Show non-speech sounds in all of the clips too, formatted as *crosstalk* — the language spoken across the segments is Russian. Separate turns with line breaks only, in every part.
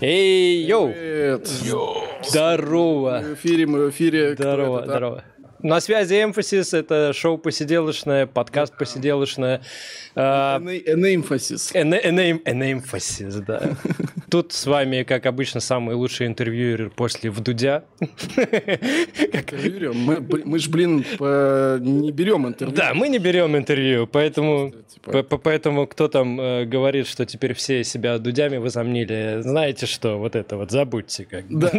Hey, yo!
Привет.
Здорово!
В эфире, мы в эфире.
Здорово, здорово. На связи Эмфасис, это шоу посиделочное, подкаст посиделочное.
Эн- Энеймфасис.
Эн- Энейм- Энеймфасис, да. *laughs* Тут с вами, как обычно, самый лучший интервьюер после вДудя. *laughs*
Интервьюеры. Мы, мы ж, блин, не берем интервью.
Да, мы не берем интервью, поэтому,
Типа-
по- по- поэтому кто там э, говорит, что теперь все себя дудями возомнили, знаете что, вот это вот забудьте как. *laughs*
Да.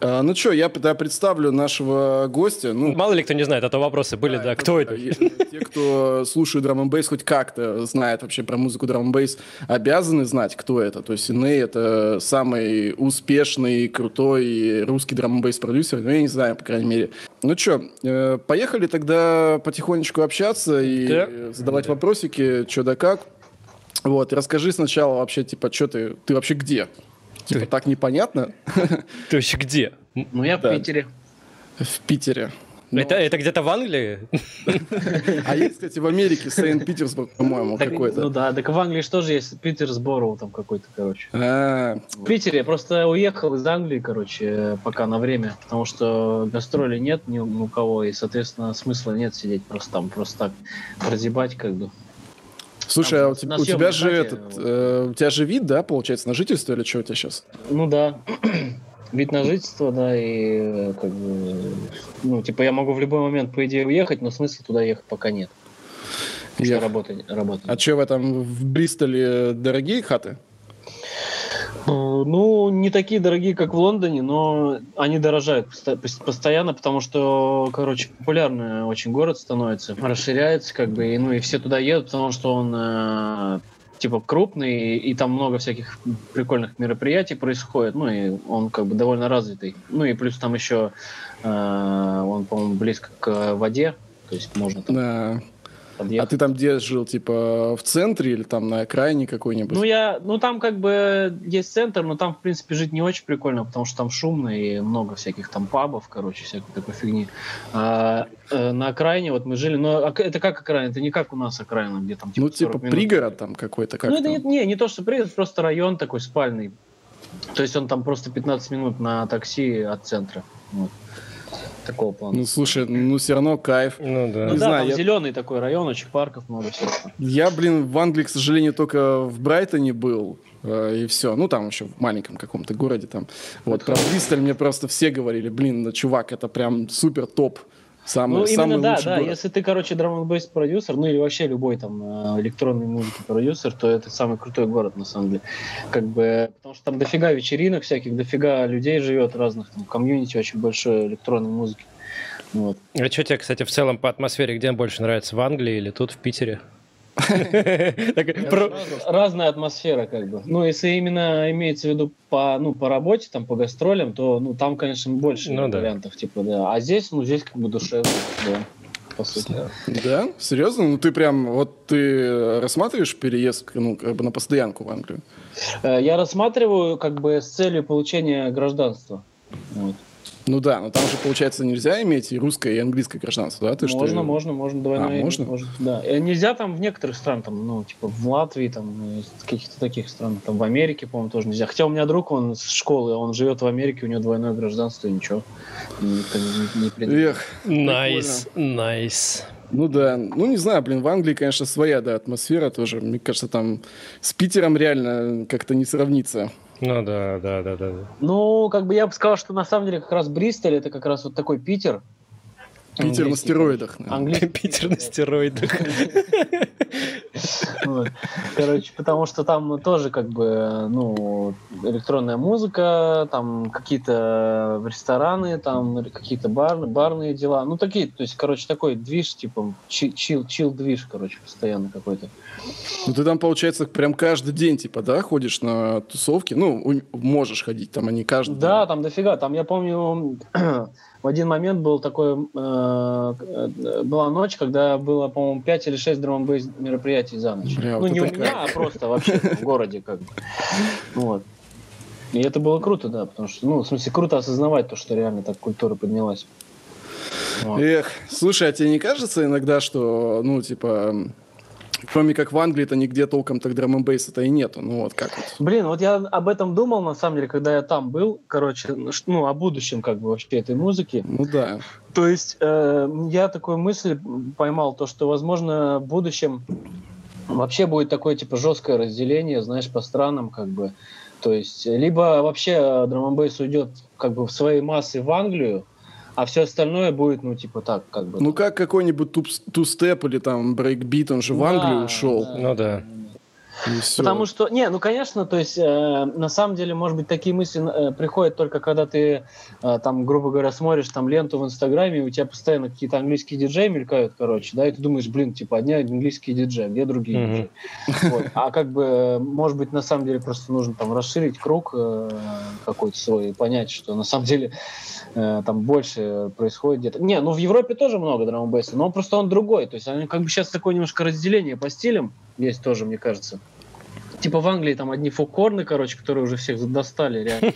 А, ну что, я представлю нашего гостя. Ну,
Мало ли кто не знает, а то вопросы были, да, кто это?
Е- Те, кто слушает драм н хоть как-то знает вообще про музыку драм н обязаны знать, кто это. То есть Иней — это самый успешный, крутой русский драм н продюсер. Ну, я не знаю, по крайней мере. Ну что, поехали тогда потихонечку общаться и
Да.
э, задавать вопросики, что да как. Вот, расскажи сначала вообще, типа, что ты, ты вообще где? Типа, так непонятно
Ты вообще где?
Ну, я в
Да.
Питере.
в Питере. Ну,
Это, это где-то в Англии? *laughs*
А есть, кстати, в Америке Сейнт-Питерсбург, по-моему, какой-то.
Ну да, так в Англии что же есть? Питерсборо там какой-то, короче.
А,
В Питере я просто уехал из Англии, короче, пока на время, потому что гастролей нет ни у кого, и, соответственно, смысла нет сидеть просто там, просто так прозябать, как бы.
Слушай, а у, тебя- у тебя же этот, э, у тебя же вид, да, получается, на жительство или что у тебя сейчас?
Ну да, вид на жительство, да, и э, как бы, ну, типа, я могу в любой момент, по идее, уехать, но смысла туда ехать пока нет.
Я-
работать, работать.
А что в этом, в Бристоле дорогие хаты?
Э, Ну, не такие дорогие, как в Лондоне, но они дорожают посто- пос- постоянно, потому что, короче, популярный очень город становится, расширяется, как бы, и, ну, и все туда едут, потому что он э, типа крупный, и, там много всяких прикольных мероприятий происходит, ну, и он как бы довольно развитый. Ну, и плюс там еще э, он, по-моему, близко к воде, то есть можно там
Да. А
подъехать.
ты там где жил, типа в центре или там на окраине какой-нибудь?
Ну, я, ну, там как бы есть центр, но там, в принципе, жить не очень прикольно, потому что там шумно и много всяких там пабов, короче, всякой такой фигни. А, э, на окраине вот мы жили, но это как окраина? Это не как у нас окраина, где там типа
ну, типа
40 минут.
пригород там какой-то, как
ну, это
там?
не, не то, что пригород, просто район такой спальный. То есть он там просто 15 минут на такси от центра. Вот. Такого плана.
Ну, слушай, ну, все равно кайф.
Ну да.
ну
не
да,
знаю,
там
я-
зеленый такой район, очень парков много всего.
Я, блин, в Англии, к сожалению, только в Брайтоне был. э, И все. Ну, там еще в маленьком каком-то городе там. Вот, про Бристоль мне просто все говорили, блин, ну, чувак, это прям супер топ. Самый,
Ну,
самый
именно, да,
лучший
да.
город.
Если ты, короче, драм н продюсер, ну или вообще любой там э, электронной музыки продюсер, то это самый крутой город, на самом деле. Как бы, потому что там дофига вечеринок всяких, дофига людей живет разных, там комьюнити очень большое электронной музыки. Вот.
А что тебе, кстати, в целом по атмосфере где больше нравится, в Англии или тут, в Питере?
Разная атмосфера, как бы. Ну, если именно имеется в виду по, ну, по работе, там, по гастролям, то, ну, там, конечно, больше
Ну
вариантов, типа, да. А здесь, ну, здесь как бы душевно, да, по сути.
Да? Серьезно? Ну, ты прям, вот ты рассматриваешь переезд, ну, как бы на постоянку в Англию?
Э, Я рассматриваю как бы с целью получения гражданства. Вот.
Ну да, но там же, получается, нельзя иметь и русское, и английское гражданство, да? Ты что,
можно, можно, можно, двойное.
А, можно?
Да. Э, Нельзя там в некоторых странах, там, ну, типа в Латвии, там, каких-то таких стран, там в Америке, по-моему, тоже нельзя. Хотя у меня друг, он с школы, он живет в Америке, у него двойное гражданство, и ничего. Никто не, не.
Эх,
Найс, найс.
ну да, ну не знаю, блин, в Англии, конечно, своя, да, атмосфера тоже. Мне кажется, там с Питером реально как-то не сравнится.
Ну да, да, да, да.
Ну, как бы я бы сказал, что на самом деле как раз Бристоль это как раз вот такой Питер.
Питер на стероидах.
Английский
Питер на стероидах.
Короче, потому что там тоже как бы, ну, электронная музыка, там какие-то рестораны, там какие-то бар, барные дела. Ну, такие, то есть, короче, такой движ, типа, чи- чил, чил движ, короче, постоянно какой-то.
Ну ты там, получается, прям каждый день, типа, да, ходишь на тусовки? Ну, можешь ходить, там они каждый
Да, там дофига. Там, я помню, *clears throat* в один момент был такой, э, э, была ночь, когда было, по-моему, 5 или 6 драм мероприятий за ночь.
Бля,
ну,
вот
не у
это
меня, а просто вообще в городе как бы. Вот. И это было круто, да, потому что, ну, в смысле, круто осознавать то, что реально так культура поднялась. Вот.
Эх, слушай, а тебе не кажется иногда, что, ну, типа, Кроме как в Англии-то нигде толком так драм бейса-то и нету. Ну вот как вот.
Блин, вот я об этом думал, на самом деле, когда я там был, короче, ну, о будущем как бы вообще этой музыки.
Ну да.
То есть э, я такую мысль поймал, то, что, возможно, в будущем вообще будет такое, типа, жесткое разделение, знаешь, по странам, как бы. То есть, либо вообще драм уйдет как бы в своей массы в Англию, а все остальное будет, ну, типа так, как бы.
Ну, как какой-нибудь ту-степ или там брейкбит, он же в Англию ушел.
Да, ну да.
Потому что, не, ну конечно, то есть э, на самом деле, может быть, такие мысли э, приходят только когда ты э, там, грубо говоря, смотришь там ленту в Инстаграме, и у тебя постоянно какие-то английские диджеи мелькают, короче, да, и ты думаешь, блин, типа, одни английские диджеи, где другие mm-hmm. диджеи? Вот. А как бы, может быть, на самом деле просто нужно там расширить круг э, какой-то свой и понять, что на самом деле э, там больше происходит где-то. Не, ну в Европе тоже много драм но просто он другой, то есть как бы сейчас такое немножко разделение по стилям есть тоже, мне кажется. Типа в Англии там одни фокорны, короче, которые уже всех достали, реально.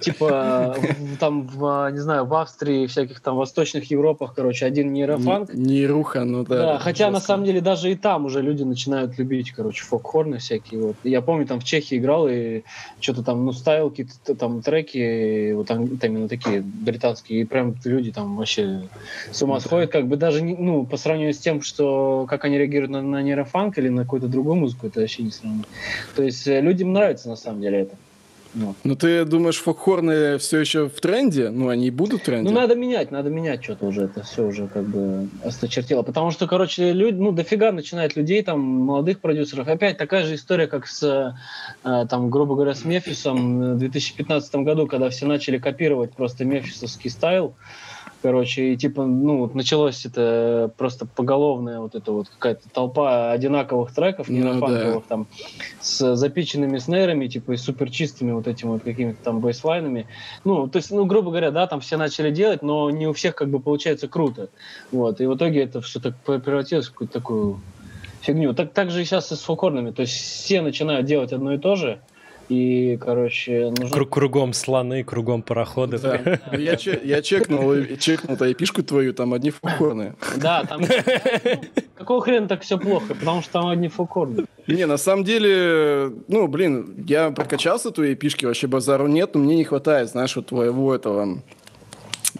Типа там, в, не знаю, в Австрии, всяких там восточных Европах, короче, один нейрофанк.
Нейруха, ну да.
Да, хотя на самом деле даже и там уже люди начинают любить, короче, фокхорны всякие. Вот. Я помню, там в Чехии играл и что-то там, ну, ставил какие-то там треки, вот там именно такие британские, и прям люди там вообще с ума сходят, как бы даже, ну, по сравнению с тем, что как они реагируют на, на нейрофанк или на какую-то другую музыку, это не сравнить. То есть э, людям нравится на самом деле это.
Ну. ну, ты думаешь, фокхорны все еще в тренде? Ну, они будут в тренде?
Ну, надо менять, надо менять что-то уже. Это все уже как бы осточертело. Потому что, короче, люди, ну, дофига начинает людей, там, молодых продюсеров. Опять такая же история, как с, э, там, грубо говоря, с Мефисом в 2015 году, когда все начали копировать просто мефисовский стайл короче, и типа, ну, началось это просто поголовная вот эта вот какая-то толпа одинаковых треков, ну, да. там, с запиченными снейрами, типа, и супер чистыми вот этими вот какими-то там бейслайнами. Ну, то есть, ну, грубо говоря, да, там все начали делать, но не у всех как бы получается круто. Вот, и в итоге это все так превратилось в какую-то такую фигню. Так, так же и сейчас и с фокорными. То есть все начинают делать одно и то же, и, короче,
нужно... Круг, кругом слоны, кругом пароходы. Да.
Я, я чекнул, чекнул эпишку твою, там одни фукорные.
Да, там... *laughs* Какого хрена так все плохо? Потому что там одни фукорные.
Не, на самом деле, ну, блин, я прокачался твоей эпишки, вообще базару нет, но мне не хватает, знаешь, вот твоего этого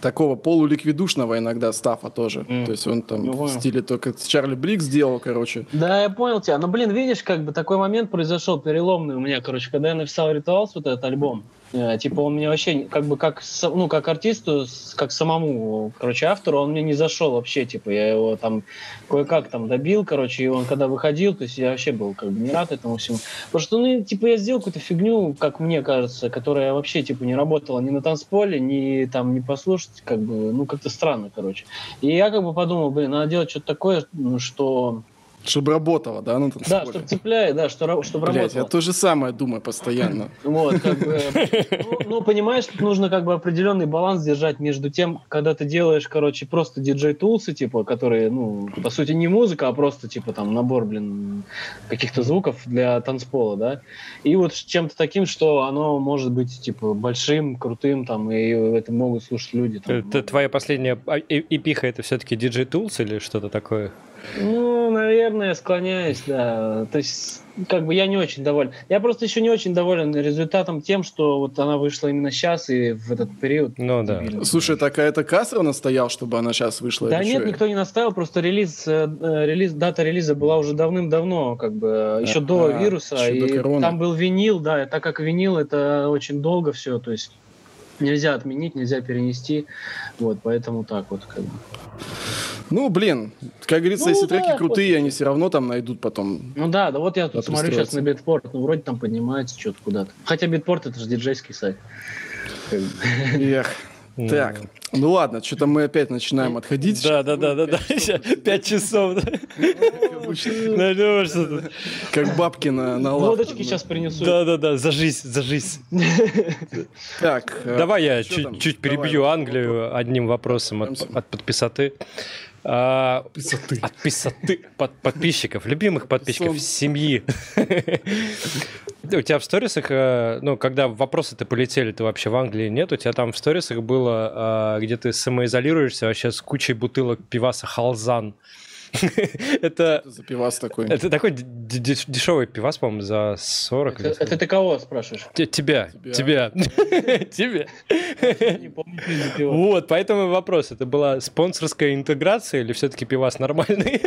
такого полуликвидушного иногда стафа тоже. Mm. То есть он там ну, в стиле только Чарли Блик сделал, короче.
Да, я понял тебя. Но, блин, видишь, как бы такой момент произошел переломный у меня, короче, когда я написал «Ритуалс», вот этот альбом. Э, типа он мне вообще как бы как ну как артисту как самому короче автору он мне не зашел вообще типа я его там кое-как там добил короче и он когда выходил то есть я вообще был как бы не рад этому всему. Потому что ну типа я сделал какую-то фигню как мне кажется которая вообще типа не работала ни на танцполе ни там не послушать как бы ну как-то странно короче. И я как бы подумал блин надо делать что-то такое ну, что
чтобы работало, да, на
танцполе? Да, чтобы цепляет, да, что, чтобы Блядь, работало.
я то же самое думаю постоянно. *laughs*
Вот, как бы, ну, ну, понимаешь, тут нужно как бы определенный баланс держать между тем, когда ты делаешь, короче, просто диджей-тулсы, типа, которые, ну, по сути, не музыка, а просто, типа, там, набор, блин, каких-то звуков для танцпола, да, и вот чем-то таким, что оно может быть, типа, большим, крутым, там, и это могут слушать люди. Там,
это ну. твоя последняя EP-ха, это все-таки DJ tools или что-то такое?
Ну, наверное, склоняюсь, да. То есть, как бы я не очень доволен. Я просто еще не очень доволен результатом тем, что вот она вышла именно сейчас и в этот период.
Ну да.
Слушай, такая это Касро настоял, чтобы она сейчас вышла?
Да нет, никто не настаивал, просто релиз, э, релиз, дата релиза была уже давным-давно, как бы, еще а, до а, вируса. Еще и до там был винил, да, так как винил это очень долго все, то есть нельзя отменить, нельзя перенести, вот, поэтому так вот, как бы.
Ну, блин, как говорится, ну, если да, треки крутые, вот. они все равно там найдут потом.
Ну да, да вот я тут смотрю сейчас на битпорт, ну вроде там поднимается что-то куда-то. Хотя битпорт это же диджейский сайт.
Эх. Так, ну ладно, что-то мы опять начинаем отходить.
Да, да, да, да, да. Пять часов. *laughs* Найдем что-то.
Как бабки на, на
Лодочки сейчас принесу.
Да, да, да, зажись, зажись.
Так.
Э, Давай я чуть перебью Англию одним вопросом от подписоты. А,
Писоты.
От писоты под, подписчиков, любимых подписчиков, Сон. семьи. У тебя в сторисах, э, ну, когда вопросы-то полетели, ты вообще в Англии нет, у тебя там в сторисах было, а, где ты самоизолируешься вообще с кучей бутылок пиваса Халзан. *laughs* Это...
За пивас такой.
Это такой дешевый пивас, по-моему, за 40.
Это ты кого спрашиваешь?
Тебя. Тебя. Тебя. *laughs* Вот, поэтому вопрос. Это была спонсорская интеграция или все-таки пивас нормальный?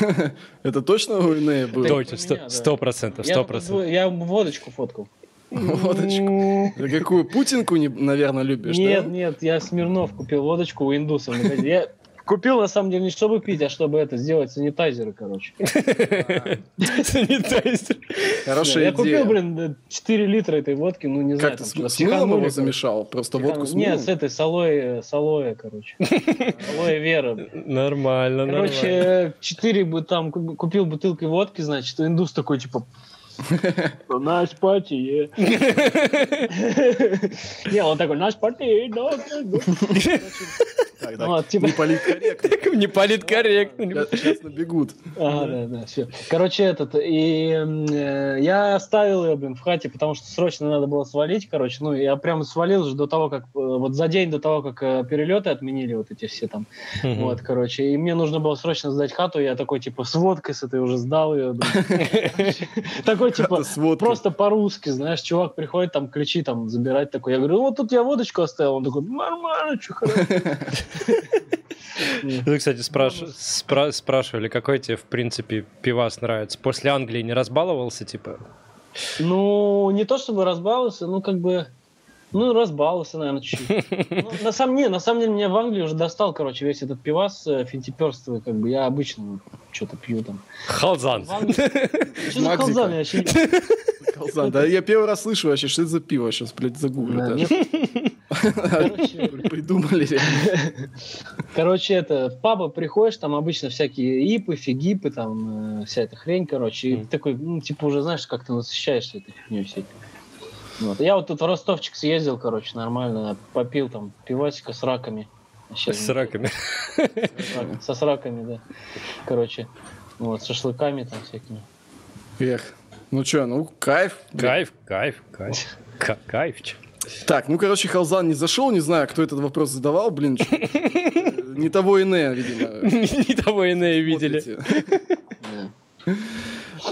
*laughs*
Это точно у Инея было?
Точно, сто процентов, сто процентов.
Я водочку фоткал.
Водочку. Ты какую? Путинку, наверное, любишь,
Нет, нет, я Смирнов купил водочку у индусов. Я Купил, на самом деле, не чтобы пить, а чтобы это сделать санитайзеры, короче.
Санитайзер.
Хорошая
идея. Я купил, блин, 4 литра этой водки, ну, не знаю.
Как ты с мылом его замешал? Просто водку с?
Нет, с этой, с алоэ, короче. Алоэ вера.
Нормально, нормально.
Короче, 4 бы там купил бутылкой водки, значит, индус такой, типа, *laughs* Наш пати, *laughs* Не, он такой, наш пати,
Не политкорректно.
Не политкорректно.
Сейчас набегут.
Ага, да, да, все. Короче, этот, и э, я оставил ее, блин, в хате, потому что срочно надо было свалить, короче. Ну, я прям свалил же до того, как, э, вот за день до того, как э, перелеты отменили вот эти все там. Вот, короче, и мне нужно было срочно сдать хату, я такой, типа, с водкой с этой уже сдал ее. *laughs* Такой такой, типа, просто по-русски, знаешь, чувак приходит, там, ключи там забирать такой. Я говорю, «Ну, вот тут я водочку оставил. Он такой, нормально, что хорошо. *laughs*
Вы, кстати, спрашивали, какой тебе, в принципе, пивас нравится. После Англии не разбаловался, типа?
Ну, не то чтобы разбаловался, ну, как бы... Ну, разбаловался, наверное, чуть-чуть. *laughs* Ну, на, самом, не, на самом деле, меня в Англии уже достал, короче, весь этот пивас э, финтиперствый, как бы, я обычно что-то пью там.
Халзан. *laughs*
Что за халзан? Я вообще
Халзан, да, я первый раз слышу вообще, что это за пиво, сейчас, блядь, загуглю даже. *laughs* Придумали.
Короче, это, в пабы приходишь, там обычно всякие ипы, фигипы, там э, вся эта хрень, короче, и такой, ну, типа, уже знаешь, как ты насыщаешься этой фигней всей. Вот. Я вот тут в Ростовчик съездил, короче, нормально, попил там пивасика с раками.
Сейчас с раками.
Со сраками, да. Короче, вот, с шашлыками там всякими.
Эх, ну что, ну кайф.
Кайф, кайф, кайф. Кайф.
Так, ну, короче, Халзан не зашел, не знаю, кто этот вопрос задавал, блин. Не того Инея, видимо. *laughs*
Не того Инея видели.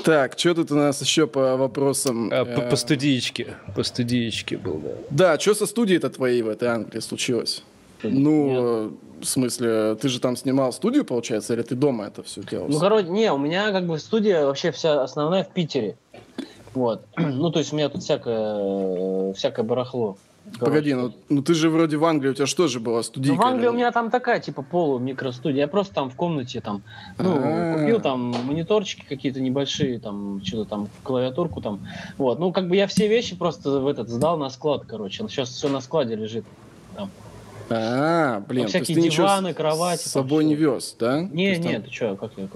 Так, что тут у нас еще по вопросам?
А, по, по студиечке. По студиечке был, да.
Да, что со студией-то твоей в этой Англии случилось? Ну, Нет. в смысле, ты же там снимал студию, получается, или ты дома это все делал?
Ну, короче, не, у меня как бы студия вообще вся основная в Питере. Вот. *clears throat* Ну, то есть у меня тут всякое, всякое барахло.
Погоди, ну, ну ты же вроде в Англии, у тебя что же была студийка?
Ну, в Англии или... у меня там такая, типа, полу-микростудия. Я просто там в комнате там, ну, А-а-а. купил там мониторчики какие-то небольшие, там, что-то там, клавиатурку там. Вот, ну, как бы я все вещи просто в этот сдал на склад, короче. Сейчас все на складе лежит. Там.
А, блин,
всякие диваны, кровати.
С собой не вез, да?
Не, нет, там... ты что, как я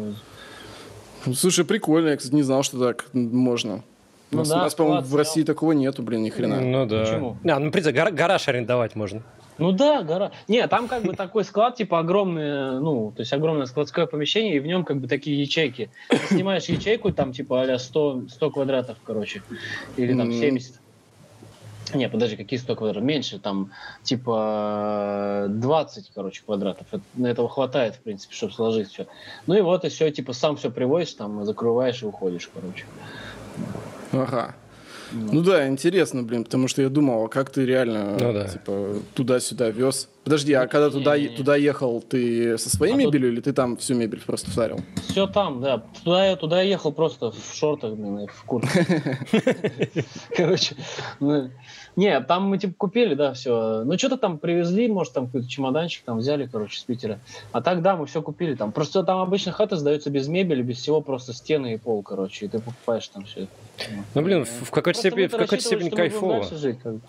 ну, Слушай, прикольно, я, кстати, не знал, что так можно. Ну, у нас, да, у нас по-моему, в России такого нету, блин, ни хрена.
Ну да. Почему? А, ну, принципе, гар- гараж арендовать можно.
Ну да, гора. Не, там как бы такой склад, типа огромный, ну, то есть огромное складское помещение, и в нем как бы такие ячейки. Ты снимаешь ячейку, там типа а 100, 100 квадратов, короче, или там 70. Не, подожди, какие 100 квадратов? Меньше, там, типа, 20, короче, квадратов. Это, этого хватает, в принципе, чтобы сложить все. Ну и вот, и все, типа, сам все привозишь, там, закрываешь и уходишь, короче.
Ага. Ну. ну да, интересно, блин, потому что я думал, а как ты реально ну, да. типа туда-сюда вез. Подожди, а когда туда, туда ехал, ты со своей а мебелью тут... или ты там всю мебель просто вставил?
Все там, да. Туда я туда ехал просто в шортах, блин, в куртке. *laughs* Короче, ну, не, там мы типа купили, да, все. Ну, что-то там привезли, может, там какой-то чемоданчик там взяли, короче, с Питера. А так, да, мы все купили там. Просто там обычно хата сдается без мебели, без всего, просто стены и пол, короче, и ты покупаешь там все.
Ну, блин, в какой-то степени, в какой-то степени кайфово. Жить, как бы.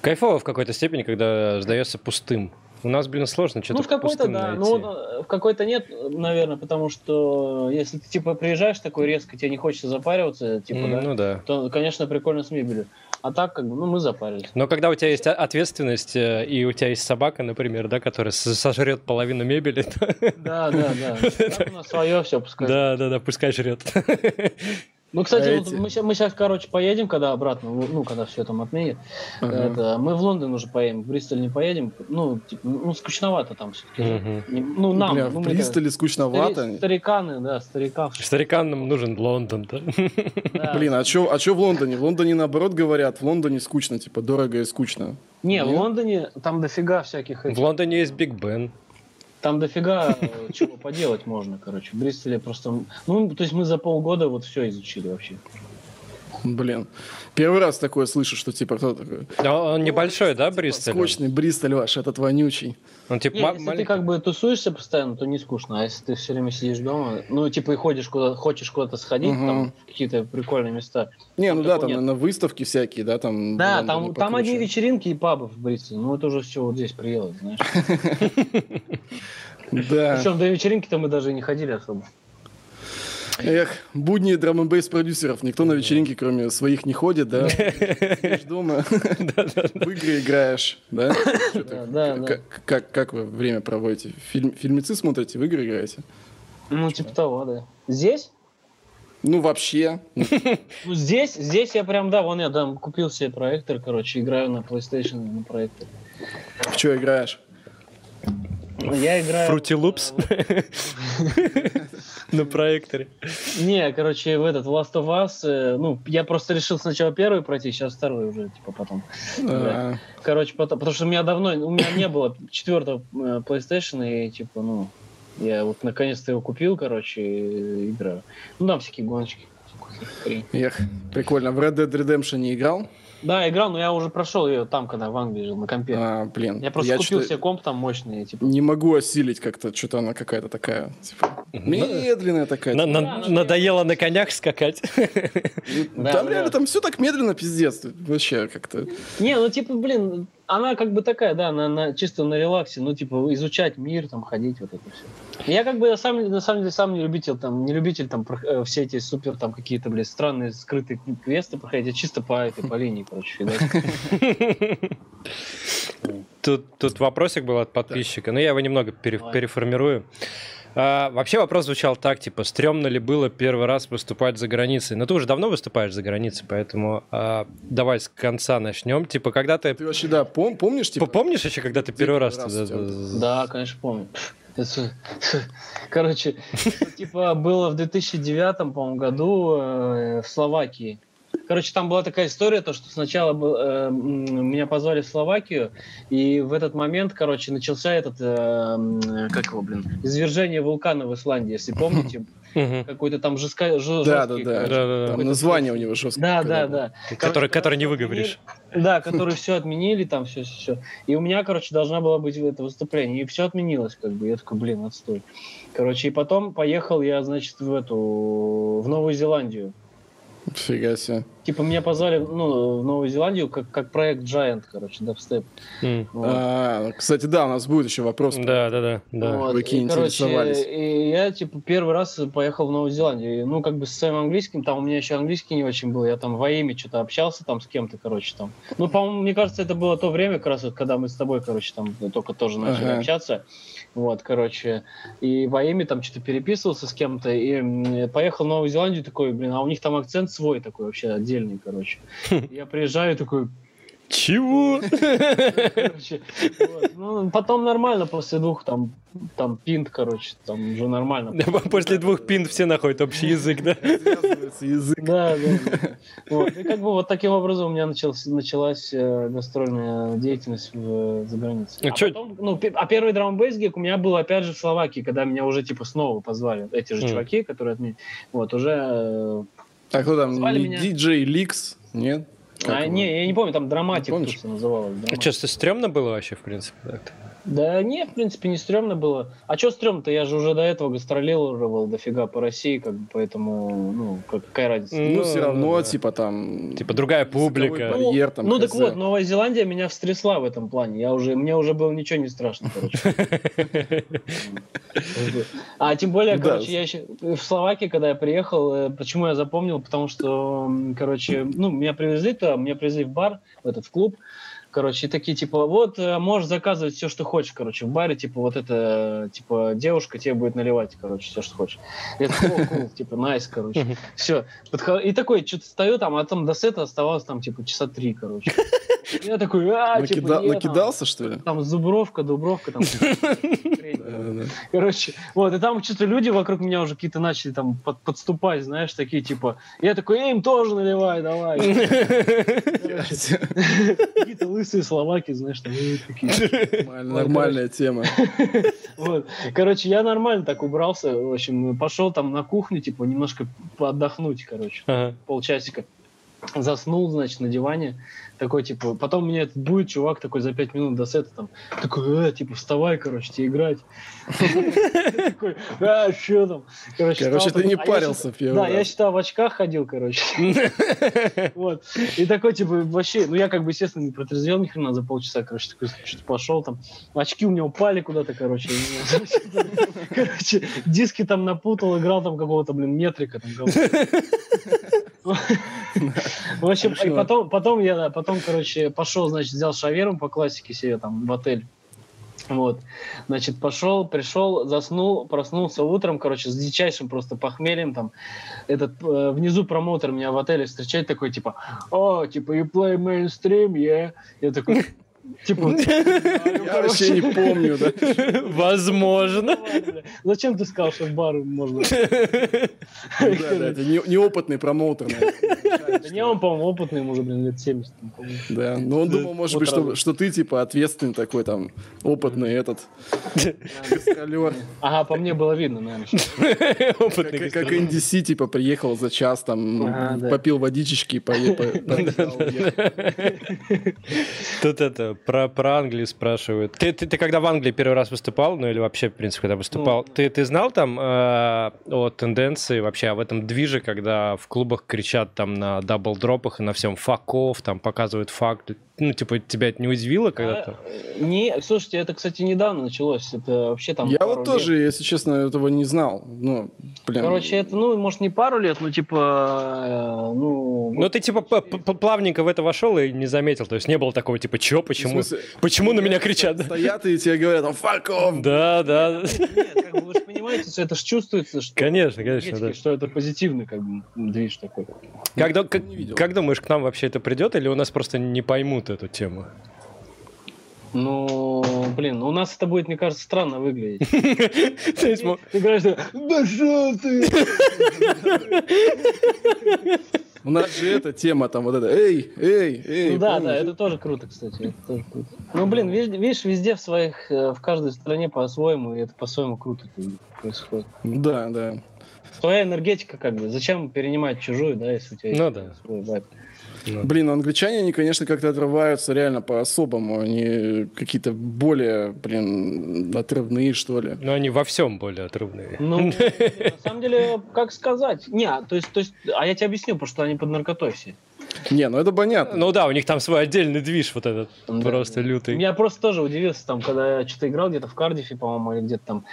Кайфово в какой-то степени, когда сдается пустым. У нас, блин, сложно что-то
Ну, в какой-то, да. Найти. Ну, в какой-то нет, наверное, потому что если ты, типа, приезжаешь такой резко, тебе не хочется запариваться, типа, mm, да,
ну, да,
то, конечно, прикольно с мебелью. А так, как бы, ну, мы запарились.
Но когда у тебя есть ответственность, э, и у тебя есть собака, например, да, которая сожрет половину мебели.
Да, да, да. *laughs* свое все, пускай.
Да, да, да, пускай жрет. *laughs*
Ну, кстати,
А
вот
эти-
мы, ща- мы сейчас, короче, поедем, когда обратно, ну, когда все там отменят.
Ага.
Это, мы в Лондон уже поедем, в Бристоль не поедем. Ну, типа, ну, скучновато там все-таки.
Мгм.
Ну, нам.
Бля,
ну,
в Бристоле скучновато.
стари- Стариканы, да, старикам.
Старикам нужен Лондон, да?
Да.
Блин, а чё, а чё в Лондоне? В Лондоне наоборот говорят, в Лондоне скучно, типа дорого и скучно.
Не, в
Нет?
Лондоне там дофига всяких
В. Лондоне есть Биг Бен.
Там дофига э, чего поделать можно, короче. В Бристоле просто... Ну, то есть мы за полгода вот все изучили вообще.
Блин. Первый раз такое слышу, что типа кто такой.
А Он небольшой, да, Бристоль?
Скучный Бристоль ваш, этот вонючий.
Он типа
Не, если
маленький.
ты как бы тусуешься постоянно, то не скучно. А если ты все время сидишь дома, ну, типа, и ходишь куда хочешь куда-то сходить,
Мгм.
там, в какие-то прикольные места.
Не,
Там
ну да, там
нет.
на выставки всякие, да, там.
Да, там, там
покруче.
одни вечеринки и пабы в Бристоле. Ну, это уже все вот здесь приелось, знаешь. *laughs*
Да.
Причем до вечеринки-то мы даже и не ходили особо.
Эх, будни драм н продюсеров. Никто на вечеринки, кроме своих, не ходит, да? *laughs* Сидишь дома, *laughs* в игры играешь, да?
Да,
как- вы время проводите? Фильм- Фильмецы смотрите, в игры играете?
Ну, типа того, да. Здесь?
Ну, вообще. *laughs*
Ну, здесь, здесь я прям, да, вон я там купил себе проектор, короче, играю на PlayStation на проекторе.
В что играешь?
Я играю...
Fruity Loops *laughs* на проекторе.
Не, короче, в этот Last of Us, э, ну, я просто решил сначала первый пройти, сейчас второй уже, типа, потом. Короче, потому, что у меня давно, у меня не было четвертого э, PlayStation, и, типа, ну, я вот наконец-то его купил, короче, и играю. Ну, там всякие гоночки.
Эх, прикольно. В Red Dead Redemption не играл?
Да, играл, но я уже прошел ее там, когда в Англии жил, на компе.
А, блин.
я просто купил
чё-то
себе комп там мощный, типа.
Не могу осилить как-то, что-то она какая-то такая, типа, медленная такая.
На-
типа.
на- Надоело на конях скакать. *laughs*
Там реально, там все так медленно, пиздец. Вообще как-то.
Не, ну типа, блин, она как бы такая, да, она, на- чисто на релаксе, ну типа изучать мир, там ходить, вот это все. Я как бы на самом, на самом деле сам не любитель, там, не любитель там про- э, все эти супер там какие-то, блин, странные скрытые квесты проходить, я чисто по этой, по линии, короче.
Тут, тут вопросик был от подписчика, но я его немного переформирую. А, вообще вопрос звучал так, типа, стрёмно ли было первый раз выступать за границей? Но ты уже давно выступаешь за границей, поэтому а, давай с конца начнем. Типа, когда ты...
Ты вообще, да, пом- помнишь, типа,
Помнишь еще, когда ты первый раз...
раз
туда-
Да, конечно, помню. Короче, это, типа было в 2009, по-моему, году э, в Словакии. Короче, там была такая история, то, что сначала был, э, меня позвали в Словакию, и в этот момент, короче, начался этот, э, как его, блин, извержение вулкана в Исландии, если помните, какой-то там жестко, жё-
Да, да,
жесткий,
да. Там название у него жесткое.
Да, да, да.
Который, который не выговоришь.
Да, который все отменили, там все, все. И у меня, короче, должна была быть это выступление. И все отменилось, как бы. Я такой, блин, отстой. Короче, и потом поехал я, значит, в эту, в Новую Зеландию.
Фига себе.
Типа меня позвали, ну, в Новую Зеландию как, как проект Giant, короче, дабстеп.
М.
Вот.
А, кстати, да, у нас будет еще вопрос.
Да, да, да, да.
Вот,
Какие
и, короче,
интересовались.
и я, типа, первый раз поехал в Новую Зеландию. И, ну, как бы с своим английским, там у меня еще английский не очень был. Я там во имя что-то общался там с кем-то, короче, там. Ну, по-моему, мне кажется, это было то время, как раз вот, когда мы с тобой, короче, там только тоже начали
Ага.
общаться. Вот, короче, и во имя там что-то переписывался с кем-то, и поехал в Новую Зеландию такой, блин, а у них там акцент свой такой вообще отдельный, короче. *laughs* Я приезжаю такой,
Чего? *laughs*
Короче, вот. Ну, потом нормально, после двух там, там пинт, короче, там уже нормально. *laughs*
После двух пин все находят общий язык, да?
Язык.
Да, да. да. Вот. И как бы вот таким образом у меня началась, началась э, гастрольная деятельность в, за границей.
Ну,
а,
чё-
потом, ну, а первый драмбейс гиг у меня был опять же в Словакии, когда меня уже типа снова позвали эти же
Мгм.
чуваки, которые от меня, вот уже.
А кто там?
Звали
Не
меня.
DJ Ликс? Нет? Как
а,
его?
не, я не помню, там драматик
Не помнишь?
называлось.
А
Драматик.
что, что, стрёмно было вообще, в принципе? так-то?
Да не, в принципе, не стрёмно было. А что стрёмно-то? Я же уже до этого гастролировал дофига по России, как бы, поэтому, ну, как- какая разница?
Ну,
Ну,
все равно,
да.
типа там...
Типа другая публика.
барьер, там,
ну, так
хз.
вот, Новая Зеландия меня встрясла в этом плане. Я уже, мне уже было ничего не страшно, короче. *laughs* А тем более, короче, я еще в Словакии, когда я приехал, э, почему я запомнил, потому что, короче, ну, меня привезли туда, меня привезли в бар, в этот в клуб, короче, и такие, типа, вот, э, можешь заказывать все, что хочешь, короче, в баре, типа, вот эта, типа, девушка тебе будет наливать, короче, все, что хочешь. Я такой, cool, *laughs* типа, найс, короче. Все. И такой, что-то стою там, а там до сета оставалось там, типа, часа три, короче. Я такой, а,
Накида...
типа, нет,
Накидался,
там,
что ли?
Там Зубровка, Дубровка, там. *laughs* Короче, вот, и там что-то люди вокруг меня уже какие-то начали там под, подступать, знаешь, такие, типа, я такой, им тоже наливай, давай. *laughs* Какие-то лысые словаки, знаешь, там такие. *laughs*
Нормальная тема. *laughs*
Вот. Короче, я нормально так убрался, в общем, пошел там на кухню, типа, немножко отдохнуть, короче, полчасика. Заснул, значит, на диване такой, типа, потом мне будет чувак такой за пять минут до сета там, такой, э, типа, вставай, короче, тебе играть. *laughs* Такой, а, что там?
Короче, ты не а парился
Да, я считал в очках ходил, короче. *laughs* Вот. И такой, типа, вообще, ну я как бы, естественно, не протрезвел ни хрена за полчаса, короче, такой, что пошел там, очки у меня упали куда-то, короче. *laughs* Короче, диски там напутал, играл там какого-то, блин, метрика там. В общем, и потом, потом я, потом, короче, пошел, значит, взял шаверму по классике себе там в отель. Вот, значит, пошел, пришел, заснул, проснулся утром, короче, с дичайшим просто похмельем, там, этот, э, внизу промоутер меня в отеле встречает такой, типа, о, типа, you play mainstream, yeah? Я такой, Типа, *laughs*
я вообще не помню, да?
Возможно.
Зачем ты сказал, что в бар можно?
Да, да, это неопытный промоутер.
Не, он, по-моему, опытный, ему уже, блин, лет 70.
Да, но он думал, может быть, что ты, типа, ответственный такой, там, опытный этот.
Ага, по мне было видно, наверное.
Опытный Как NDC, типа, приехал за час, там, попил водичечки, поехал. *laughs*
Тут это, про, про Англию спрашивают. Ты, ты, ты когда в Англии первый раз выступал, ну или вообще, в принципе, когда выступал, ну, ты, ты знал там э, о тенденции вообще, об этом движе, когда в клубах кричат там на дабл-дропах и на всем факов, там показывают факт, ну, типа, тебя это не удивило когда-то?
А, не, слушайте, это, кстати, недавно началось. Это вообще там.
Я вот тоже, лет. если честно, этого не знал. Ну,
блин. Короче, это, ну, может, не пару лет, но типа, э, ну.
Ну, ты типа плавненько в это вошел и не заметил. То есть не было такого, типа, чё, почему? Почему на меня кричат?
Стоят и тебе говорят, там, fuck off!
Да, да.
Нет, как бы вы же понимаете, что это ж чувствуется, что.
Конечно, конечно, да.
Что это позитивный, как бы, движ такой.
Как, как, как думаешь, к нам вообще это придет, или у нас просто не поймут вот эту тему?
Ну, блин, у нас это будет, мне кажется, странно выглядеть. *laughs* Ты говоришь, да что ты?
У нас же эта тема там вот это, эй, эй, эй.
Ну да, да, это тоже круто, кстати. Ну, блин, видишь, везде в своих, э, в каждой стране по-своему, и это по-своему круто происходит.
Да, да.
Своя энергетика как бы. Зачем перенимать чужую, да, если у тебя
ну, да.
свой вайб?
Да. Блин, англичане, они, конечно, как-то отрываются реально по-особому. Они какие-то более, блин, отрывные, что ли.
Ну, они во всем более отрывные.
Ну, *laughs* на самом деле, как сказать? Не, то есть, то есть, а я тебе объясню, потому что они под наркотой все.
Не, ну это понятно.
Ну да, у них там свой отдельный движ вот этот, да, просто лютый.
Я просто тоже удивился, там, когда я что-то играл где-то в Кардифе, по-моему, или где-то там,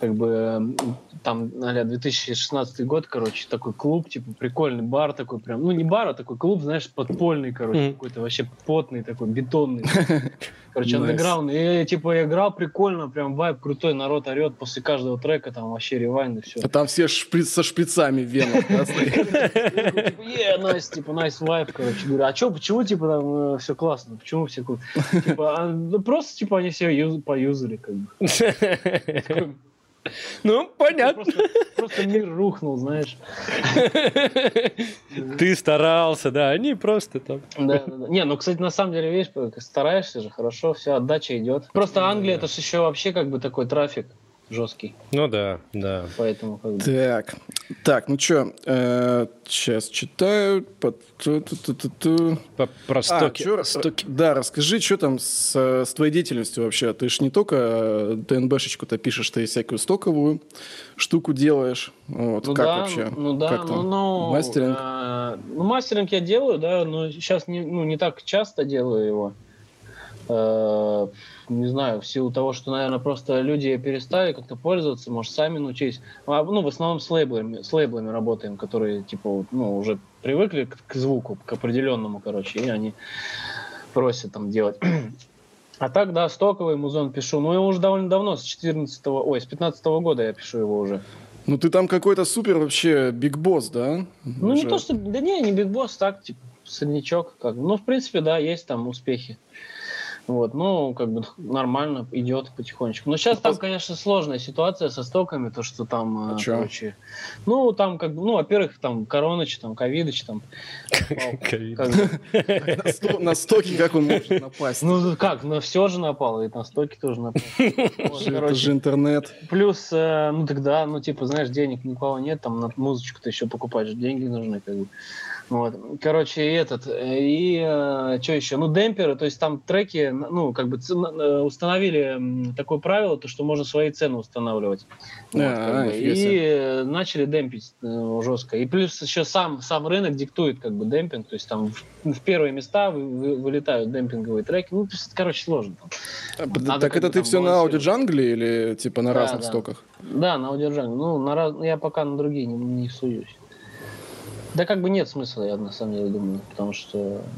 как бы, там, а 2016 год, короче, такой клуб, типа, прикольный бар такой прям, ну не бар, а такой клуб, знаешь, подпольный, короче, mm. какой-то вообще потный такой, бетонный. *laughs* Короче, андеграунд. И типа играл прикольно, прям вайб крутой, народ орет после каждого трека, там вообще ревайн и все.
А там все со шприцами в венах. *laughs*
Типа, е, найс, типа, найс вайб, короче. Говорю, а что, почему, типа, там э, все классно? Почему все Типа, а, ну, просто, типа, они все поюзали, как бы. *laughs*
Ну, понятно.
Просто, просто мир рухнул, знаешь.
Ты старался, да, они просто там.
Да, да, да. Не, ну, кстати, на самом деле, видишь, стараешься же, хорошо, все, отдача идет. Просто Англия, это же еще вообще как бы такой трафик жесткий.
Ну да, да.
Поэтому как бы...
Так, так, ну что, э, сейчас читаю. По, ту, ту, ту, ту, ту.
По, про а, стоки. А, чё, стоки.
Да, расскажи, что там с, с твоей деятельностью вообще? Ты ж не только ТНБшечку-то пишешь, ты всякую стоковую штуку делаешь. Вот,
ну
как
да,
вообще?
Ну да,
как
ну, ну,
мастеринг?
Э, ну, мастеринг я делаю, да, но сейчас не, ну, не так часто делаю его. Э, не знаю, в силу того, что, наверное, просто люди перестали как-то пользоваться, может, сами научились. А, ну, в основном с лейблами, с лейблами работаем, которые, типа, ну, уже привыкли к, к звуку, к определенному, короче, и они просят там делать. А так, да, стоковый музон пишу. Ну, я уже довольно давно, с 14 ой, с 15 года я пишу его уже.
Ну, ты там какой-то супер вообще биг босс, да?
Ну, уже. не то, что... Да не, не биг босс, так, типа, среднячок. Как. Ну, в принципе, да, есть там успехи. Вот, ну, как бы нормально идет потихонечку. Но сейчас ну, там, конечно, сложная ситуация со стоками, то, что там,
а короче,
ну, там, как бы, ну, во-первых, там, Короныч, там, Ковидыч, там. *laughs* *laughs*
На стоки как он может напасть?
Ну, как, на все же напал, и на стоки тоже напал. *laughs*
Это же интернет.
Плюс, э, ну, тогда, ну, типа, знаешь, денег никого нет, там, на музычку-то еще покупать, деньги нужны, как бы. Вот. Короче, и этот, и э, что еще? Ну, демперы, то есть там треки, ну, как бы э, установили такое правило, то, что можно свои цены устанавливать. Вот, а, как бы. И начали демпить э, жестко. И плюс еще сам, сам рынок диктует как бы демпинг, то есть там в, в первые места вы, вы, вылетают демпинговые треки. Ну, короче, сложно.
Там. Надо, так это ты все на аудиоджангле или типа на да, разных
да.
стоках?
Да, на аудиоджангле. Ну, на раз... я пока на другие не, не суюсь. Да как бы нет смысла, я на самом деле думаю, потому что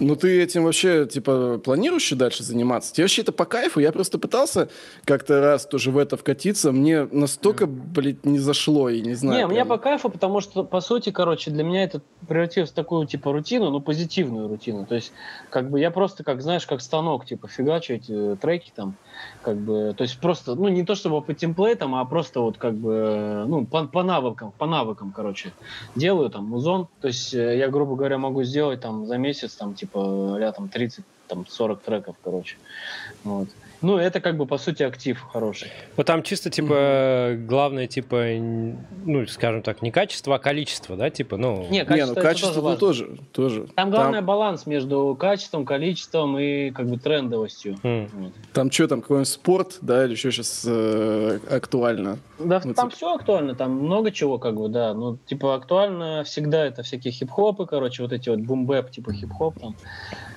ну, ты этим вообще, типа, планируешь дальше заниматься? Тебе вообще это по кайфу? Я просто пытался как-то раз тоже в это вкатиться. Мне настолько, блядь, не зашло, и не знаю.
Не, прям. мне по кайфу, потому что, по сути, короче, для меня это превратилось в такую, типа, рутину, ну, позитивную рутину. То есть, как бы, я просто, как, знаешь, как станок, типа, фигачу эти треки там, как бы, то есть просто, ну, не то чтобы по темплейтам, а просто вот, как бы, ну, по, по навыкам, по навыкам, короче, делаю там музон. То есть, э, я, грубо говоря, могу сделать там за месяц, там, типа, типа, там 30, там 40 треков, короче. Вот. Ну, это как бы, по сути, актив хороший.
Вот там чисто, типа, mm-hmm. главное, типа, ну, скажем так, не качество, а количество, да, типа, ну...
Не, качество, не, ну, качество тоже, тоже, тоже.
Там главное там... баланс между качеством, количеством и, как бы, трендовостью. Mm.
Вот. Там что, там какой-нибудь спорт, да, или что сейчас э, актуально?
Да, ну, там типа... все актуально, там много чего, как бы, да. Ну, типа, актуально всегда это всякие хип-хопы, короче, вот эти вот бум-бэп, типа, хип-хоп там.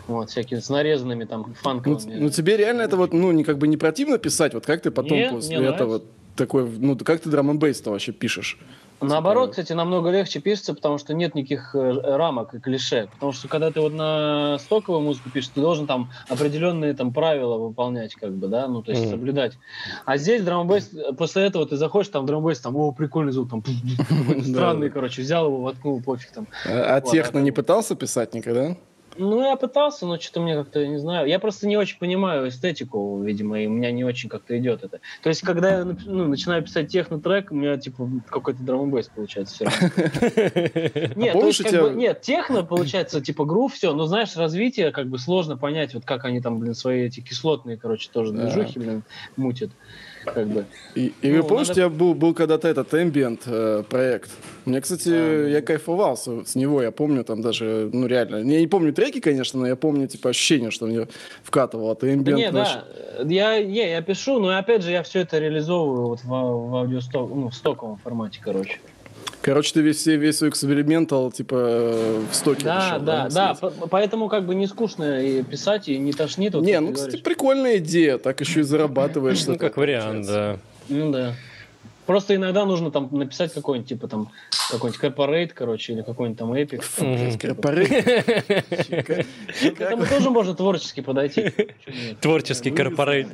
Вот, всякие с нарезанными там фанковыми.
Ну, ну тебе реально это вот, ну, не как бы не противно писать? Вот как ты потом Нет, после этого нравится. такой, ну, как ты драм н то вообще пишешь?
Наоборот, кстати, намного легче пишется, потому что нет никаких э, рамок и клише. Потому что когда ты вот на стоковую музыку пишешь, ты должен там определенные там правила выполнять, как бы, да, ну, то есть mm. соблюдать. А здесь драмбейс, после этого ты заходишь, там драмбейс, там, о, прикольный звук, там, *laughs* странный, короче, взял его, воткнул, пофиг там.
А, а техно не пытался писать никогда?
Ну, я пытался, но что-то мне как-то, не знаю, я просто не очень понимаю эстетику, видимо, и у меня не очень как-то идет это. То есть, когда я ну, начинаю писать техно-трек, у меня, типа, какой-то драм получается все равно. *laughs* Нет, то есть, как бы, нет, техно получается, типа, грув, все, но, знаешь, развитие, как бы, сложно понять, вот как они там, блин, свои эти кислотные, короче, тоже движухи, блин, мутят как бы.
И, и ну, помнишь, надо... у тебя был, был когда-то этот ambient э, проект. Мне, кстати, а, я кайфовал с, с него, я помню там даже, ну реально, я не помню треки, конечно, но я помню типа ощущение, что мне вкатывало. Ты ambient. Да,
не, наш... да, я, я, я пишу, но опять же я все это реализовываю вот в, в аудиосток, ну, в стоковом формате, короче.
Короче, ты весь, весь свой экспериментал, типа, в стоке
Да, решил, да, да, да. Поэтому как бы не скучно и писать, и не тошнит. Вот,
не, ну, кстати, говоришь. прикольная идея, так еще и зарабатываешь.
Ну, как вариант, да.
Ну, да. Просто иногда нужно там написать какой-нибудь, типа там, какой-нибудь corporate, короче, или какой-нибудь там эпик. Corporate? К этому тоже можно творчески подойти.
Творческий corporate.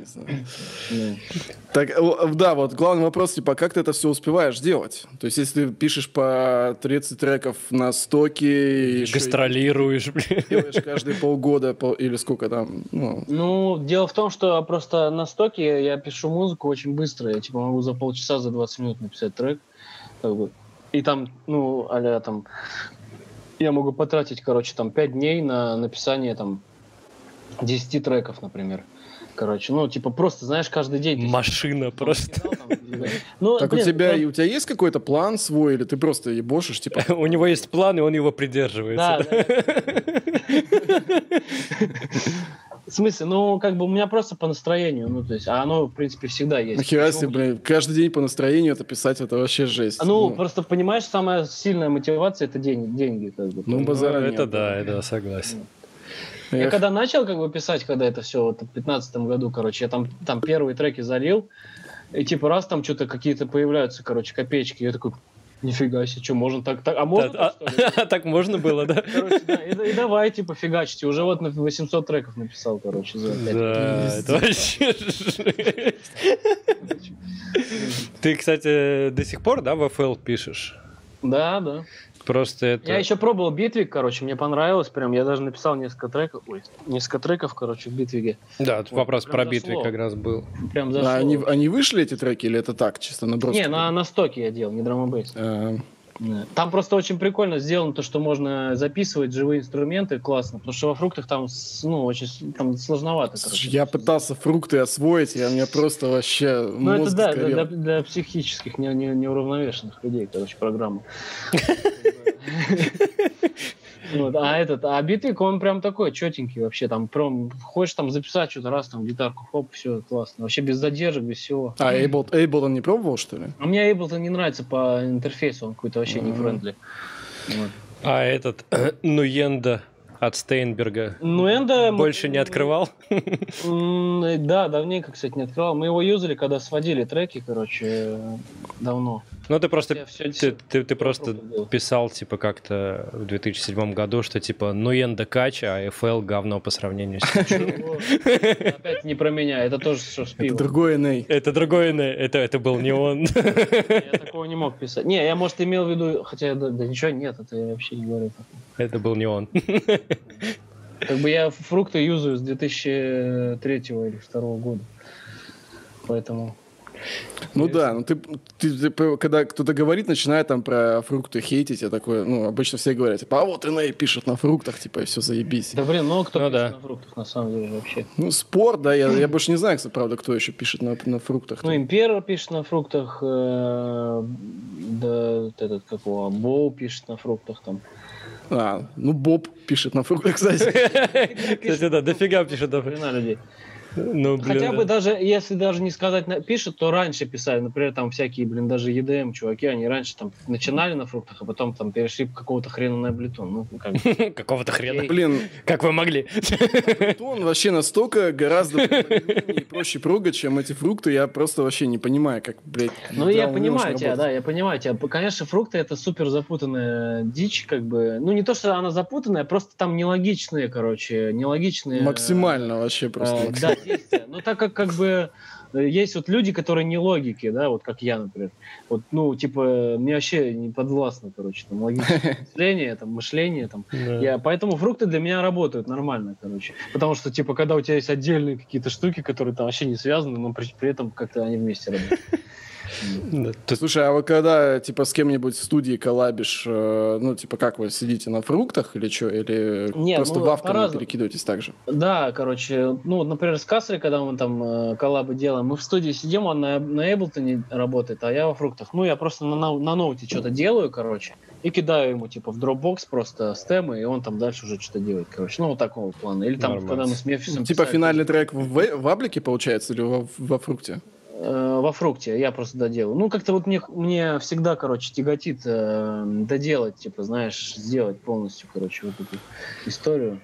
Так, да, вот главный вопрос, типа, как ты это все успеваешь делать? То есть, если ты пишешь по 30 треков на стоке...
Гастролируешь,
блин. Делаешь каждые полгода или сколько там?
Ну. ну, дело в том, что просто на стоке я пишу музыку очень быстро. Я, типа, могу за полчаса, за 20 минут написать трек. Как бы. И там, ну, а там... Я могу потратить, короче, там 5 дней на написание там 10 треков, например. Короче, ну, типа, просто, знаешь, каждый день...
Машина просто. *laughs*
Ну, так у тебя, у тебя есть какой-то план свой, или ты просто ебошишь, типа... *laughs*
У него есть план, и он его придерживается. *laughs*
В смысле, ну, как бы у меня просто по настроению, ну, то есть, а оно, в принципе, всегда есть.
Нахера себе, блин, каждый день по настроению это писать, это вообще жесть.
Ну, ну. просто, понимаешь, самая сильная мотивация – это день, деньги, как бы.
Ну, базара ну, Это да, это согласен.
Я Эх. когда начал, как бы, писать, когда это все, вот, в 15 году, короче, я там, там первые треки залил, и, типа, раз там что-то какие-то появляются, короче, копеечки, я такой, Нифига себе, что, можно так, так а можно
Да,
так, что ли?
а- *laughs* Так можно было, да?
Короче, да, и, и давай, типа, фигачите. Уже вот на 800 треков написал, короче, за
Да, это вообще жесть. Ты, кстати, до сих пор, да, в FL пишешь?
Да, да.
Просто это...
Я еще пробовал битвик, короче, мне понравилось прям. Я даже написал несколько треков, ой, несколько треков, короче, в битвиге.
Да, тут
Вот,
вопрос про
зашло.
битвы как раз был.
Прям
А
зашло.
они, они вышли, эти треки, или это так, чисто наброс?
Не, на, на стоке я делал, не drum bass.
Э,
Там просто очень прикольно сделано то, что можно записывать живые инструменты, классно. Потому что во фруктах там, ну, очень там сложновато. короче.
Я пытался фрукты освоить, у меня просто вообще
Ну, это да, для, для психических не, не- неуравновешенных людей, короче, программа. *laughs* Вот, а этот, а Bitwig, он прям такой четенький вообще, там прям хочешь там записать что-то раз, там гитарку, хоп, все классно. Вообще без задержек, без всего.
А, Ableton, Ableton не пробовал, что ли?
А мне Ableton не нравится по интерфейсу, он какой-то вообще не
Мгм.
friendly. Вот.
А этот Нуенда от Стейнберга
Ну, Энда...
больше не открывал?
Да, давненько, кстати, не открывал. Мы его юзали, когда сводили треки, короче, э, давно.
Ну, ты просто,
Я всё-
ты, ты, ты просто писал, типа, как-то в 2007 году, что, типа, Нуенда кача, а FL говно по сравнению с. *laughs*
Опять не про меня, это тоже что с
Это другой NA.
Это другой, не- это, это был не он. *laughs*
Я такого не мог писать. Не, я, может, имел в виду, хотя, да, да ничего, нет, это я вообще не говорю.
Это был не он. *laughs*
Как бы я фрукты юзаю с 2003 или 2002 года. Поэтому...
Ну да, ну ты, ты- ты когда кто-то говорит, начинает там про фрукты хейтить, я такой, ну, обычно все говорят, типа, а вот NA пишет на фруктах, типа, и все, заебись.
Да блин, много кто
Ну
пишет
да.
на фруктах, на самом деле, вообще.
Ну, спор, да, я, я больше не знаю, кстати, правда, кто еще пишет на, на фруктах.
Ну, Император пишет на фруктах, э, да, вот этот, как его, Боу пишет на фруктах там.
А, ну, Боб пишет на фруктах, кстати. *laughs*
Кстати, да, дофига пишет. да.
Хрена людей.
Ну, *laughs* блин.
Хотя бы даже, если даже не сказать пишет, то раньше писали, например, там всякие, блин, даже EDM чуваки, они раньше там начинали на фруктах, а потом там перешли к какого-то хрена на Ableton. Ну, как. *laughs*
Какого-то хрена.
Блин,
Как вы могли?
он вообще настолько гораздо и проще прогать, чем эти фрукты, я просто вообще не понимаю, как, блядь,
Ну, я понимаю тебя, да, я понимаю тебя. Конечно, фрукты это супер запутанная дичь, как бы. Ну, не то, что она запутанная, просто там нелогичные, короче, нелогичные.
Максимально вообще
э,
просто.
Да, действия. Ну, так как, как бы, э, есть вот люди, которые не логики, да, вот как я, например. Вот, ну, типа, мне вообще не подвластно, короче, там, логическое *laughs* мышление, там, мышление, там. Я, поэтому фрукты для меня работают нормально, короче. Потому что, типа, когда у тебя есть отдельные какие-то штуки, которые там вообще не связаны, но при, при этом как-то они вместе работают. *laughs*
Слушай, а вы когда, типа, с кем-нибудь в студии коллабишь, э, ну, типа, как вы сидите на фруктах или что? Или
Не,
просто
ну,
вавками
по-разному.
перекидываетесь так же?
Да, короче, ну, например, с Касли, когда мы там э, коллабы делаем, мы в студии сидим, он на, на Эблтоне работает, а я во фруктах. Ну, я просто на, на ноуте что-то делаю, короче, и кидаю ему, типа, в Dropbox просто стемы, и он там дальше уже что-то делает, короче. Ну, вот такого плана. Или там,
Нормально.
когда мы с Мефисом
Типа
писали,
финальный трек в, в, в Аблике, получается, или во, во фрукте?
Э, во фрукте, я просто доделаю. Ну, как-то вот мне, мне всегда, короче, тяготит э, доделать, типа, знаешь, сделать полностью, короче, вот эту историю.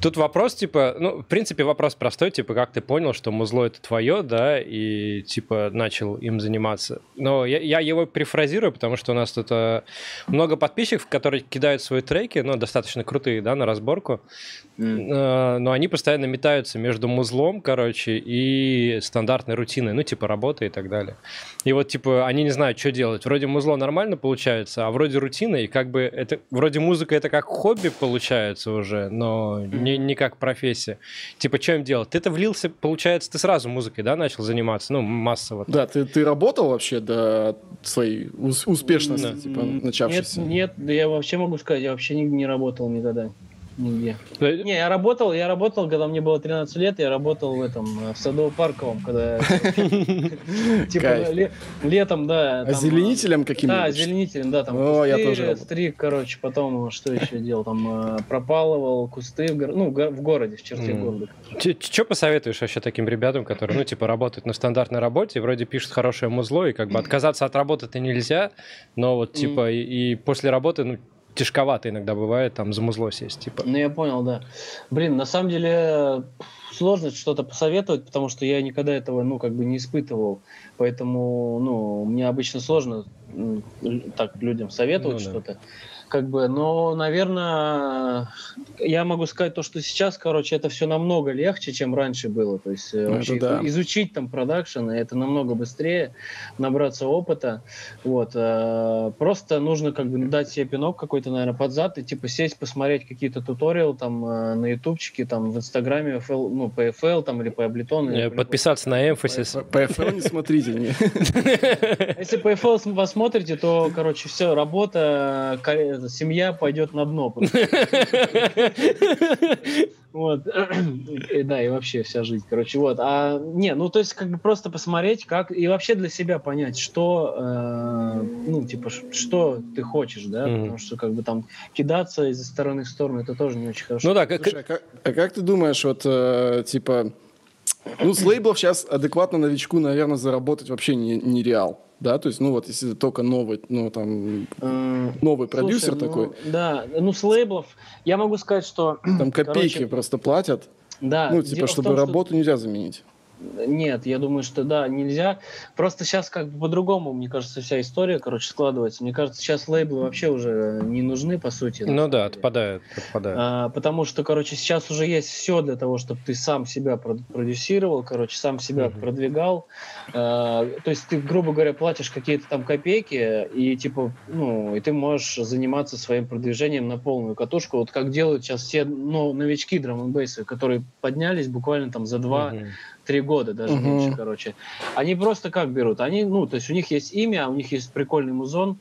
Тут вопрос, типа, ну, в принципе, вопрос простой, типа, как ты понял, что музло это твое, да, и, типа, начал им заниматься. Но я, я его перефразирую, потому что у нас тут э, много подписчиков, которые кидают свои треки, ну, достаточно крутые, да, на разборку. Э, но они постоянно метаются между музлом, короче, и стандартной рутиной, ну, типа, работы и так далее. И вот, типа, они не знают, что делать. Вроде музло нормально получается, а вроде рутина, и как бы это... Вроде музыка это как хобби получается уже, но не, не как профессия. Типа, что им делать? Ты-то влился, получается, ты сразу музыкой, да, начал заниматься? Ну, массово.
Да, ты, ты работал вообще до своей ус- успешности,
Да.
типа, начавшейся?
Нет, нет, я вообще могу сказать, я вообще не, не работал никогда. Нигде.
Э,
Не, я работал, я работал, когда мне было 13 лет, я работал в этом, э, в Садово-Парковом, когда... *laughs* Типа летом, да.
Озеленителем
э,
каким-нибудь?
Да, озеленителем, да, там
О, я
кусты, стриг, короче, потом что еще делал, там э, пропалывал кусты, в ну, в го- в городе, в черте города.
Что посоветуешь вообще таким ребятам, которые, ну, типа, работают на стандартной работе, вроде пишут хорошее музло, и как бы отказаться от работы-то нельзя, но вот, типа, и, и после работы, ну, тяжковато иногда бывает там за музло сесть, типа.
Ну, я понял, да. Блин, на самом деле сложно что-то посоветовать, потому что я никогда этого, ну, как бы не испытывал. Поэтому, ну, мне обычно сложно так людям советовать
Ну да.
Как бы, но, наверное, я могу сказать то, что сейчас, короче, это все намного легче, чем раньше было. То есть э,
Ну,
вообще
да.
изучить там продакшн, это намного быстрее, набраться опыта. Вот. э, Просто нужно как бы дать себе пинок какой-то, наверное, под зад и типа сесть, посмотреть какие-то туториалы там э, на ютубчике, там в инстаграме, FL, ну, по FL там или по Ableton. или по-
Подписаться на Emphasis.
По FL не смотрите. *laughs*
Если по FL см- посмотрите, то, короче, все, работа, карьера, семья пойдет на дно. *laughs* Вот. И Да, и вообще вся жизнь, короче, вот. А, не, ну, то есть, как бы просто посмотреть, как, и вообще для себя понять, что, э, ну, типа, что ты хочешь, да,
Мгм.
потому что, как бы, там, кидаться из стороны в сторону, это тоже не очень хорошо.
Ну да, как,
Слушай, а как, а как ты думаешь, вот, э, типа, ну, с лейблов сейчас адекватно новичку, наверное, заработать вообще не, не реал, да? То есть, ну, вот, если только новый, ну, там,
Э,
новый продюсер
слушай, ну,
такой,
Да, ну, с лейблов, я могу сказать, что...
там *clears throat* копейки
короче,
просто платят.
Да,
ну, типа, чтобы
том, что-
работу нельзя заменить.
Нет, я думаю, что да, нельзя. Просто сейчас как бы по-другому, мне кажется, вся история, короче, складывается. Мне кажется, сейчас лейблы вообще уже не нужны, по сути.
Ну да,
деле.
отпадает, отпадает.
А, потому что, короче, сейчас уже есть все для того, чтобы ты сам себя прод- продюсировал, короче, сам себя
Мгм.
продвигал. А, то есть ты, грубо говоря, платишь какие-то там копейки, и типа, ну, и ты можешь заниматься своим продвижением на полную катушку. Вот как делают сейчас все ну, новички драм которые поднялись буквально там за два
Мгм.
Три года, даже
Мгм.
меньше, короче. Они просто как берут? Они, ну, то есть у них есть имя, у них есть прикольный музон,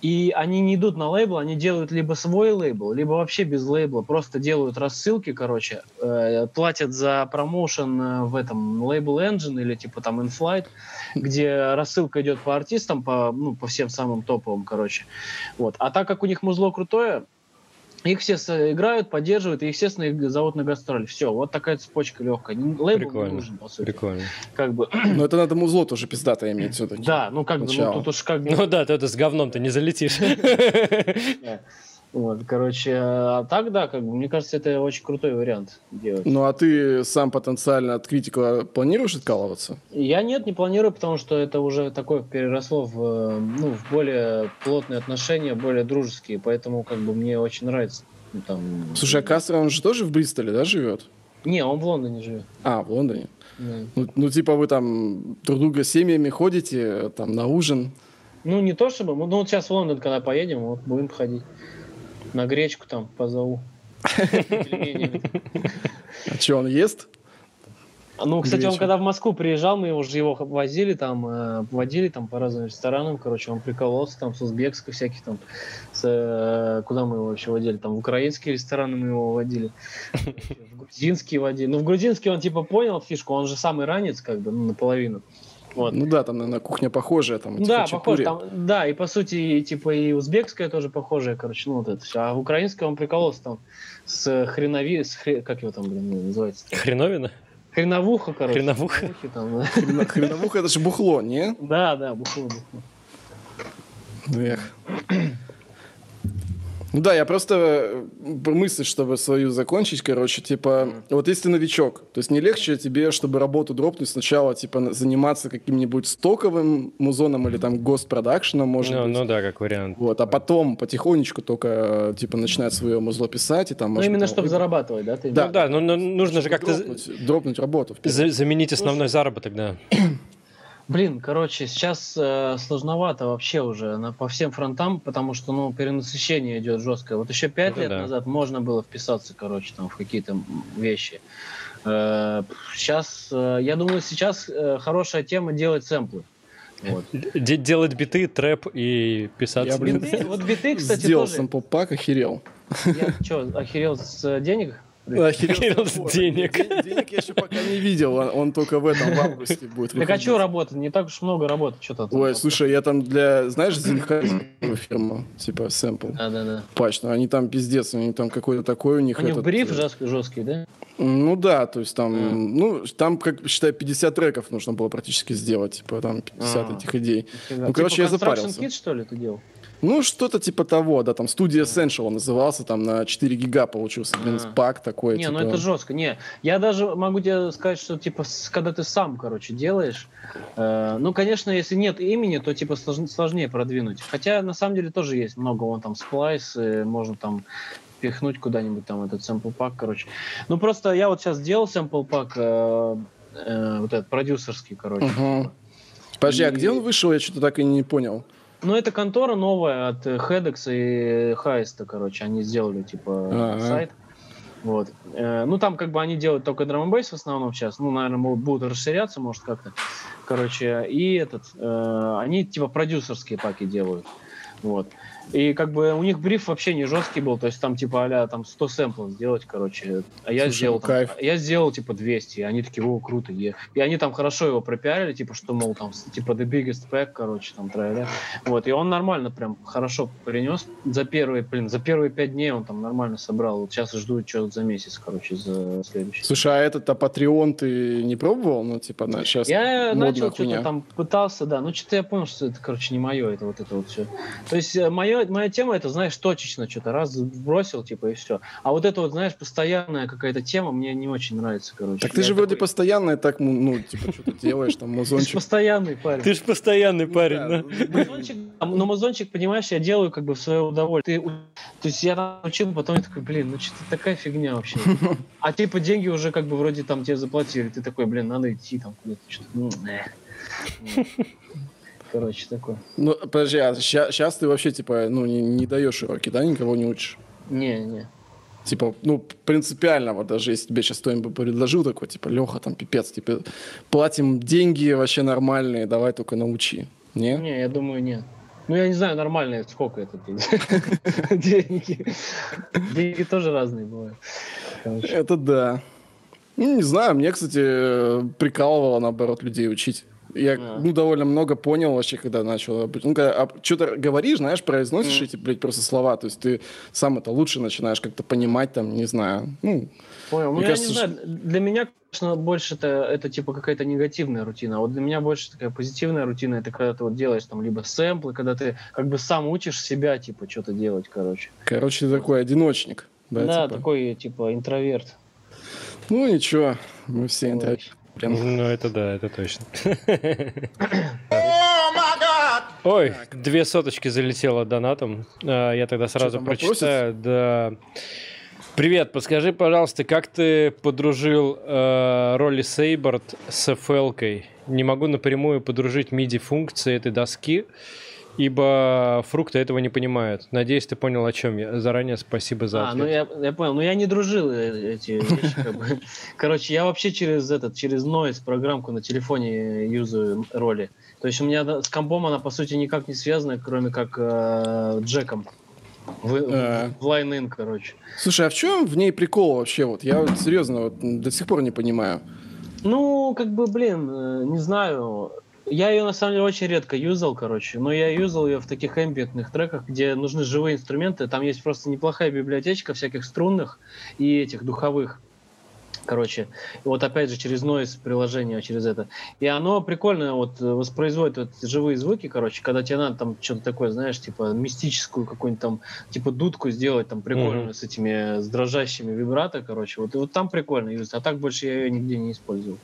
и они не идут на лейбл, они делают либо свой лейбл, либо вообще без лейбла, просто делают рассылки, короче, э, платят за промоушен э, в этом лейбл engine или типа там InFlight, где рассылка идет по артистам, по, ну, по всем самым топовым, короче. Вот. А так как у них музло крутое, их все играют, поддерживают, и, естественно, их зовут на гастроли. Все, вот такая цепочка легкая. Лейбл не
Прикольно.
нужен, по сути.
Прикольно.
Как бы,
Но это надо музло тоже пиздато иметь все-таки.
да, ну как бы, ну тут уж как бы...
Ну да, ты это с говном-то не залетишь.
Вот, короче, а так, да, как бы, мне кажется, это очень крутой вариант делать.
Ну, а ты сам потенциально от критика планируешь откалываться?
Я нет, не планирую, потому что это уже такое переросло в, ну, в более плотные отношения, более дружеские, поэтому как бы мне очень нравится. ну, там...
Слушай, а Кастро, он же тоже в Бристоле, да, живет?
Не, он в Лондоне живет.
А, в Лондоне.
Да.
Ну, ну, типа вы там друг друга семьями ходите, там, на ужин.
Ну, не то чтобы, ну, вот сейчас в Лондон, когда поедем, вот будем ходить. На гречку там позову.
А что, он ест?
Ну, кстати, он когда в Москву приезжал, мы уже его возили там, э, водили там по разным ресторанам, короче, он прикололся там с узбекской всяких там, с, э, куда мы его вообще водили, там в украинские рестораны мы его водили, в грузинские водили. Ну, в грузинский он типа понял фишку, он же самый ранец, как бы, ну, наполовину. Вот.
Ну да, там, наверное, кухня похожая. Там,
Ну Да, похоже, там, да, и по сути, и, типа и узбекская тоже похожая, короче, ну вот это все. А в украинской он прикололся там с хренови, с хре- как его там, блин, называется?
Хреновина?
Хреновуха, короче.
Хреновуха.
Хреновухи там, да.
Хрена- Хреновуха, это же бухло, не?
Да, да, бухло, бухло.
Эх. Ну да, я просто э, мысль, чтобы свою закончить, короче, типа, вот если ты новичок, то есть не легче тебе, чтобы работу дропнуть сначала, типа, заниматься каким-нибудь стоковым музоном или там госпродакшеном, может
Ну,
быть.
ну да, как вариант.
Вот, а потом потихонечку только, э, типа, начинать свое музло писать, и там,
Ну,
может
именно
быть,
чтобы
там,
зарабатывать, да? Ты
Да.
Ну да, ну, ну, нужно же
чтобы
как-то
дропнуть, дропнуть работу.
за- заменить основной заработок, да. *clears throat*
Блин, короче, сейчас э, сложновато вообще уже на, по всем фронтам, потому что, ну, перенасыщение идет жесткое. Вот еще пять
Это
лет
да.
назад можно было вписаться, короче, там, в какие-то вещи. сейчас, э, я думаю, сейчас э, хорошая тема делать сэмплы. Вот.
Де- делать биты, трэп и писаться.
Я, блин,
Биты- вот биты, кстати,
Сделал
тоже.
сэмпл-пак, охерел.
Я что, охерел с э, денег?
Охерел
с денег.
Ден- Денег я еще пока не видел, он, только в этом, в августе будет выходить.
что работать? Не так уж много работы, что-то.
Ой, слушай, я там для, знаешь, Зинхайз фирма, типа сэмпл,
Да, да, да.
патч, ну, они там пиздец, они там какой-то такой у них
У них бриф
э,
жесткий, да?
Ну да, то есть там,
А.
ну, там, как считай, 50 треков нужно было практически сделать, типа там 50
А.
этих идей. Ну, короче,
Типа
я
Construction
запарился.
Kit, что ли, ты делал?
Ну, что-то типа того, да, там студия Essential он назывался, там на 4 гига получился, блин,
А.
пак такой.
Не,
типа.
ну это жестко. Не, я даже могу тебе сказать, что типа, когда ты сам, короче, делаешь, э, ну, конечно, если нет имени, то типа слож- сложнее продвинуть. Хотя на самом деле тоже есть много, вон там сплайс, э, можно там пихнуть куда-нибудь там этот sample пак, короче. Ну просто я вот сейчас делал sample пак, э, э, вот этот продюсерский, короче.
Мгм. Подожди, а
И-
где он вышел? Я что-то так и не понял.
Ну, это контора новая от э, HEDEX и Хайста, короче. Они сделали, типа,
Ага.
сайт. Вот. Э, Ну, там как бы они делают только драм в основном сейчас. Ну, наверное, могут- будут расширяться, может, как-то. Короче, и этот... э, Они, типа, продюсерские паки делают. Вот. И как бы у них бриф вообще не жесткий был, то есть там типа а там 100 сэмплов сделать, короче, а я
Слушай,
сделал
ну,
там-
кайф.
я сделал типа 200, и они такие, о, круто, е». и они там хорошо его пропиарили, типа, что, мол, там, типа, the biggest pack, короче, там, тролля. Вот, и он нормально прям хорошо принес за первые, блин, за первые пять дней он там нормально собрал, вот сейчас жду что за месяц, короче, за следующий.
Слушай, а этот а Patreon ты не пробовал? Ну, типа, на, сейчас
Я начал что-то там пытался, да, но что-то я понял, что это, короче, не мое, это вот это вот все. То есть э, моя, моя тема, это, знаешь, точечно что-то, раз бросил, типа, и все. А вот это вот, знаешь, постоянная какая-то тема мне не очень нравится, короче.
Так ты
Я
же вроде
такой-
постоянно так, ну, ну, типа, что-то делаешь, там,
Ты ж
музончик.
постоянный парень.
Ты ж постоянный парень,
Да,
да?
Музончик, а, ну, музончик, понимаешь, я делаю как бы в свое удовольствие. Ты то есть я там учил, потом я такой, блин, ну что-то такая фигня вообще. *laughs* А типа деньги уже как бы вроде там тебе заплатили. Ты такой, блин, надо идти там куда-то *laughs* Короче, такой.
Ну, подожди, а сейчас ты вообще, типа, ну, не, не даешь уроки, да, никого не учишь?
Не, не.
Типа, ну, принципиально, вот даже если тебе сейчас кто-нибудь предложил такой, типа, Леха, там, пипец, типа, платим деньги вообще нормальные, давай только научи. Не?
Не, я думаю, нет. Ну, я не знаю, нормально, сколько это. *laughs* Деньги. Деньги тоже разные бывают.
Это да. Ну, не знаю, мне, кстати, прикалывало, наоборот, людей учить. Я,
А.
ну, довольно много понял вообще, когда начал. Ну, когда что-то говоришь, знаешь, произносишь
Мгм.
эти, блядь, просто слова. То есть ты сам это лучше начинаешь как-то понимать, там, не знаю. Ну,
Понял. Ну,
Мне
я
кажется,
не знаю, для меня, конечно, больше это, это типа какая-то негативная рутина. А вот для меня больше такая позитивная рутина, это когда ты вот делаешь там либо сэмплы, когда ты как бы сам учишь себя, типа, что-то делать, короче.
короче, ты такой одиночник. Да,
Да,
типа.
такой, типа, интроверт.
Ну, ничего, мы все интроверты. Прям.
Ну, это да, это точно. *laughs* Ой, две соточки залетело донатом. А, Я тогда сразу прочитаю. Да. Привет, подскажи, пожалуйста, как ты подружил э, роли Сейборд с FL-кой? Не могу напрямую подружить MIDI-функции этой доски, ибо фрукты этого не понимают. Надеюсь, ты понял, о чем я. Заранее спасибо за
А, ну
ответ.
я, я понял. Ну я не дружил э, эти вещи, как бы. Короче, я вообще через этот, через Noise программку на телефоне юзаю роли. То есть у меня с компом она, по сути, никак не связана, кроме как э, джеком. В,
А.
в line-in, короче.
Слушай, а в чем в ней прикол вообще? Вот я вот серьезно вот, до сих пор не понимаю.
Ну, как бы, блин, э, не знаю. Я ее на самом деле очень редко юзал, короче, но я юзал ее в таких эмбиентных треках, где нужны живые инструменты. Там есть просто неплохая библиотечка всяких струнных и этих духовых. Короче, и вот опять же через Noise приложение, через это. И оно прикольно вот воспроизводит вот живые звуки, короче, когда тебе надо там что-то такое, знаешь, типа мистическую какую-нибудь там, типа дудку сделать там прикольную
Мгм.
с этими, с дрожащими вибрато, короче. Вот, и вот там прикольно юзать, а так больше я ее нигде не использовал.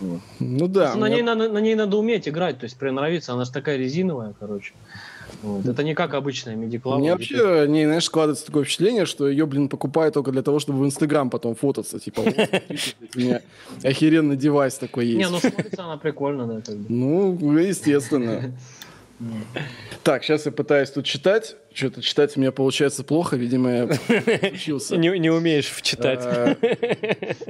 Вот.
Ну да.
На,
мне-
ней надо, на ней надо уметь играть, то есть приноровиться, она же такая резиновая, короче. Вот. Это не как обычная MIDI
У меня вообще, не, знаешь, складывается такое впечатление, что ее, блин, покупают только для того, чтобы в Инстаграм потом фототься. Типа, у меня охеренный девайс такой
ты-
есть.
Не, ну смотрится она прикольно, да, как бы.
Ну, естественно. *laughs* Так, сейчас я пытаюсь тут читать. Что-то читать у меня получается плохо, видимо, я учился.
Не, не умеешь вчитать.
А,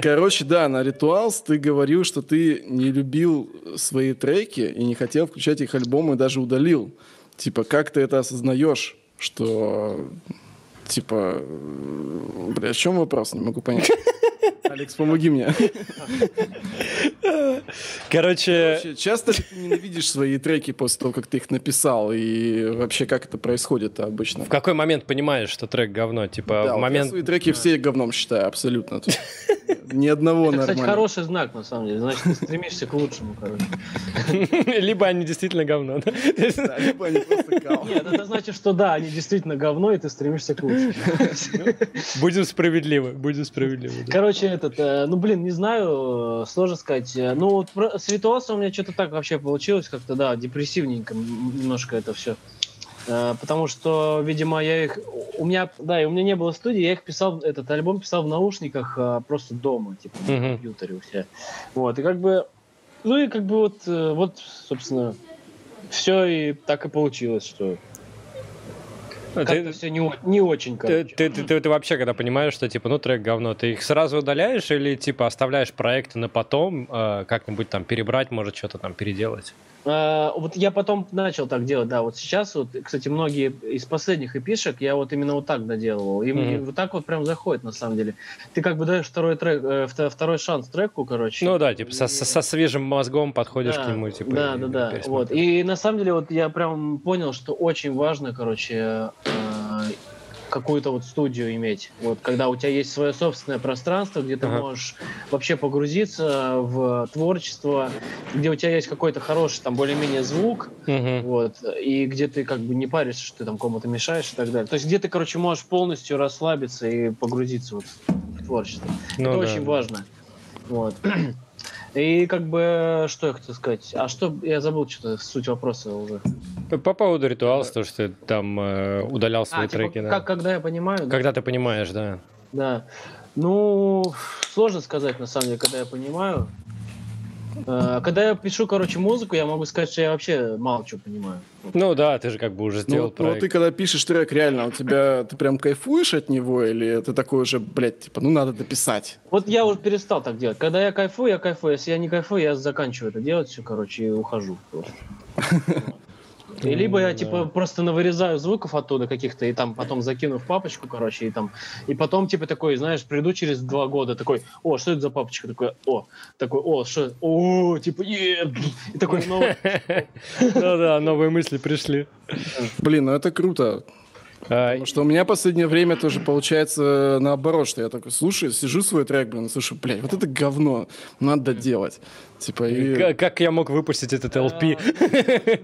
Короче, да, на Rituals ты говорил, что ты не любил свои треки и не хотел включать их альбомы, даже удалил. Типа, как ты это осознаешь, что... Типа... Бля, о чем вопрос? Не могу понять. *laughs* Алекс, помоги мне.
Короче,
Вообще, часто ли ты ненавидишь свои треки после того, как ты их написал? И вообще, как это происходит обычно?
в какой момент понимаешь, что трек говно? Типа,
Да,
в
вот я
момент...
свои треки все говном считаю, абсолютно. Ни одного
Это, кстати,
нормального.
хороший знак, на самом деле. Значит, ты стремишься к лучшему, короче. *laughs*
Либо они действительно говно. да?
Да, либо они просто кал.
Нет, это значит, что да, они действительно говно, и ты стремишься к лучшему. *laughs*
Будем справедливы, будем справедливы. да.
Короче, этот, э, ну, блин, не знаю, э, сложно сказать. Э, Ну, вот про- с Ритуалсом у меня что-то так вообще получилось, как-то, да, депрессивненько немножко это все. Потому что, видимо, я их... У меня, да, и у меня не было студии, я их писал, этот альбом писал в наушниках просто дома, типа, на
Мгм.
компьютере у себя. Вот, и как бы... Ну, и как бы вот, вот, собственно, все и так и получилось, что как-то
ты-
все не, не очень, короче.
ты, ты, ты- ты вообще, когда понимаешь, что типа, ну, трек говно, ты их сразу удаляешь или типа оставляешь проекты на потом, э, как-нибудь там перебрать, может, что-то там переделать?
А, вот я потом начал так делать, да, вот сейчас вот, кстати, многие из последних эпишек я вот именно вот так доделывал, и
Мгм.
вот так вот прям заходит на самом деле. Ты как бы даешь второй трек, э, вто- второй шанс треку, короче.
Ну да, типа со, со- со свежим мозгом подходишь
Да,
к нему, типа.
Да,
и
да, да. Вот. И на самом деле вот я прям понял, что очень важно, короче, э, какую-то вот студию иметь. Вот когда у тебя есть свое собственное пространство, где ты
Ага.
можешь вообще погрузиться в творчество, где у тебя есть какой-то хороший там более-менее звук,
Мгм.
вот, и где ты как бы не паришься, что ты там кому-то мешаешь и так далее. То есть где ты, короче, можешь полностью расслабиться и погрузиться вот в творчество.
Ну
Это
да.
очень важно. Вот. *clears throat* И как бы, что я хотел сказать? А что, я забыл что-то, суть вопроса уже.
По, по поводу ритуала, то, что ты там э, удалял свои
А, типа,
треки, да.
как, когда я понимаю, да?
Когда ты понимаешь, да.
Да. Ну, сложно сказать, на самом деле, когда я понимаю. Э, Когда я пишу, короче, музыку, я могу сказать, что я вообще мало чего понимаю.
Ну да, ты же как бы уже
Ну,
сделал
ну, вот
проект.
ты когда пишешь трек, реально, у тебя ты прям кайфуешь от него, или ты такой уже, блядь, типа, ну надо дописать?
Вот я уже перестал так делать. Когда я кайфую, я кайфую. Если я не кайфую, я заканчиваю это делать все, короче, и ухожу просто. *laughs* И либо я,
Ну,
типа,
да.
просто навырезаю звуков оттуда каких-то, и там потом закину в папочку, короче, и там... И потом, типа, такой, знаешь, приду через два года, такой, о, что это за папочка? Такой, о, такой, о, что, о, типа, е, и такой, ну,
Ну да, новые мысли пришли.
Блин, ну это круто.
А,
Потому что у меня последнее время тоже получается наоборот, что я такой слушаю, сижу свой трек, блин, слушаю, блядь, вот это говно, надо делать. Типа, и...
к- Как я мог выпустить этот LP?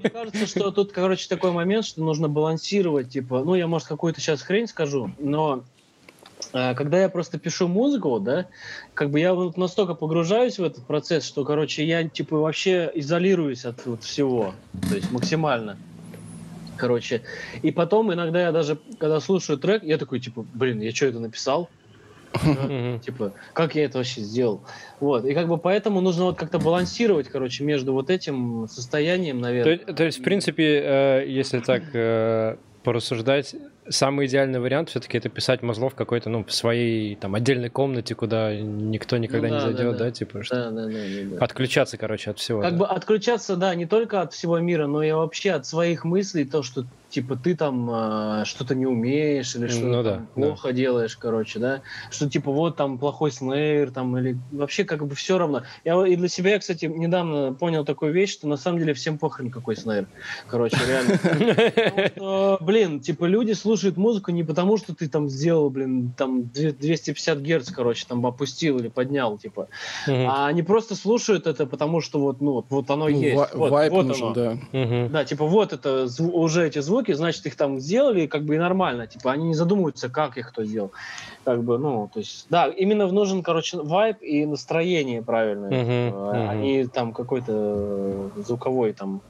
Мне кажется, что тут, короче, такой момент, что нужно балансировать, типа, ну, я, может, какую-то сейчас хрень скажу, но а, когда я просто пишу музыку, да, как бы я вот настолько погружаюсь в этот процесс, что, короче, я, типа, вообще изолируюсь от вот всего, то есть максимально. Короче, и потом иногда я даже, когда слушаю трек, я такой, типа, блин, я что это написал? Типа, как я это вообще сделал? Вот, и как бы поэтому нужно вот как-то балансировать, короче, между вот этим состоянием,
То,
наверное.
то есть, в принципе, э, если так э, порассуждать, самый идеальный вариант все-таки это писать мозлов в какой-то, ну, в своей там отдельной комнате, куда никто никогда
Ну
не
да, да,
зайдет,
да.
да, типа, что
Да, да, да, да, да.
отключаться, короче, от всего.
Как
да.
бы отключаться, да, не только от всего мира, но и вообще от своих мыслей, то, что типа ты там а, что-то не умеешь или что-то
Ну да,
там
да.
плохо делаешь, короче, да, что типа вот там плохой снейр, там или вообще как бы все равно. Я и для себя, кстати, недавно понял такую вещь, что на самом деле всем похрен какой снейр, короче, реально. *laughs* Блин, типа люди слушают музыку не потому, что ты там сделал, блин, там две- 250 герц, короче, там опустил или поднял, типа, а они просто слушают это, потому что вот, ну, вот, оно
Ну,
есть. вот, оно.
да.
Мгм.
Да, типа вот это уже эти звуки, значит их там сделали, как бы и нормально. Типа они не задумываются, как их кто сделал. Как бы, ну, то есть, да, именно нужен, короче, вайб и настроение правильное, а
мгм.
не там какой-то звуковой там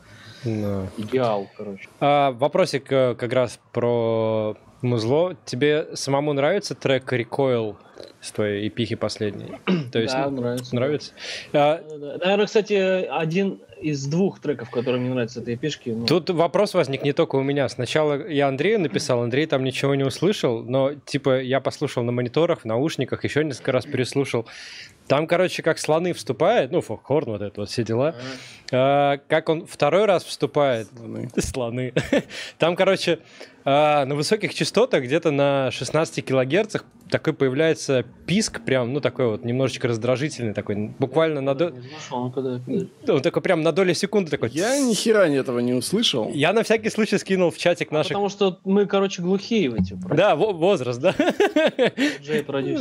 Да.
идеал, короче.
А, вопросик э, как раз про музло. Тебе самому нравится трек Recoil с твоей эпихи последней? *clears throat* То есть,
да, нравится.
нравится? А,
Да, да. Наверное, кстати, один из двух треков, которые мне нравятся этой эпишки. ну,
Тут вопрос возник не только у меня. Сначала я Андрею написал, Андрей там ничего не услышал, но типа я послушал на мониторах, в наушниках, еще несколько раз переслушал. Там, короче, как слоны вступает, ну, фокхорн, вот это вот все дела. А, как он второй раз вступает,
Слоны.
слоны. *laughs* Там, короче, а, на высоких частотах, где-то на 16 килогерцах, такой появляется писк, прям, ну, такой вот немножечко раздражительный, такой, буквально на долю... Он такой прям на долю секунды такой...
Я ни хера ни этого не услышал.
Я на всякий случай скинул в чатик наших...
Потому что мы, короче, глухие в эти.
Да, возраст, да.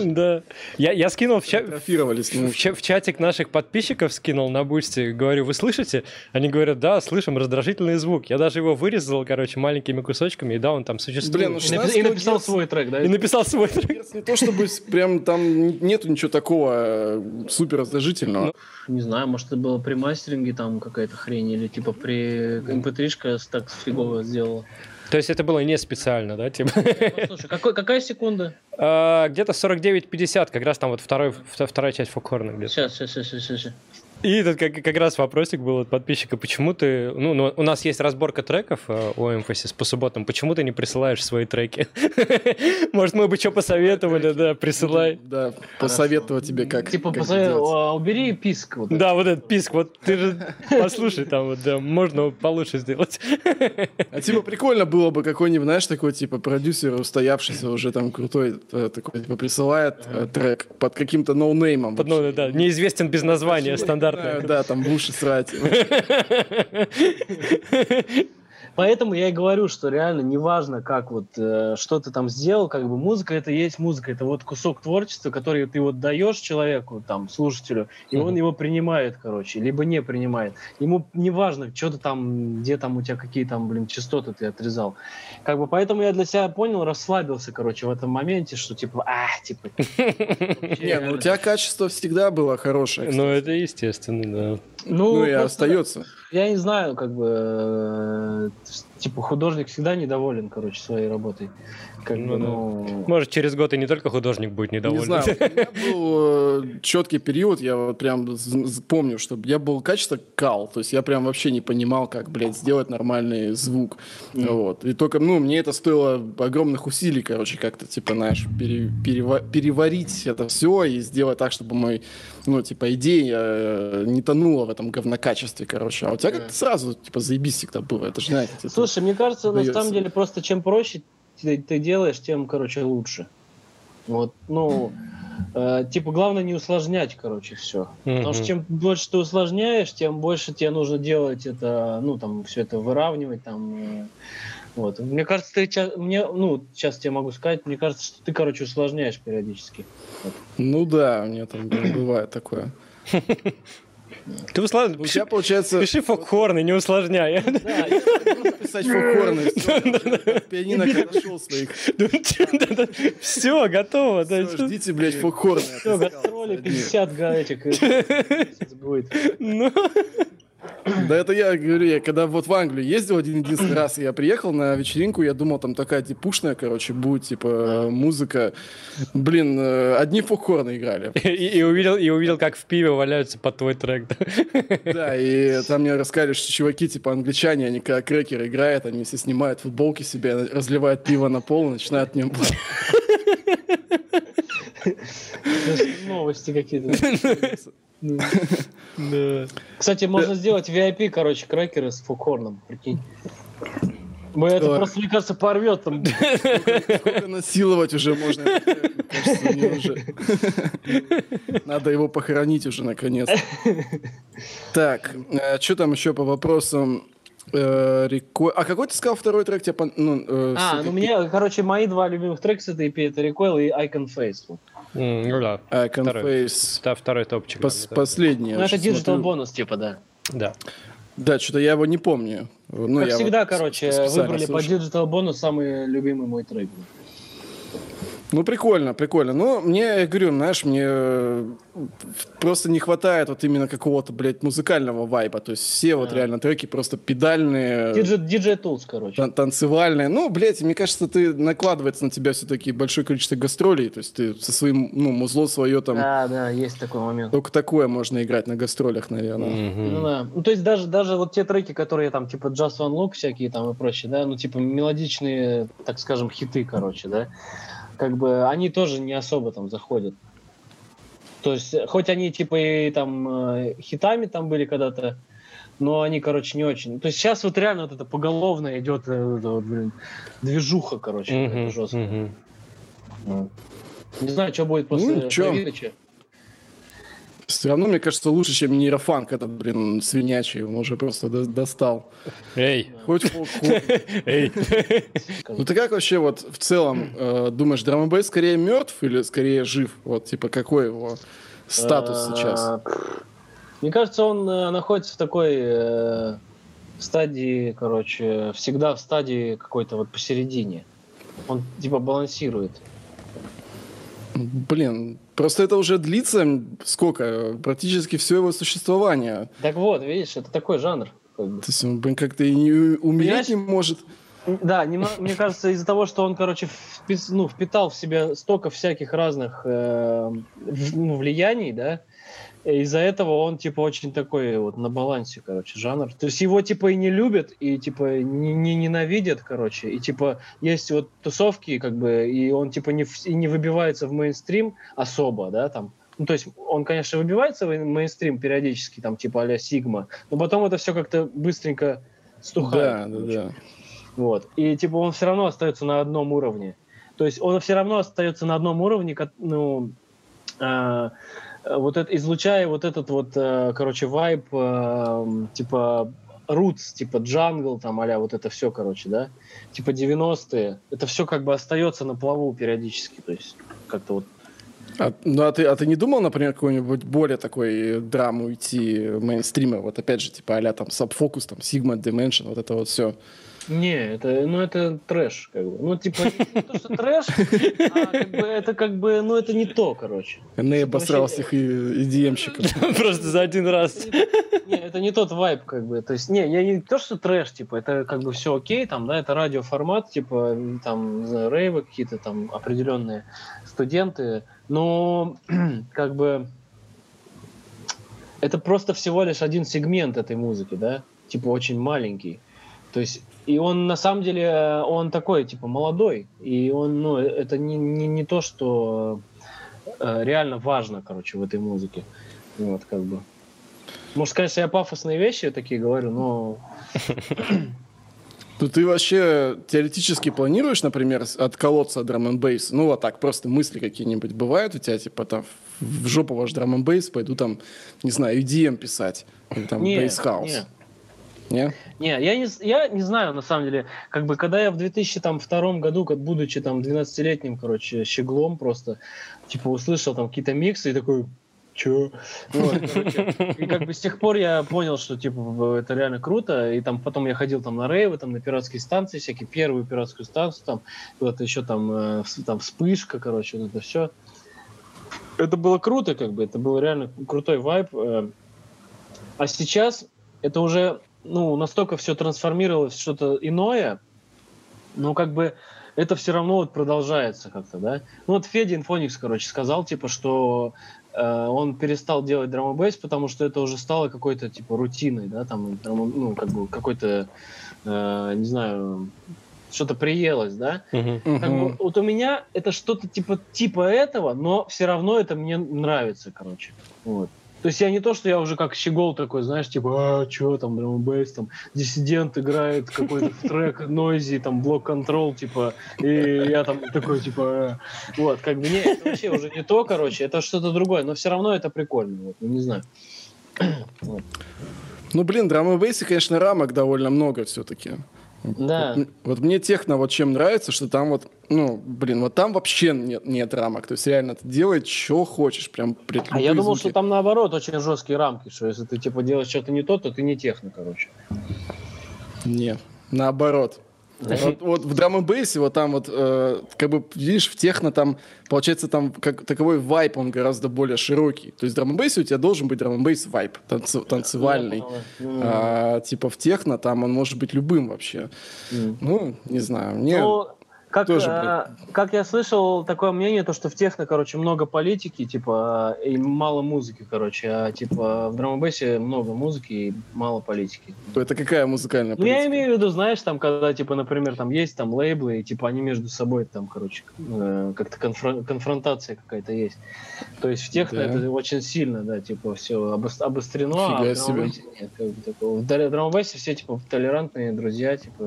Да. Я, я скинул в, ча... в, ча... в чатик наших подписчиков, скинул на бусте, говорю, вы слышите? Они говорят, да, слышим раздражительный звук. Я даже его вырезал, короче, маленькими кусочками, и да, он там существует. Блин,
ну и, написал свой трек, да?
И написал свой трек
то, чтобы прям там нету ничего такого э, супер раздражительного.
Не знаю, может, это было при мастеринге там какая-то хрень, или типа при mp3 так фигово сделала.
То есть это было не специально, да? Типа?
Ну, слушай, какой, какая секунда? *laughs*
А, где-то 49-50, как раз там вот второй, вторая часть фокхорна где-то.
Сейчас, сейчас, сейчас, сейчас.
И тут как, как раз вопросик был от подписчика, почему ты... Ну, ну, у нас есть разборка треков э, у Emphasis по субботам, почему ты не присылаешь свои треки? *laughs* Может, мы бы что посоветовали, да, присылай.
Да, посоветовать тебе как
Типа, убери писк.
Да, вот этот писк, вот ты же послушай там, вот, да, можно получше сделать.
А типа прикольно было бы какой-нибудь, знаешь, такой, типа, продюсер, устоявшийся уже там крутой, э, такой, типа, присылает э, трек под каким-то ноунеймом.
Под ноунеймом, да, неизвестен без названия, стандарт
стандартная. Да, там в уши срать.
Поэтому я и говорю, что реально неважно, как вот э, что ты там сделал, как бы музыка это есть музыка, это вот кусок творчества, который ты вот даешь человеку, там, слушателю, и mm-hmm. он его принимает, короче, либо не принимает. Ему неважно, что ты там, где там у тебя какие там, блин, частоты ты отрезал. Как бы поэтому я для себя понял, расслабился, короче, в этом моменте, что типа, а, типа... *laughs*
Не, ну у тебя качество всегда было хорошее.
Ну это естественно, да.
Ну, ну и остается.
Я не знаю, как бы, э, типа, художник всегда недоволен, короче, своей работой. Как ну, бы, ну...
Может, через год и не только художник будет недоволен. Не знаю,
у меня *laughs* был э, четкий период, я вот прям помню, что я был качество кал, то есть я прям вообще не понимал, как, блядь, сделать нормальный звук. Mm. Вот. И только, ну, мне это стоило огромных усилий, короче, как-то, типа, знаешь, пере, перева, переварить это все и сделать так, чтобы мой, ну, типа, идея э, не тонула в этом говнокачестве, короче. А у тебя как-то сразу, типа, заебись всегда было, это же, знаете.
Слушай, мне кажется, на самом деле, просто чем проще ты, ты делаешь, тем, короче, лучше. Вот, ну, э, типа, главное не усложнять, короче, все. Mm-hmm. Потому что чем больше ты усложняешь, тем больше тебе нужно делать это, ну, там, все это выравнивать, там, э, вот. Мне кажется, ты мне, ну, сейчас тебе могу сказать, мне кажется, что ты, короче, усложняешь периодически.
Вот. Ну да, у меня там бывает такое.
Ты условно,
у тебя получается...
Пиши фокхорны, не усложняй.
Да, я писать фокхорны. Пианино нашел своих.
Все, готово.
Ждите, блядь, фокхорны.
Все, гастроли 50 этих. *laughs*
будет. *clears throat* Да это я говорю, я когда вот в Англию ездил один единственный раз, я приехал на вечеринку, я думал, там такая типушная, короче, будет, типа, музыка. Блин, э, одни фокхорны играли. *laughs*
И, и, увидел, и увидел, как в пиве валяются под твой трек.
Да, *laughs* и там мне рассказали, что чуваки, типа, англичане, они когда крекер играют, они все снимают футболки себе, разливают пиво на пол и начинают в нем *laughs* *laughs*
Новости какие-то. *laughs* Кстати, можно сделать VIP, короче, крекеры с фокхорном, прикинь. Мы это просто, мне кажется, порвет там. *laughs*
Сколько насиловать уже можно? Надо его похоронить уже наконец. Так, э, что там еще по вопросам? Э, а какой ты сказал второй трек? Тебе,
ну, э, а, ну мне, короче, мои два любимых трека с этой EP это Recoil и Icon Face.
Mm, ну да.
Icon второй, Faces.
Да, второй топчик.
Пос да, последний.
Ну это диджитал бонус, типа, да.
Да.
Да, что-то я его не помню.
Ну, как всегда, вот короче, выбрали слушал. по digital bonus самый любимый мой трек.
Ну, прикольно, прикольно. Ну, мне, я говорю, знаешь, мне э, просто не хватает вот именно какого-то, блядь, музыкального вайба. То есть все а. вот реально треки просто педальные.
DJ Tools, короче.
Тан танцевальные. Ну, блядь, мне кажется, ты накладывается на тебя все-таки большое количество гастролей. То есть ты со своим, ну, музло свое там...
Да, да, есть такой момент.
Только такое можно играть на гастролях, наверное.
Mm-hmm. Ну, да. Ну, то есть даже, даже вот те треки, которые там, типа, Just One Look всякие там и прочее, да, ну, типа, мелодичные, так скажем, хиты, короче, да, как бы они тоже не особо там заходят. То есть, хоть они типа и там э, хитами там были когда-то, но они, короче, не очень. То есть сейчас вот реально вот это поголовно идет, э, вот, блин, движуха, короче, uh-huh, жесткая. Uh-huh. Не знаю, что будет после
Ну, чё?
Давидыча.
Все равно, мне кажется, лучше, чем нейрофанк этот, блин, свинячий. Он уже просто до- достал.
Эй,
Хоть хо- хо-
эй.
Ну ты как вообще вот в целом э, думаешь, драм скорее мертв или скорее жив? Вот, типа, какой его статус сейчас?
А, Мне кажется, он э, находится в такой э, стадии, короче, всегда в стадии какой-то вот посередине. Он типа балансирует.
Блин, просто это уже длится сколько? Практически все его существование.
Так вот, видишь, это такой жанр. как бы.
То есть он, блин, как-то и не умереть
Понимаешь?
не может.
Да, нема- мне кажется, из-за того, что он, короче, впис- ну, впитал в себя столько всяких разных э, в- ну, влияний, да, из-за этого он, типа, очень такой вот на балансе, короче, жанр. То есть его, типа, и не любят, и, типа, не, не ненавидят, короче, и, типа, есть вот тусовки, как бы, и он, типа, не, в- и не выбивается в мейнстрим особо, да, там. Ну, то есть он, конечно, выбивается в мейнстрим периодически, там, типа, а-ля Сигма, но потом это все как-то быстренько стухает.
Да, да,
короче.
да.
Вот. И типа он все равно остается на одном уровне. То есть он все равно остается на одном уровне, ну, а, э, вот это, излучая вот этот вот, э, короче, вайб, э, типа roots, типа джангл, там, а вот это все, короче, да, типа 90-е, это все как бы остается на плаву периодически, то есть как-то вот
А, ну, а ты, а ты не думал, например, какой-нибудь более такой драму идти мейнстрима? Вот опять же, типа а там Subfocus, там Sigma, Dimension, вот это вот все.
Не, это, ну, это трэш, как бы. Ну, типа, не то, что трэш, а как бы это как бы, ну, это не то, короче.
Эней обосрал
вообще-
всех и EDM-щиков. *laughs*
Просто за один раз.
Не, это не тот вайб, как бы. То есть, не, я не то, что трэш, типа, это как бы все окей, там, да, это радиоформат, типа, там, не знаю, рейвы какие-то там определенные студенты, но *clears throat* как бы это просто всего лишь один сегмент этой музыки, да, типа, очень маленький. То есть, и он на самом деле, он такой, типа, молодой, и он, ну, это не, не, не то, что э, реально важно, короче, в этой музыке. Вот, как бы. Может, конечно, я пафосные вещи такие говорю, но *laughs*
Ну ты вообще теоретически планируешь, например, отколоться от драм н бейса? Ну вот так, просто мысли какие-нибудь бывают у тебя, типа там в жопу ваш драм бейс, пойду там, не знаю, EDM писать, или там
bass
house.
Не.
Не?
Я не, я не знаю, на самом деле, как бы, когда я в 2002 году, как будучи там 12-летним, короче, щеглом просто, типа, услышал там какие-то миксы и такой, чё? Вот, и как бы с тех пор я понял, что, типа, это реально круто, и там потом я ходил там на рейвы, там на пиратские станции, всякие, первую пиратскую станцию, там, вот еще там, э, там вспышка, короче, вот это все. Это было круто, как бы, это был реально крутой вайб. э. А сейчас это уже ну, настолько все трансформировалось в что-то иное, но как бы это все равно вот продолжается как-то, да. Ну вот Федя Инфоникс, короче, сказал, типа, что э, он перестал делать драма-бейс, потому что это уже стало какой-то, типа, рутиной, да, там, драма- ну, как бы какой-то, э, не знаю, что-то приелось, да.
Мгм.
Как бы, вот у меня это что-то типа, типа этого, но все равно это мне нравится, короче. Вот. То есть я не то, что я уже как щегол такой, знаешь, типа, а, что там, драм бейс, там, диссидент играет какой-то трек, нойзи, там, блок-контрол, типа, и я там такой, типа, э. вот, как бы, не, это вообще уже не то, короче, это что-то другое, но все равно это прикольно, вот, ну, не знаю.
Ну, блин, драм н бейсе, конечно, рамок довольно много все-таки.
Да.
Вот, вот мне техно вот чем нравится, что там вот, ну, блин, вот там вообще нет, нет рамок. То есть реально ты делай, что хочешь, прям пред
А я думал,
звуки.
что там наоборот очень жесткие рамки, что если ты типа делаешь что-то не то, то ты не техно, короче.
Нет, наоборот. Вот, вот в драм бейсе вот там вот, э, как бы, видишь, в техно там, получается, там как таковой вайп, он гораздо более широкий. То есть в драм бейсе у тебя должен быть драм бейс вайп, танцев- танцевальный. А, типа в техно там он может быть любым вообще. Ну, не знаю, мне...
Ну, как,
тоже,
э, как я слышал такое мнение, то что в техно, короче, много политики, типа, и мало музыки, короче, а типа в драмбейсе много музыки и мало политики.
Это какая музыкальная
Ну, я
политика?
имею в виду, знаешь, там, когда, типа, например, там есть там лейблы, и типа они между собой там, короче, э, как-то конфрон- конфронтация какая-то есть. То есть в техно
Да.
это очень сильно, да, типа, все обострено, а
Фига
в
себе.
драмбейсе нет, как бы такого. В дра- драмбейсе все, типа, толерантные друзья, типа,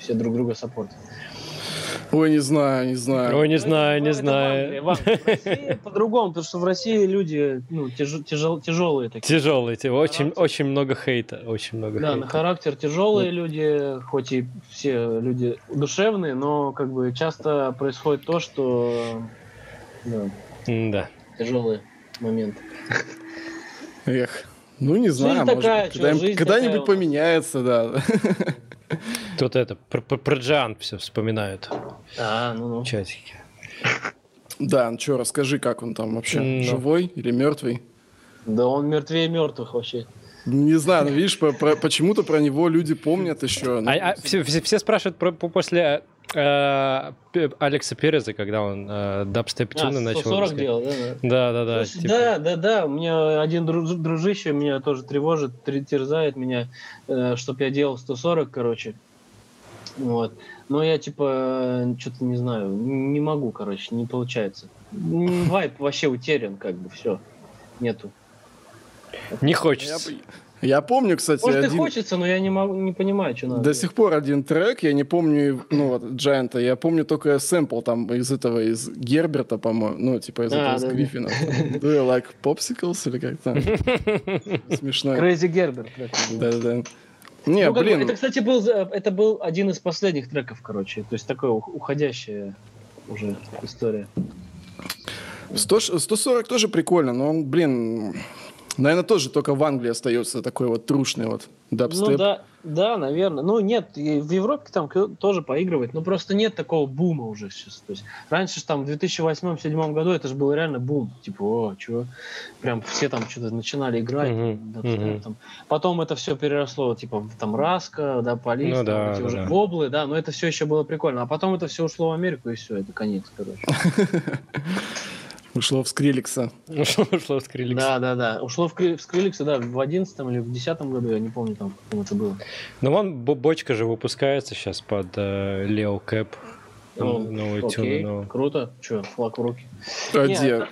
все друг друга саппортят.
Ой, не знаю, не знаю.
Ой, не
Ну,
знаю, не
в
знаю.
По-другому, потому что в России люди ну, тяж- тяжел- тяжелые такие.
Тяжелый, те- очень,
Характер.
очень много хейта, очень много
Да, на
хейта.
характер тяжелые люди, хоть и все люди душевные, но как бы часто происходит то, что да,
Да.
тяжелые моменты.
Эх, ну не знаю,
Жизнь
может
такая,
быть,
чё,
когда-
жизнь
когда-нибудь
такая
поменяется, да. *laughs*
Тут это, про, про, все вспоминают
А, ну, ну.
в чатике.
Да, ну что, расскажи, как он там вообще,
Ну.
живой или мертвый?
Да он мертвее мертвых вообще.
Не знаю, ну видишь, по- про- почему-то про него люди помнят еще. ну,
А, а все, все- все спрашивают про, по- после Алекса Переза, когда он э, дабстеп
А,
тюны начал.
140
выпускать.
делал, да? да.
Да, да, да. Типа.
Да, да, да. У меня один друж- дружище меня тоже тревожит, тр- терзает меня, чтобы я делал 140, короче. Вот. Но я типа что-то не знаю, не могу, короче, не получается. Вайп вообще утерян, как бы все. Нету.
Не хочется.
я помню, кстати,
Может, и
один-
хочется, но я не могу, не понимаю, что надо.
до сих пор один трек, я не помню, ну вот, Джайанта, я помню только сэмпл там из этого, из Герберта, по-моему, ну, типа из
А,
этого, из
да, да.
Гриффина. Do you like popsicles или как там? Смешно.
Крейзи Гербер.
Да-да-да. Не,
Ну, бы,
блин,
это, кстати, был, за- это был один из последних треков, короче. То есть такое ух- уходящая уже история.
100 140 тоже прикольно, но он, блин, наверное, тоже только в Англии остается такой вот трушный вот дабстеп.
Ну да, да, наверное. Ну нет, и в Европе там тоже поигрывает, но просто нет такого бума уже сейчас. То есть раньше ж там в 2008-2007 году это же был реально бум. Типа, о, чего? Прям все там что-то начинали играть.
Мгм,
дабстеп
мгм.
там. Потом это все переросло, типа, в там Раска, да, Полис,
Ну
там
да,
эти
да,
уже
да.
воблы, да, но это все еще было прикольно. А потом это все ушло в Америку, и все, это конец, короче. *laughs*
Ушло в Скриликса.
Ушло, ушло в Skrillex.
Да, да, да. Ушло в, в Скриликса, да, в 11 или в 10 году, я не помню, там, каком это было.
Ну, вон бо- бочка же выпускается сейчас под э, Лео Кэп.
Ну,
Новую
Окей,
тюну, новую.
круто. Че, флаг в руки.
А где?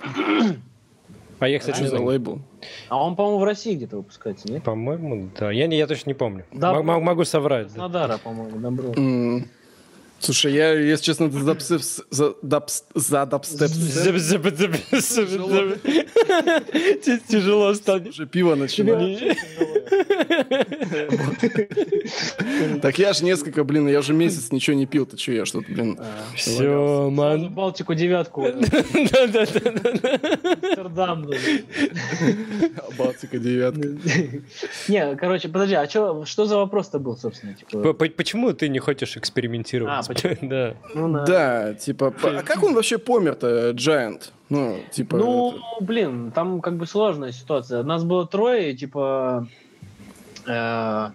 А я, кстати, не знаю.
лейбл?
А он, по-моему, в России где-то выпускается, нет?
По-моему, да. Я, не, я точно не помню.
Да,
М- могу соврать. да.
Краснодара, по-моему, добро.
М, Слушай, я, если честно, за дабстеп, за дабс- за дабстеп
Тяжело стало.
уже пиво начинаю. Так я же несколько, блин, я уже месяц ничего не пил, ты что, я что-то, блин.
Все,
Сразу
ман.
Балтику девятку. *laughs*
Да-да-да.
Амстердам. блин.
Балтика девятка. *laughs*
Не, короче, подожди, а чё, что за вопрос-то был, собственно? Типа,
Почему ты не хочешь экспериментировать?
Почему? *laughs*
Да.
ну, да.
Да, типа, а как он вообще помер-то, Giant? Ну, типа,
Ну,
это-
блин, там как бы сложная ситуация. Нас было трое, и, типа... э,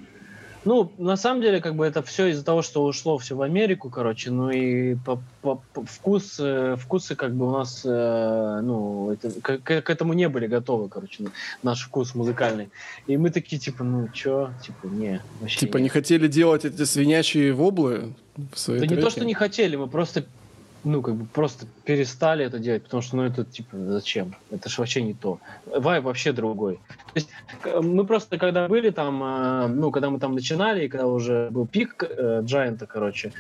ну, на самом деле, как бы это все из-за того, что ушло все в Америку, короче, ну и по, по- по- вкус, э, вкусы как бы у нас, э, ну, это- к, к- этому не были готовы, короче, наш вкус музыкальный. И мы такие, типа, ну, чё, типа, не, вообще
типа,
не.
не хотели делать эти свинячьи воблы в свои
Да не то, что не хотели, мы просто, ну, как бы просто перестали это делать, потому что, ну, это, типа, зачем? Это же вообще не то. Вайб вообще другой. То есть мы просто, когда были там, э, ну, когда мы там начинали, и когда уже был пик э, Giant, короче,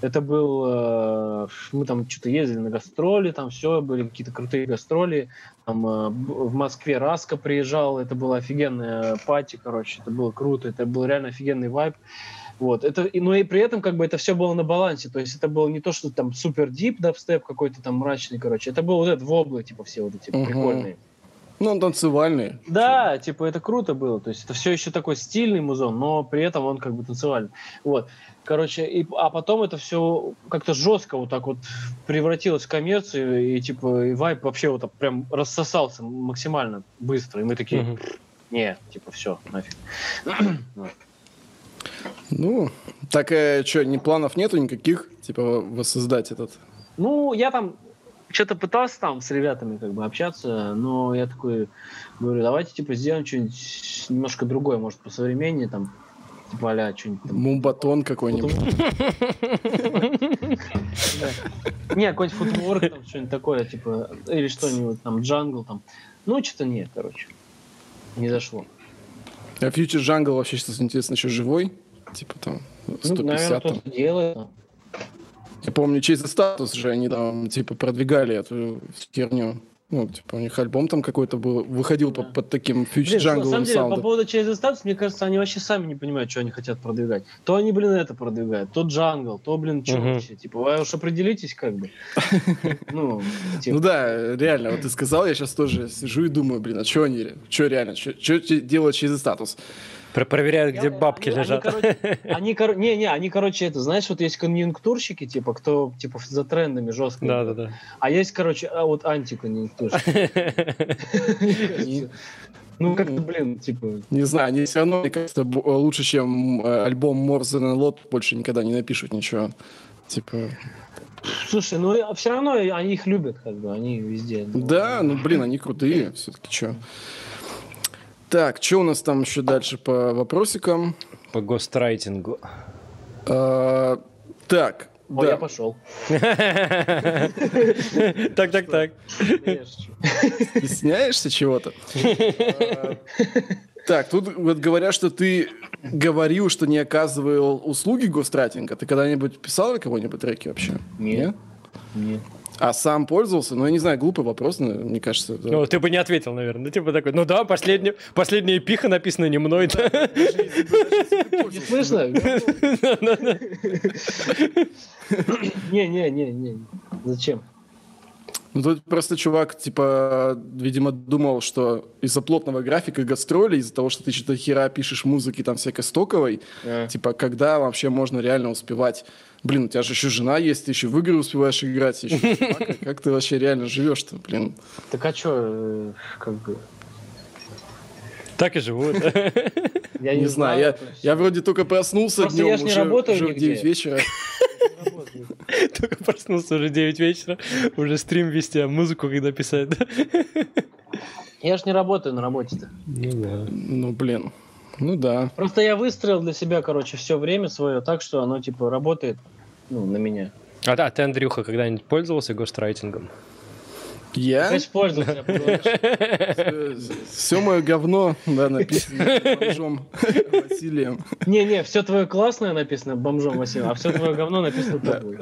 это был, э, мы там что-то ездили на гастроли, там все, были какие-то крутые гастроли, там э, в Москве Раска приезжал, это была офигенная пати, короче, это было круто, это был реально офигенный вайб. Вот, это, но и при этом как бы это все было на балансе, то есть это было не то, что там супер дип дабстеп какой-то там мрачный, короче, это был вот этот воблы, типа все вот эти
Мгм.
прикольные.
Ну, он танцевальный.
Да, типа это круто было, то есть это все еще такой стильный музон, но при этом он как бы танцевальный. Вот, короче, и, а потом это все как-то жестко вот так вот превратилось в коммерцию, и типа и вайп вообще вот так прям рассосался максимально быстро, и мы такие,
Мгм.
не, типа все, нафиг. *clears throat*
Ну, так что, ни планов нету никаких, типа, воссоздать этот?
Ну, я там что-то пытался там с ребятами как бы общаться, но я такой говорю, давайте типа сделаем что-нибудь немножко другое, может, по современнее, там, типа а что-нибудь там.
Мумбатон какой-нибудь. *laughs*
Не, какой-нибудь футворк, там, что-нибудь такое, типа, или что-нибудь там, джангл там. Ну, что-то нет, короче. Не зашло.
А Future Jungle вообще, что интересно, еще живой? Типа там
Ну,
150
наверное,
там.
делает.
Я помню, the статус же они там, типа, продвигали эту херню. Ну, типа, у них альбом там какой-то был, выходил по- под таким
Блин,
фьючер
на самом деле, по
саундом.
поводу через статус, мне кажется, они вообще сами не понимают, что они хотят продвигать. То они, блин, это продвигают, то джангл, то, блин, что
Мгм.
вообще. Типа, вы уж определитесь, как бы. *laughs* Ну, типа,
Ну да, реально, вот ты сказал, я сейчас тоже сижу и думаю, блин, а что они, что реально, что делать через статус?
Про- проверяют, где
Я-
бабки
они-
лежат.
Они, короче, *laughs* они, кор- не, не, они, короче, это, знаешь, вот есть конъюнктурщики, типа, кто, типа, за трендами жестко.
Да, да, да.
А есть, короче, а вот антиконъюнктурщики. *laughs* Ну, как-то, блин, типа,
Не знаю, они все равно, мне кажется, лучше, чем э, альбом More Than Lot, больше никогда не напишут ничего. Типа,
слушай, ну, все равно они их любят, как бы, они везде. Ну,
да, ну, блин, они крутые, все-таки, что. Так, что у нас там еще дальше по вопросикам?
По гострайтингу.
А, Так,
О, я
да.
пошел. *laughs*
Так, так, так.
Стесняешься чего-то? А, Так, тут вот говорят, что ты говорил, что не оказывал услуги гострайтинга. Ты когда-нибудь писал кого-нибудь треки вообще?
Нет. Нет.
А сам пользовался? Ну, я не знаю, глупый вопрос, но мне кажется. да.
Ну, ты бы не ответил, наверное. Ну, типа такой, ну да, последняя, последняя эпиха написана не мной. да.
Не слышно? *laughs* Не, не, не, не. Зачем?
Ну, тут просто чувак, типа, видимо, думал, что из-за плотного графика гастролей, из-за того, что ты что-то хера пишешь музыки там всякой стоковой,
А.
типа, когда вообще можно реально успевать? Блин, у тебя же еще жена есть, ты еще в игры успеваешь играть, еще как ты вообще реально живешь-то, блин?
Так а что, как бы...
Так и живут. *laughs*
Я не,
знаю, я, вроде только проснулся днем,
я ж не
уже, в
нигде.
9 вечера. *laughs* *laughs*
Только проснулся уже 9 вечера, уже стрим вести, а музыку когда писать, да?
Я ж не работаю на работе-то.
Ну да.
Ну, блин. Ну да.
Просто я выстроил для себя, короче, все время свое так, что оно, типа, работает, ну, на меня.
А да, ты, Андрюха, когда-нибудь пользовался гострайтингом?
Я?
Конечно, пользовался.
Все мое говно, да, написано бомжом Василием.
Не-не, все твое классное написано бомжом Василием, а все твое говно написано тобой.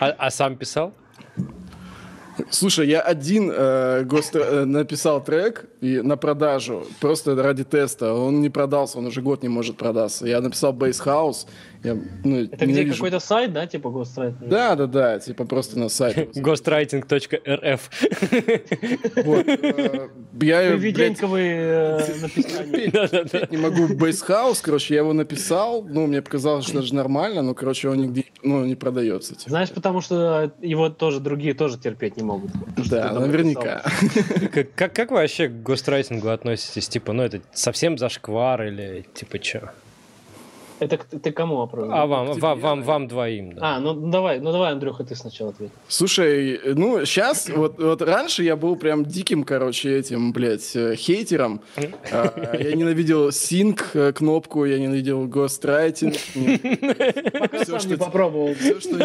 А, а сам писал?
Слушай, я один э, гост- э, написал трек и на продажу, просто ради теста. Он не продался, он уже год не может продаться. Я написал Bass House. Я, ну,
Это где
ненавижу.
какой-то сайт, да, типа Гострайт?
Да, да, да, типа просто на сайте. *laughs*
Ghostwriting.rf.
Вот, э, Я,
Привиденьковые э, *laughs* написания.
Не могу House, короче, я его написал, ну, мне показалось, что даже нормально, но, короче, он нигде, ну, не продается. типа.
Знаешь, потому что его тоже другие тоже терпеть не могут.
Да, наверняка. *laughs*
Как, вы вообще к гострайтингу относитесь? Типа, ну это совсем зашквар или типа что?
Это ты кому вопрос?
А вам, вам, вам, вам двоим, да.
А, ну давай, ну давай, Андрюха, ты сначала ответь.
Слушай, ну, сейчас, вот, вот раньше я был прям диким, короче, этим, блядь, э, хейтером. *laughs* А, Я ненавидел синк э, кнопку, я ненавидел гострайтинг.
Пока сам не попробовал.
Все, что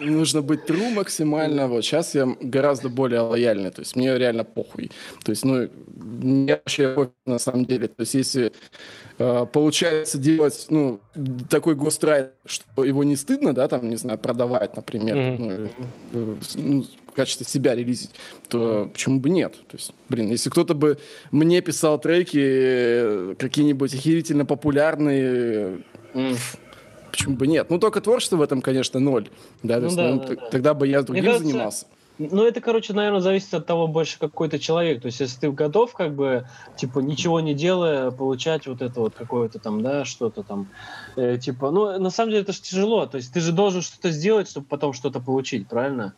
нужно быть- true максимально. Вот сейчас я гораздо более лояльный. То есть мне реально похуй. То есть, ну, мне вообще пофиг на самом деле. То есть если э, получается делать, ну, такой гострайт, что его не стыдно, да, там, не знаю, продавать, например,
Мгм.
ну, э, ну, в качестве себя релизить, то почему бы нет? То есть, блин, если кто-то бы мне писал треки э, какие-нибудь охерительно популярные,
М.
Почему бы нет? Ну, только творчество в этом, конечно, ноль. Да, то
Ну
есть,
да,
ну,
да,
т-
да.
Тогда бы я другим
кажется,
занимался.
Ну, это, короче, наверное, зависит от того больше, какой ты человек. То есть, если ты готов, как бы, типа, ничего не делая, получать вот это вот какое-то там, да, что-то там, э, типа, ну, на самом деле, это же тяжело. То есть, ты же должен что-то сделать, чтобы потом что-то получить, правильно?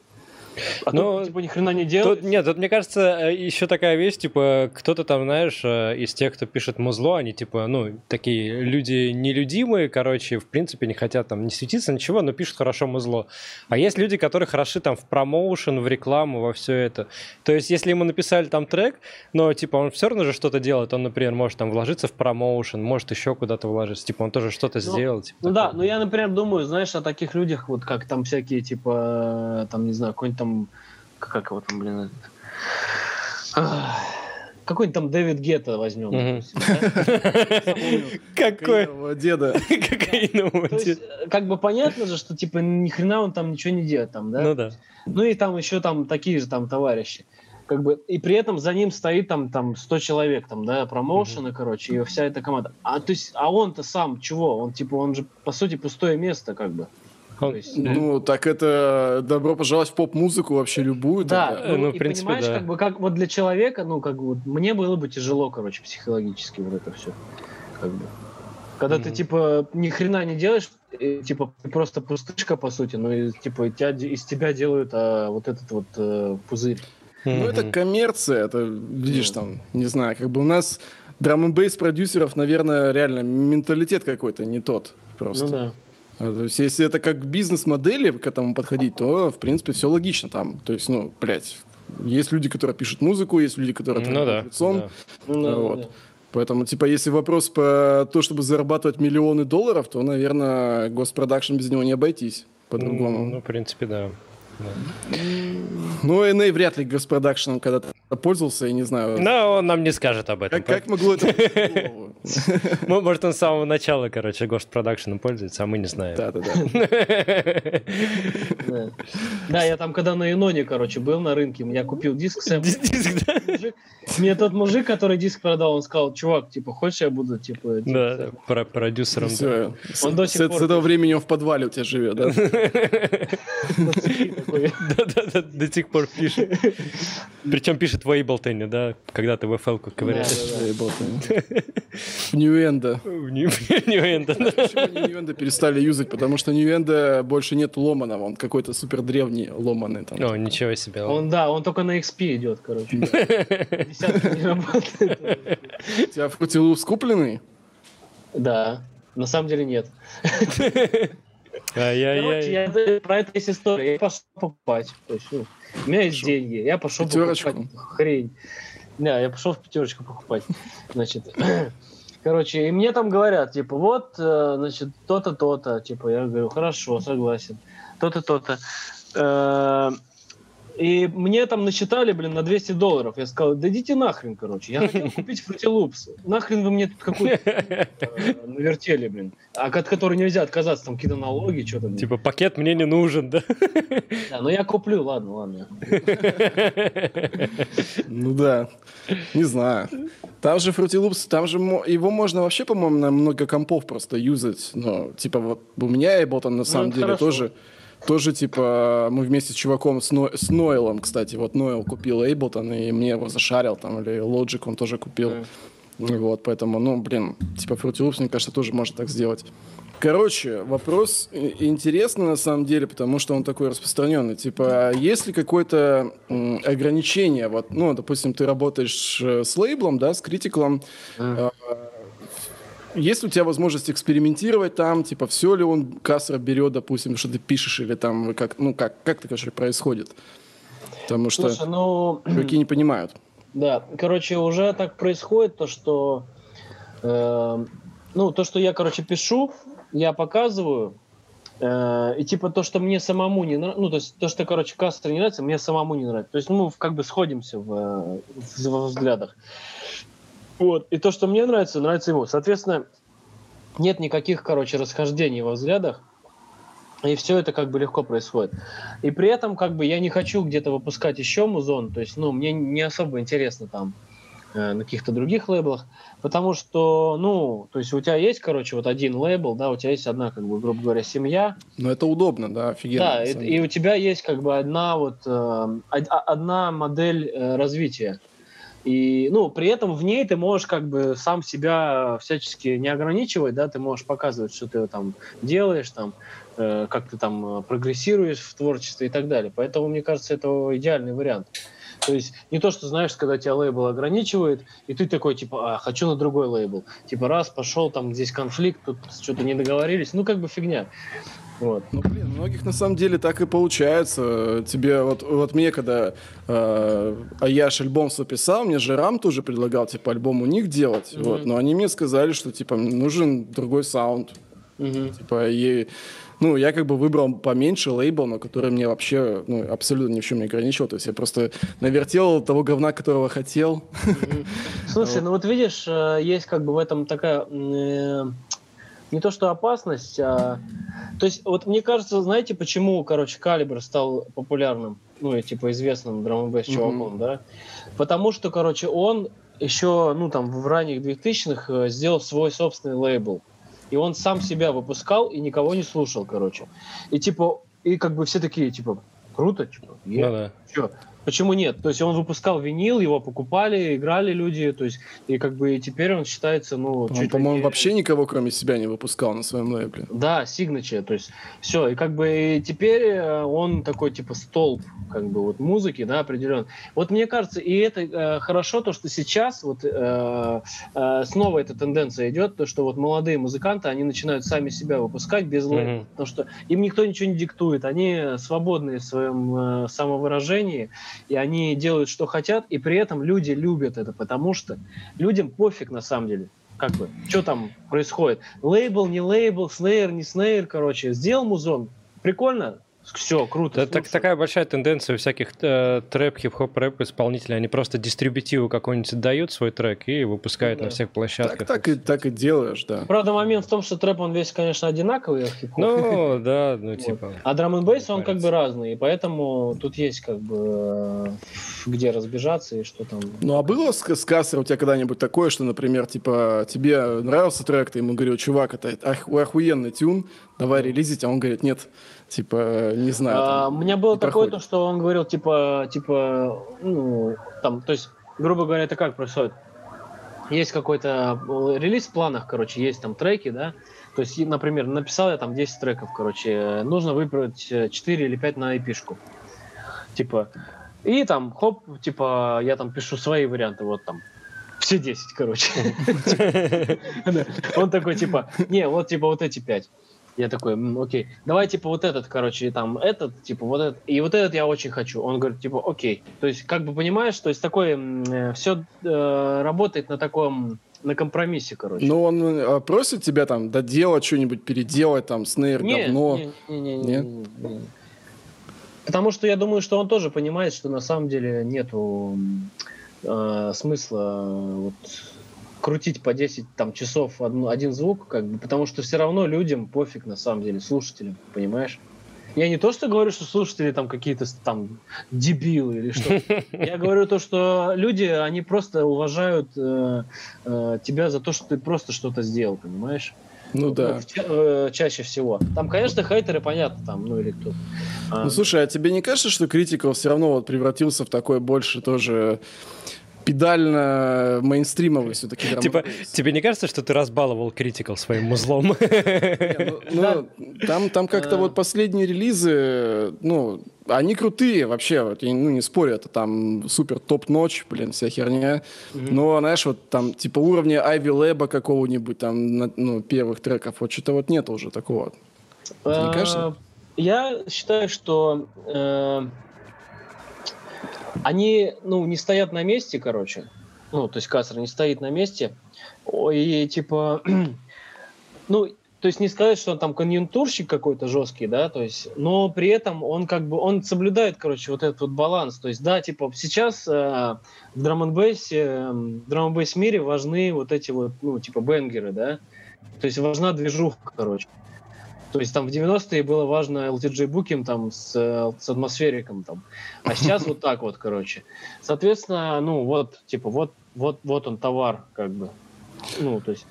А
Ну,
тут, типа, ни хрена не делаешь.
Тут, нет, тут, мне кажется, еще такая вещь, типа, кто-то там, знаешь, э, из тех, кто пишет музло, они, типа, ну, такие люди нелюдимые, короче, в принципе, не хотят там не светиться, ничего, но пишут хорошо музло. А есть люди, которые хороши там в промоушен, в рекламу, во все это. То есть, если ему написали там трек, но, типа, он все равно же что-то делает, он, например, может там вложиться в промоушен, может еще куда-то вложиться, типа, он тоже что-то
Ну,
сделал. Типа,
Ну да,
такое.
но я, например, думаю, знаешь, о таких людях, вот как там всякие, типа, там, не знаю, какой-нибудь там, как его там, блин, этот... Какой-нибудь там Дэвид Гетта возьмем. *laughs*
Какой?
Деда. *laughs*
Кокаинового деда.
э, как бы понятно же, что типа ни хрена он там ничего не делает там, да?
Ну да.
Ну и там еще там такие же там товарищи. Как бы, и при этом за ним стоит там, там 100 человек, там, да, промоушена, короче, и вся эта команда. А, то есть, а он-то сам чего? Он, типа, он же, по сути, пустое место, как бы. То есть,
Ну, так это добро пожаловать в поп-музыку вообще любую.
да,
тогда.
ну,
ну,
в
и
принципе,
понимаешь,
да.
как бы, как вот для человека, ну, как бы, мне было бы тяжело, короче, психологически вот это все. Как бы. Когда ты,
Мгм.
типа, ни хрена не делаешь, и, типа, ты просто пустышка, по сути, но, и, типа, тебя, из тебя делают а, вот этот вот э, пузырь.
Ну, это коммерция, это, видишь, там, не знаю, как бы у нас драм н бейс продюсеров, наверное, реально менталитет какой-то не тот просто.
Ну да.
А, То есть, если это как бизнес-модели к этому подходить, то, в принципе, все логично там. То есть, ну, блядь, есть люди, которые пишут музыку, есть люди, которые
Ну да.
лицом.
да.
Ну, да,
Вот.
да.
Поэтому, типа, если вопрос по то, чтобы зарабатывать миллионы долларов, то, наверное, госпродакшн без него не обойтись по-другому.
Ну, в принципе, да.
Ну, NA вряд ли госпродакшеном когда-то пользовался, я не знаю.
Но он нам не скажет об этом.
Как, как могло это *laughs*
Может, он с самого начала, короче, Production пользуется, а мы не знаем.
Да-да-да. *laughs*
Да. Да, я там, когда на Иноне, короче, был на рынке, я купил диск.
Дис- диск, да? *laughs*
Мне тот мужик, который диск продал, он сказал, чувак, типа, хочешь, я буду, типа,
Да,
сэмпл?»
про- продюсером.
С,
Он до
с-
сих
с
пор-
этого времени он в подвале у тебя живет, да?
Такой. *laughs*
Да-да-да, до сих пор пишет. Причем пишет в Ableton, да, когда ты в FL-ку ковыряешь.
Да,
Заебал ты. Ньюэнда.
В Нью- в Нью-Энда, *laughs* да.
Почему Ньюэнда перестали юзать? Потому что Ньюэнда больше нет ломаного, он какой-то супер древний ломаный там.
О, ничего себе.
Он, да, он только на XP идет, короче. *laughs* Десятка не работает.
У тебя Loops купленный?
Да, на самом деле нет. Короче, я, про это есть история. Я пошел покупать. То есть, ну, у меня есть деньги. Я пошел
Пятерочку.
покупать хрень. Да, я пошел в пятерочку покупать. Значит, *clears throat* короче, и мне там говорят, типа, вот, э, значит, то-то, то-то. Типа, я говорю, хорошо, согласен. То-то, то-то. И мне там насчитали, блин, на 200 долларов. Я сказал, да идите нахрен, короче. Я хотел *laughs* купить Loops. Нахрен вы мне тут какой-то *laughs* э, навертели, блин. А от которой нельзя отказаться, там какие-то налоги, что-то.
Типа пакет мне не нужен, да?
Да, ну я куплю, ладно, ладно. *laughs*
Ну да. Не знаю. Там же Loops, там же его можно вообще, по-моему, на много компов просто юзать. Ну, типа вот у меня Ableton на самом
это
деле
хорошо.
Тоже типа, мы вместе с чуваком, с, Ной- с Нойлом, кстати, вот Нойл купил Ableton, и мне его зашарил, там, или Logic он тоже купил. И Вот, поэтому, ну, блин, типа Fruity Loops, мне кажется, тоже можно так сделать. Короче, вопрос интересный на самом деле, потому что он такой распространенный. Типа, есть ли какое-то ограничение? Вот, ну, допустим, ты работаешь э, с лейблом, да, с критиклом.
Мгм.
Есть у тебя возможность экспериментировать там? Типа, все ли он кассер берет, допустим, что ты пишешь, или там, как, ну, как, как это, короче, происходит? Потому что
Слушай, ну, *clears throat*
чуваки не понимают.
да, короче, уже так происходит, то, что, э, ну, то, что я, короче, пишу, я показываю, э, и типа то, что мне самому не нравится, ну, то есть то, что, короче, кастер не нравится, мне самому не нравится. То есть, ну, мы как бы сходимся в, э, в- во взглядах. Вот, и то, что мне нравится, нравится ему. Соответственно, нет никаких, короче, расхождений во взглядах, и все это как бы легко происходит. И при этом как бы я не хочу где-то выпускать еще музон, то есть, ну, мне не особо интересно там э, на каких-то других лейблах, потому что, ну, то есть у тебя есть, короче, вот один лейбл, да, у тебя есть одна, как бы, грубо говоря, семья,
Но это удобно, да, офигенно.
да, и, и у тебя есть как бы одна вот э, а- одна модель э, развития. И, ну, при этом в ней ты можешь как бы сам себя всячески не ограничивать, да, ты можешь показывать, что ты там делаешь, там, э, как ты там э, прогрессируешь в творчестве и так далее. Поэтому, мне кажется, это идеальный вариант. То есть не то, что знаешь, когда тебя лейбл ограничивает, и ты такой, типа, а, хочу на другой лейбл. Типа, раз, пошел, там здесь конфликт, тут что-то не договорились. Ну, как бы фигня. Вот.
Ну, блин, многих на самом деле так и получается. Тебе вот, вот мне, когда э, Аяш альбом записал, мне же Рам тоже предлагал, типа, альбом у них делать.
Мгм.
Вот, но они мне сказали, что, типа, нужен другой саунд.
Мгм.
Типа, и Ну, я как бы выбрал поменьше лейбл, но который мне вообще ну, абсолютно ни в чем не ограничивал. То есть я просто навертел того говна, которого хотел. *laughs*
Слушай, ну вот видишь, э, есть как бы в этом такая э, не то что опасность, а... То есть, вот мне кажется, знаете, почему, короче, Калибр стал популярным, ну, и, типа, известным драм н чуваком, mm-hmm. да? Потому что, короче, он еще, ну, там, в ранних 2000-х э, сделал свой собственный лейбл. И он сам себя выпускал и никого не слушал, короче. И, типа, и как бы все такие, типа, круто, типа, е, ну, да. Чё? Почему нет? То есть он выпускал винил, его покупали, играли люди, то есть и как бы теперь он считается, ну...
Он, по-моему, ли... вообще никого кроме себя не выпускал на своем лейбле.
Да, Signature, то есть все, и как бы и теперь э, он такой типа столб как бы вот музыки, да, определенно. Вот мне кажется, и это э, хорошо, то, что сейчас вот э, э, снова эта тенденция идет, то, что вот молодые музыканты, они начинают сами себя выпускать без лейбла, mm-hmm. потому что им никто ничего не диктует, они свободны в своем э, самовыражении, и они делают, что хотят, и при этом люди любят это, потому что людям пофиг на самом деле, как бы, что там происходит. Лейбл, не лейбл, снейр, не снейр, короче, сделал музон, прикольно, все, круто.
Это так, такая большая тенденция у всяких э, трэп, хип-хоп, рэп исполнителей. Они просто дистрибутиву какой-нибудь дают свой трек и выпускают ну, да. на всех площадках.
Так, так, и, так и делаешь, да.
Правда, момент в том, что трэп, он весь, конечно, одинаковый, а хип-хоп.
Ну, *laughs* да, ну типа.
А драм н бейс, он как бы разный, и поэтому тут есть как бы где разбежаться и что там.
Ну, а было с, с Кассер у тебя когда-нибудь такое, что, например, типа, тебе нравился трек, ты ему говорил, чувак, это ох- охуенный тюн, давай релизить, а он говорит, нет, Типа, не знаю.
А, у меня было такое, то, что он говорил, типа, типа, ну, там, то есть, грубо говоря, это как происходит? Есть какой-то э, релиз в планах, короче, есть там треки, да, то есть, например, написал я там 10 треков, короче, нужно выбрать 4 э, или 5 на эпишку. Типа, и там, хоп, типа, я там пишу свои варианты, вот там, все 10, короче. *laughs* *laughs* Он такой, типа, не, вот, типа, вот эти 5. Я такой, окей, давай, типа, вот этот, короче, там, этот, типа, вот этот, и вот этот я очень хочу. Он говорит, типа, окей. То есть, как бы понимаешь, то есть, такое, э, все э, работает на таком, на компромиссе, короче.
Ну, он э, просит тебя там доделать что-нибудь, переделать, там, снейр, не, говно. Не, не, не,
не, не, не. Потому что я думаю, что он тоже понимает, что на самом деле нету э, смысла вот крутить по 10 там, часов один, один звук, как бы, потому что все равно людям пофиг на самом деле, слушателям, понимаешь? Я не то, что говорю, что слушатели там какие-то там дебилы или что. *laughs* Я говорю то, что люди, они просто уважают э, э, тебя за то, что ты просто что-то сделал, понимаешь?
Ну да. Ну,
э, чаще всего. Там, конечно, хейтеры, понятно, там, ну или кто.
Ну слушай, а тебе не кажется, что критикал все равно вот превратился в такой больше тоже педально мейнстримовый все-таки.
Типа, тебе не кажется, что ты разбаловал критикал своим музлом?
Ну, там, там как-то вот последние релизы, ну, они крутые вообще, вот, я ну, не спорю, это там супер топ-ночь, блин, вся херня. Но, знаешь, вот там типа уровня Айви Лэба какого-нибудь там, ну, первых треков, вот что-то вот нет уже такого. Тебе не кажется? А,
я считаю, что э, они, ну, не стоят на месте, короче. Ну, то есть Кассер не стоит на месте. И типа, *clears throat* ну, то есть не сказать, что он там конъюнктурщик какой-то жесткий, да, то есть, но при этом он как бы, он соблюдает, короче, вот этот вот баланс. То есть, да, типа, сейчас э, в драм н э, драм мире важны вот эти вот, ну, типа, бенгеры, да, то есть важна движуха, короче. То есть там в 90-е было важно LTJ Booking там с, с атмосфериком там. А сейчас вот так вот, короче. Соответственно, ну вот, типа, вот, вот, вот он товар, как бы. Ну, то есть.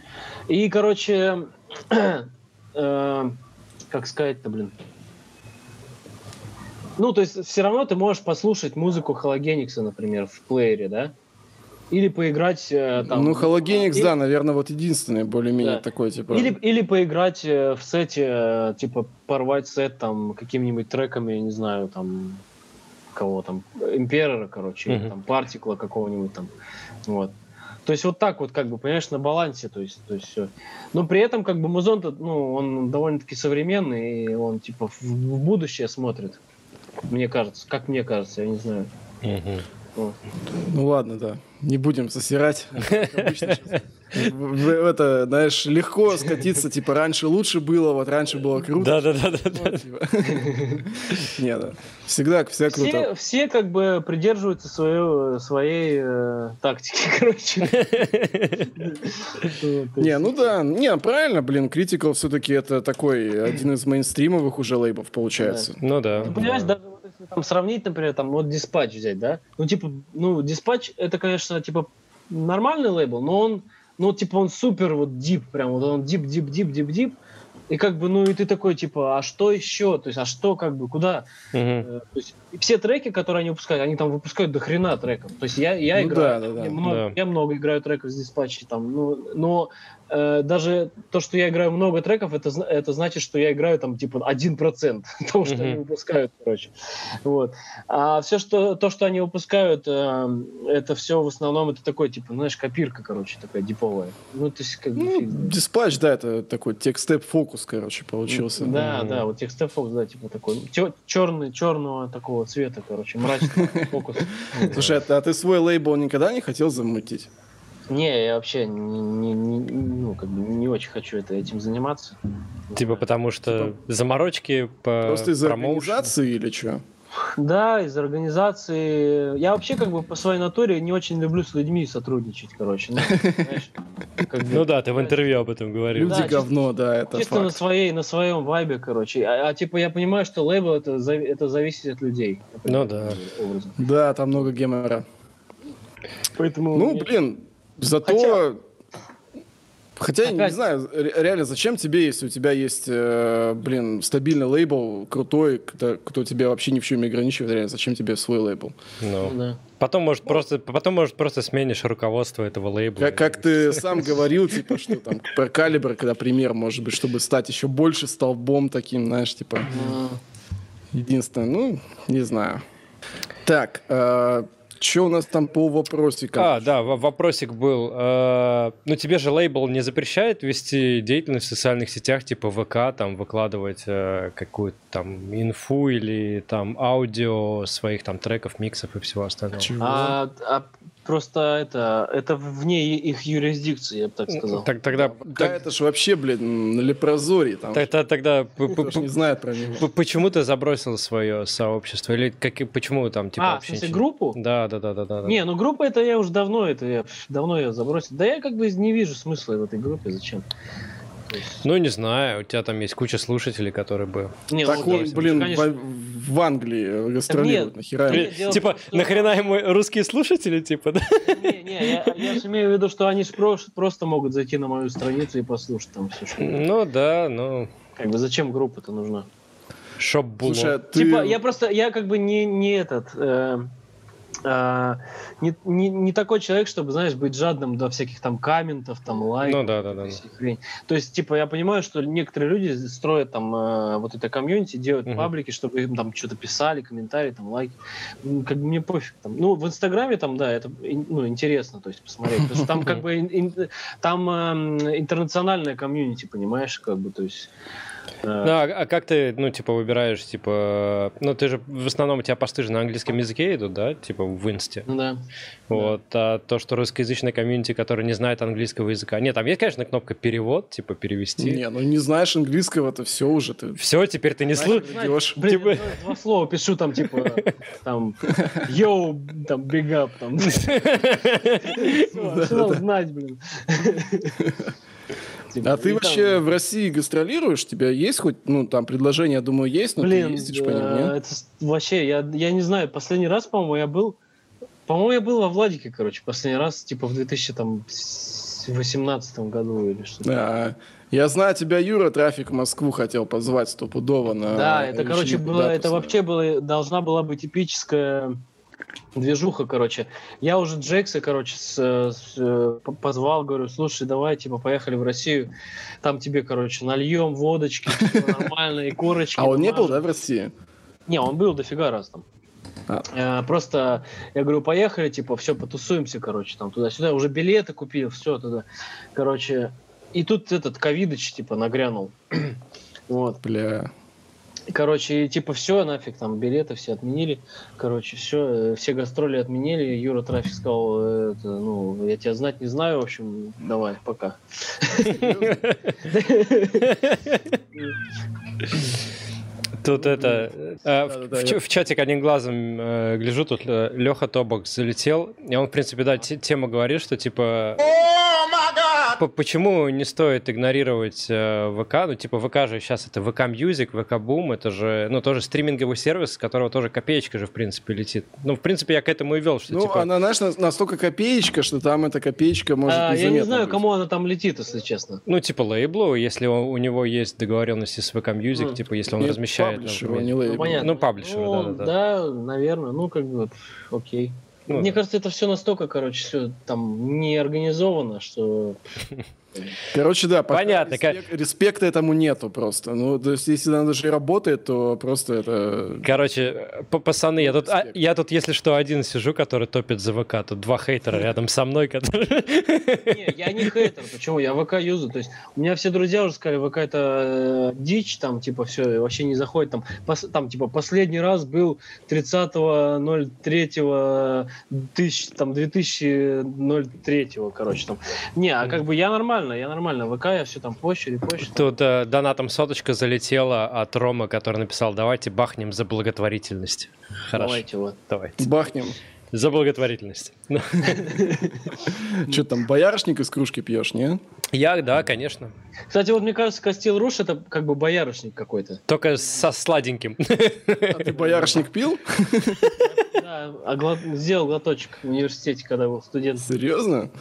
И, короче, *clears throat* э, как сказать-то, блин. Ну, то есть, все равно ты можешь послушать музыку Халогеникса, например, в плеере, да? Или поиграть э, там...
Ну, Halogenics, и... да, наверное, вот единственный более-менее да. такой, типа...
Или, или поиграть э, в сете, э, типа, порвать сет там какими-нибудь треками, не знаю, там, кого там, Имперера, короче, uh-huh. там, Партикла какого-нибудь там, вот. То есть вот так вот, как бы, понимаешь, на балансе, то есть, то есть все. Но при этом, как бы, музон ну, он довольно-таки современный, и он, типа, в, в будущее смотрит. Мне кажется, как мне кажется, я не знаю.
Ну ладно, да. Не будем засирать. *laughs* Это, знаешь, легко скатиться, типа, раньше лучше было, вот раньше было круто.
Да-да-да.
Типа. *laughs* Не, да. Всегда, всегда круто.
Все, все как бы придерживаются своей э, тактики, *laughs* короче.
Не, ну да, не, правильно, блин, Critical все-таки это такой один из мейнстримовых уже лейбов получается.
Ну да.
Ты понимаешь, даже если там сравнить, например, там вот диспатч взять, да? Ну, типа, ну, диспатч это, конечно, типа нормальный лейбл, но он, ну, типа, он супер вот дип, прям вот он дип, дип, дип, дип, дип. И как бы, ну, и ты такой, типа, а что еще? То есть, а что, как бы, куда? Э, То есть, все треки, которые они выпускают, они там выпускают до хрена треков. То есть я, я
Ну
играю,
да, да,
много,
Да.
я много играю треков с диспатчей, там, ну, но э, даже то, что я играю много треков, это, это значит, что я играю там типа 1% *laughs* того, что они выпускают, короче. Вот. А все, что, то, что они выпускают, э, это все в основном это такой, типа, знаешь, копирка, короче, такая диповая. Ну, то есть, как бы,
Ну, диспатч, да, это такой текстеп фокус, короче, получился.
Да,
Мгм.
да, вот текстеп фокус, да, типа такой. черный, черного такого цвета, короче, мрачный фокус. *laughs*
Слушай, а а ты свой лейбл никогда не хотел замутить?
Не, я вообще не, не- не- ну, как бы не очень хочу это, этим заниматься.
Типа потому что заморочки по
Просто из-за организации или что?
Да, из организации. Я вообще как бы по своей натуре не очень люблю с людьми сотрудничать, короче. Ну, знаешь, как бы,
Ну да, ты в интервью об этом говорил.
Люди
Да, чисто-
говно, да, это
Чисто на
факт.
своей, на своем вайбе, короче. А, а, типа я понимаю, что лейбл это, это зависит от людей.
Ну да.
Образом.
Да, там много гемора.
Поэтому.
Ну, блин, зато...
Хотя-
Хотя, я не знаю, ре- реально, зачем тебе, если у тебя есть, э, блин, стабильный лейбл, крутой, кто, кто тебя вообще ни в чем не ограничивает, реально, зачем тебе свой лейбл?
Ну.
Ну, да.
Потом, может, просто, потом, может, просто сменишь руководство этого лейбла.
Как, как ты сам говорил, типа, что там про калибр, когда пример, может быть, чтобы стать еще больше столбом таким, знаешь, типа, единственное, ну, не знаю. Так, что у нас там по вопросикам?
А, да, вопросик был. э, ну, тебе же лейбл не запрещает вести деятельность в социальных сетях, типа ВК, там, выкладывать э, какую-то там инфу или там аудио своих там треков, миксов и всего остального.
Чего?
А, а просто это, это вне их юрисдикции, я бы так сказал.
Так, тогда,
Да,
так-
это ж вообще, блин, на лепрозоре, там
тогда, *laughs* тогда
не знает про него.
почему ты забросил свое сообщество? Или как, и- почему там, типа,
а, в
вообще ничего-
группу?
Да, да, да, да, да.
Не, ну группа это я уже давно, это я давно ее забросил. Да я как бы не вижу смысла в этой группе, зачем? Есть-
Ну, не знаю, у тебя там есть куча слушателей, которые бы...
Не,
Так
ну,
он,
да,
блин,
конечно.
в, в Англии гастролирует,
Нет.
нахера?
Нет, дело
типа,
что-
нахрена ему русские слушатели, типа, да?
Не, не, я, я же имею в виду, что они ж про- просто могут зайти на мою страницу и послушать там все, что...
Ну, да, ну...
Как бы зачем группа-то нужна?
Шоп было.
Слушай, а ты...
Типа, я просто, я как бы не, не этот... э, э, не, не, не такой человек, чтобы, знаешь, быть жадным до всяких там комментов, там лайков.
Ну, да, да, да.
То есть, типа, я понимаю, что некоторые люди строят там э, вот это комьюнити, делают
Мгм.
паблики, чтобы им там что-то писали, комментарии, там лайки. Как бы мне пофиг. Там. Ну, в Инстаграме там, да, это ну, интересно, то есть посмотреть. Потому что там *laughs* как бы ин- ин- там интернациональное комьюнити, понимаешь, как бы, то есть.
Ну, а, а как ты, ну, типа, выбираешь, типа... Ну, ты же, в основном, у тебя посты же на английском языке идут, да? Типа, в инсте.
ну да.
Вот. А то, что русскоязычная комьюнити, которая не знает английского языка... Нет, там есть, конечно, кнопка «перевод», типа, перевести.
Не, ну не знаешь английского, то все уже. Ты
Все, теперь ты не слышишь.
Блин,
Типа-
два, слова пишу там, типа, *laughs* там, yo, там, up, там. *laughs* Надо знать, блин. *laughs*
А ты вообще в России гастролируешь? У тебя есть хоть, ну, там предложение, я думаю, есть, но
Блин,
ты ездишь по ним, нет?
это вообще, я, я не знаю, последний раз, по-моему, я был, по-моему, я был во Владике, короче, последний раз, типа, в 2018 году или что-то.
Да. Я знаю, тебя Юра Трафик в Москву хотел позвать стопудово на...
Да, это, короче, было, это вообще было, должна была быть эпическая движуха, короче. Я уже Джекса, короче, с, с, э, позвал, говорю, слушай, давай, типа, поехали в Россию, там тебе, короче, нальем водочки, нормально, и корочки.
А он не был,
намажем».
да, в России?
Не, он был дофига раз там.
А.
Э, Просто, я говорю, поехали, типа, все, потусуемся, короче, там туда-сюда. Уже билеты купил, все туда. Короче, и тут этот ковидыч, типа, нагрянул. *clears throat* Вот.
Бля.
Короче, типа все, нафиг, там билеты все отменили. Короче, все, все гастроли отменили. Юра Трафик сказал, э, это, ну, я тебя знать не знаю, в общем, давай, пока.
Тут это... э, в- в чатик одним глазом э, гляжу, тут Леха Тобок залетел, и он, в принципе, да, те- тема говорит, что, типа... п- Почему не стоит игнорировать э, ВК? Ну, типа, ВК же сейчас это ВК Music, ВК Boom, это же, ну, тоже стриминговый сервис, с которого тоже копеечка же, в принципе, летит. Ну, в принципе, я к этому и вел, что,
Ну,
типа...
она, знаешь, на- настолько копеечка, что там эта копеечка может
А, я не знаю,
быть.
кому она там летит, если честно.
Ну, типа лейблу, если он- у него есть договоренности с ВК Music,
Ну,
типа, если он
Нет,
размещает...
паблишеру,
например.
не
Ну,
лейбл.
понятно.
Ну, паблишеры,
Ну,
да-да-да.
Да, наверное, ну, как бы, окей.
Ну,
Мне кажется, это все настолько, короче, все там не организовано, что *laughs*
Короче, да, пока
Понятно,
Респект, респекта этому нету просто. Ну, то есть, если она даже и работает, то просто это...
Короче, пацаны, я тут, а, я тут, если что, один сижу, который топит за ВК. Тут два хейтера *laughs* рядом со мной, которые...
Не, я не хейтер, почему? Я ВК юзаю. То есть у меня все друзья уже сказали, ВК это э, дичь, там, типа, все, вообще не заходит. Там, пос- там, типа, последний раз был 30.03 тысяч, там, 2003, короче, там. Не, а как бы я нормально, я нормально. ВК я все там позже, позже.
Тут э, донатом соточка залетела от Рома, который написал, давайте бахнем за благотворительность. Хорошо,
Давайте вот.
давайте.
Бахнем.
За благотворительность.
Что там, боярышник из кружки пьешь, не?
Я, да, конечно.
Кстати, вот мне кажется, Костил Руш это как бы боярышник какой-то.
Только со сладеньким.
А ты боярышник пил?
Да, а сделал глоточек в университете, когда был студент.
Серьезно?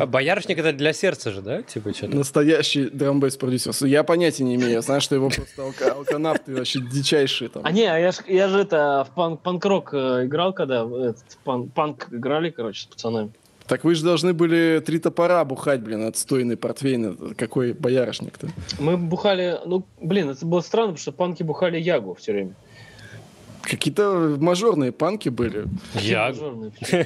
А боярышник это для сердца же, да? Типа что-то.
Настоящий драмбейс продюсер. Я понятия не имею. Я знаю, что его просто алка- алканавты вообще дичайшие там.
А не, а я, ж, я же это в пан- панк-рок э, играл, когда в этот, пан- панк играли, короче, с пацанами.
Так вы же должны были три топора бухать, блин, отстойный портвейн. Какой боярышник-то?
Мы бухали, ну, блин, это было странно, потому что панки бухали ягу все время.
Какие-то мажорные панки были.
Я...
Мажорные, почему?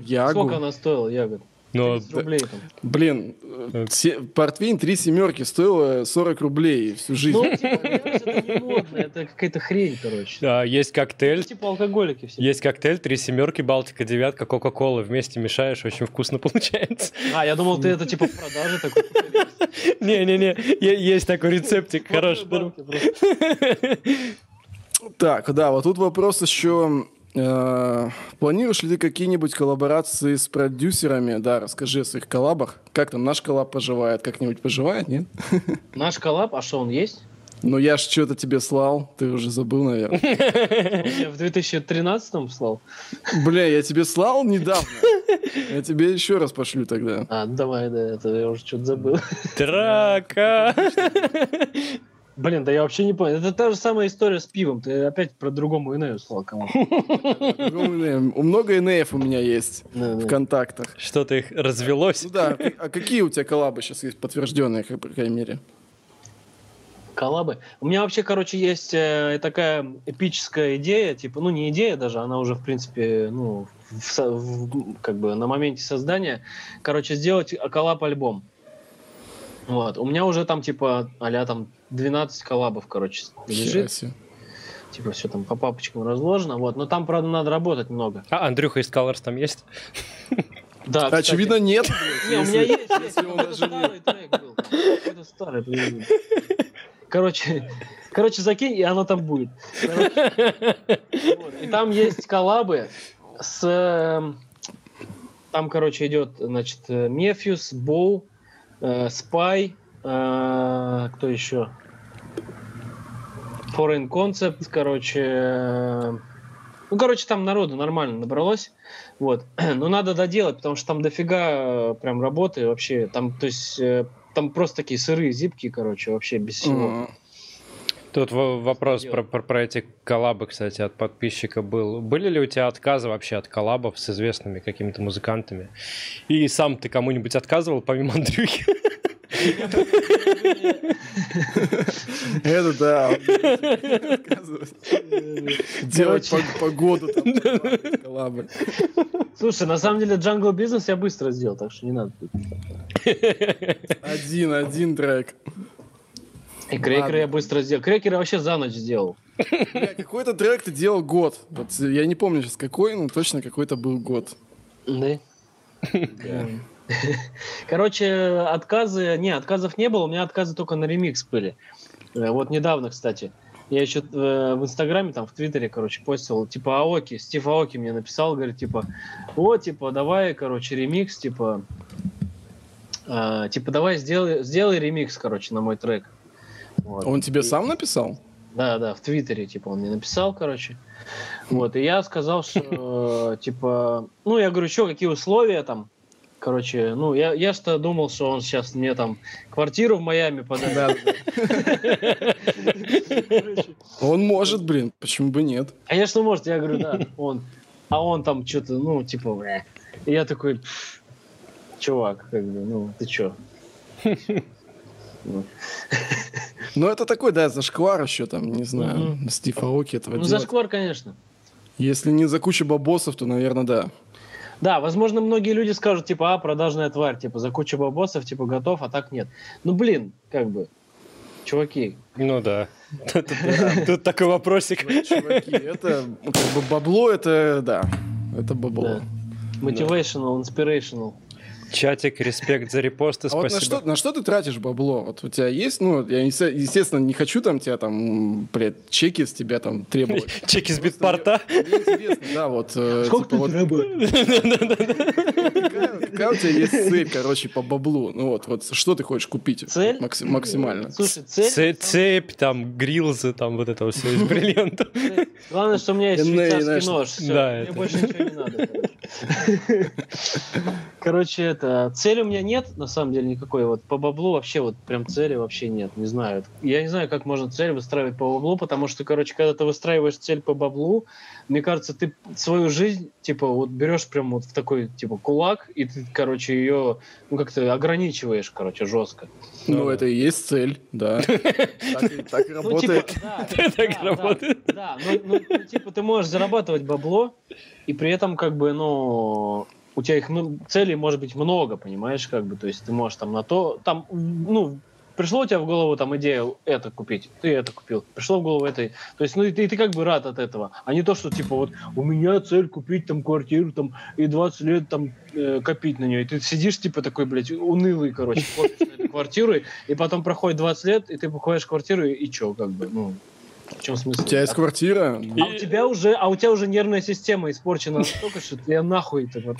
*laughs*
Ягу.
Сколько она стоила, яга?
Ну,
30 рублей там.
Блин, э, се- портвейн три семерки стоило 40 рублей всю жизнь.
Ну, типа, это не модно, это какая-то хрень, короче.
а, есть коктейль.
Типа алкоголики все.
Есть коктейль, три семерки, Балтика, девятка, Кока-Кола. Вместе мешаешь, очень вкусно получается.
А, я думал, ты это типа в продаже такой.
Не-не-не, есть такой рецептик, хороший.
Так, да, вот тут вопрос еще. Э, планируешь ли ты какие-нибудь коллаборации с продюсерами? Да, расскажи о своих коллабах. Как там наш коллаб поживает? Как-нибудь поживает, нет? *laughs*
Наш коллаб, а что, он есть?
Ну, я ж что-то тебе слал, ты уже забыл, наверное.
Я в 2013-м слал.
Бля, я тебе слал недавно. Я тебе еще раз пошлю тогда.
А, давай, да, это я уже что-то забыл.
Драка!
Блин, да я вообще не понял. Это та же самая история с пивом. Ты опять про другому Enei слал кому
У много инеев у меня есть в контактах.
Что-то их развелось.
Да, а какие у тебя коллабы сейчас есть подтвержденные, как, по крайней мере?
Коллабы. У меня вообще, короче, есть э, такая эпическая идея, типа, ну не идея даже, она уже, в принципе, ну, в со- в- как бы на моменте создания. Короче, сделать коллаб-альбом. Вот. У меня уже там, типа, а там 12 коллабов, короче, лежит.
себе.
Типа, все там по папочкам разложено. Вот. Но там, правда, надо работать много.
А Андрюха из Colors там есть?
Да, кстати.
Очевидно, нет.
Не, у меня есть, Это старый трек был. Это старый. блин. Короче, короче, закинь, и оно там будет. Короче, вот. И там есть коллабы с... эм, Там, короче, идет, значит, э, Mefjus, Bou, э, S.P.Y, э, кто еще? Foreign Concept, короче... э, Ну, короче, там народу нормально набралось. Вот. *clears throat* Но надо доделать, потому что там дофига прям работы вообще. Там, то есть, там просто такие сырые, зыбкие, короче, вообще без всего.
М.
Тут вопрос про, про, про эти коллабы, кстати, от подписчика был. Были ли у тебя отказы вообще от коллабов с известными какими-то музыкантами? И сам ты кому-нибудь отказывал, помимо Андрюхи?
Это да. Делать погоду там, коллабы.
Слушай, на самом деле Jungle Business я быстро сделал, так что не надо.
Один, один трек.
И крекеры
Ладно.
я быстро сделал. Крекеры вообще за ночь сделал.
Бля, какой-то трек ты делал год. Вот я не помню сейчас какой, но точно какой-то был год.
Да. Короче, отказы... Не, отказов не было, у меня отказы только на ремикс были. Э, Вот недавно, кстати. Я еще э, в Инстаграме, там, в Твиттере, короче, постил, типа, Аоки, Стив Аоки мне написал, говорит, типа, вот, типа, давай, короче, ремикс, типа, э, типа, давай сделай, сделай ремикс, короче, на мой трек. Вот.
Он тебе
И-
сам написал?
Да, да, в Твиттере, типа, он мне написал, короче. Вот, и я сказал, что, э, типа, ну, я говорю, что, какие условия там? Короче, ну, я, я что думал, что он сейчас мне там квартиру в Майами подарит.
Он может, блин, почему бы нет?
Конечно, может, я говорю, да, он. А он там что-то, ну, типа, бля. И я такой, «Пф, чувак, как бы, ну, ты чё? Ну, *laughs*
Ну, это такой, да, зашквар еще там, не знаю,
Мгм.
Стив Аоки этого
Ну, зашквар, конечно.
Если не за кучу бабосов, то, наверное, да.
Да, возможно, многие люди скажут, типа, а, продажная тварь, типа, за кучу бабосов, типа, готов, а так нет. Ну, блин, как бы, чуваки,
Ну да. *laughs* Тут, тут такой вопросик.
Ну, Чуваки, это ну, как бы бабло, это, да, это бабло.
да. motivational, inspirational.
Чатик, респект за репосты,
А вот на
спасибо.
что, на что ты тратишь бабло? Вот у тебя есть, ну, я, есте- естественно, не хочу там тебя там, блядь, чеки с тебя там требовать. *laughs*
Чеки с битпорта. *laughs*
Да, вот. э, типа, вот *laughs* какая, какая у тебя есть цель, короче, по баблу? Ну вот, вот, что ты хочешь купить?
Цель?
Максимально.
Слушай, цель...
Це- Цепь, там, грилзы, там, вот это все из бриллиантов.
цель- Главное, что у меня есть швейцарский нож.
Да,
мне больше ничего не надо. короче. Это... Цели у меня нет, на самом деле, никакой. Вот по баблу вообще вот прям цели вообще нет. Не знаю. Я не знаю, как можно цель выстраивать по баблу, потому что, короче, когда ты выстраиваешь цель по баблу, мне кажется, ты свою жизнь, типа, вот берешь прям вот в такой, типа, кулак, и ты, короче, ее, ну, как-то ограничиваешь, короче, жестко.
Ну,
да.
это и есть цель, да. *laughs* Так и-
Ну, типа,
работает. *laughs*
да,
Так работает.
Да, ну, ну, типа, ты можешь зарабатывать бабло, и при этом, как бы, ну, у тебя их целей может быть много, понимаешь, как бы, то есть ты можешь там на то, там, ну, пришло у тебя в голову там идея это купить, ты это купил, пришло в голову это, то есть, ну, и ты, и ты как бы рад от этого, а не то, что, типа, вот, у меня цель купить там квартиру, там, и 20 лет там э, копить на нее, и ты сидишь, типа, такой, блядь, унылый, короче, *laughs* квартиру, и потом проходит 20 лет, и ты покупаешь квартиру, и чё, как бы, ну, в чем смысл?
У тебя есть квартира?
А у тебя уже, а у тебя уже нервная система испорчена настолько, что тебе нахуй эта вот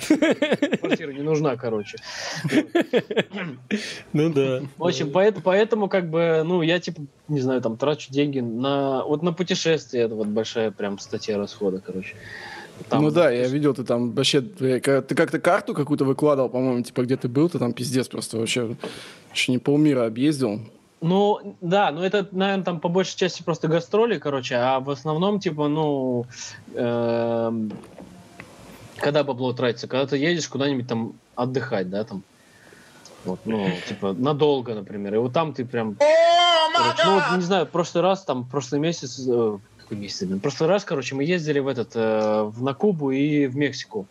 квартира не нужна, короче. *laughs*
Ну да.
В общем, поэтому, как бы, ну, я типа, не знаю, там трачу деньги на вот на путешествия, это вот большая прям статья расхода, короче. Там-
Ну да, я видел, ты там вообще, ты как- ты как-то карту какую-то выкладывал, по-моему, типа где ты был, ты там пиздец просто вообще еще не полмира объездил.
Ну, да, но это, наверное, там по большей части просто гастроли, короче, а в основном, типа, ну, эм, когда бабло тратится, когда ты едешь куда-нибудь там отдыхать, да, там, вот, ну, типа, надолго, например, и вот там ты прям, короче, ну, вот, не знаю, в прошлый раз, там, прошлый месяц, э, какой месяц, прошлый раз, короче, мы ездили в этот, э, в, на Кубу и в Мексику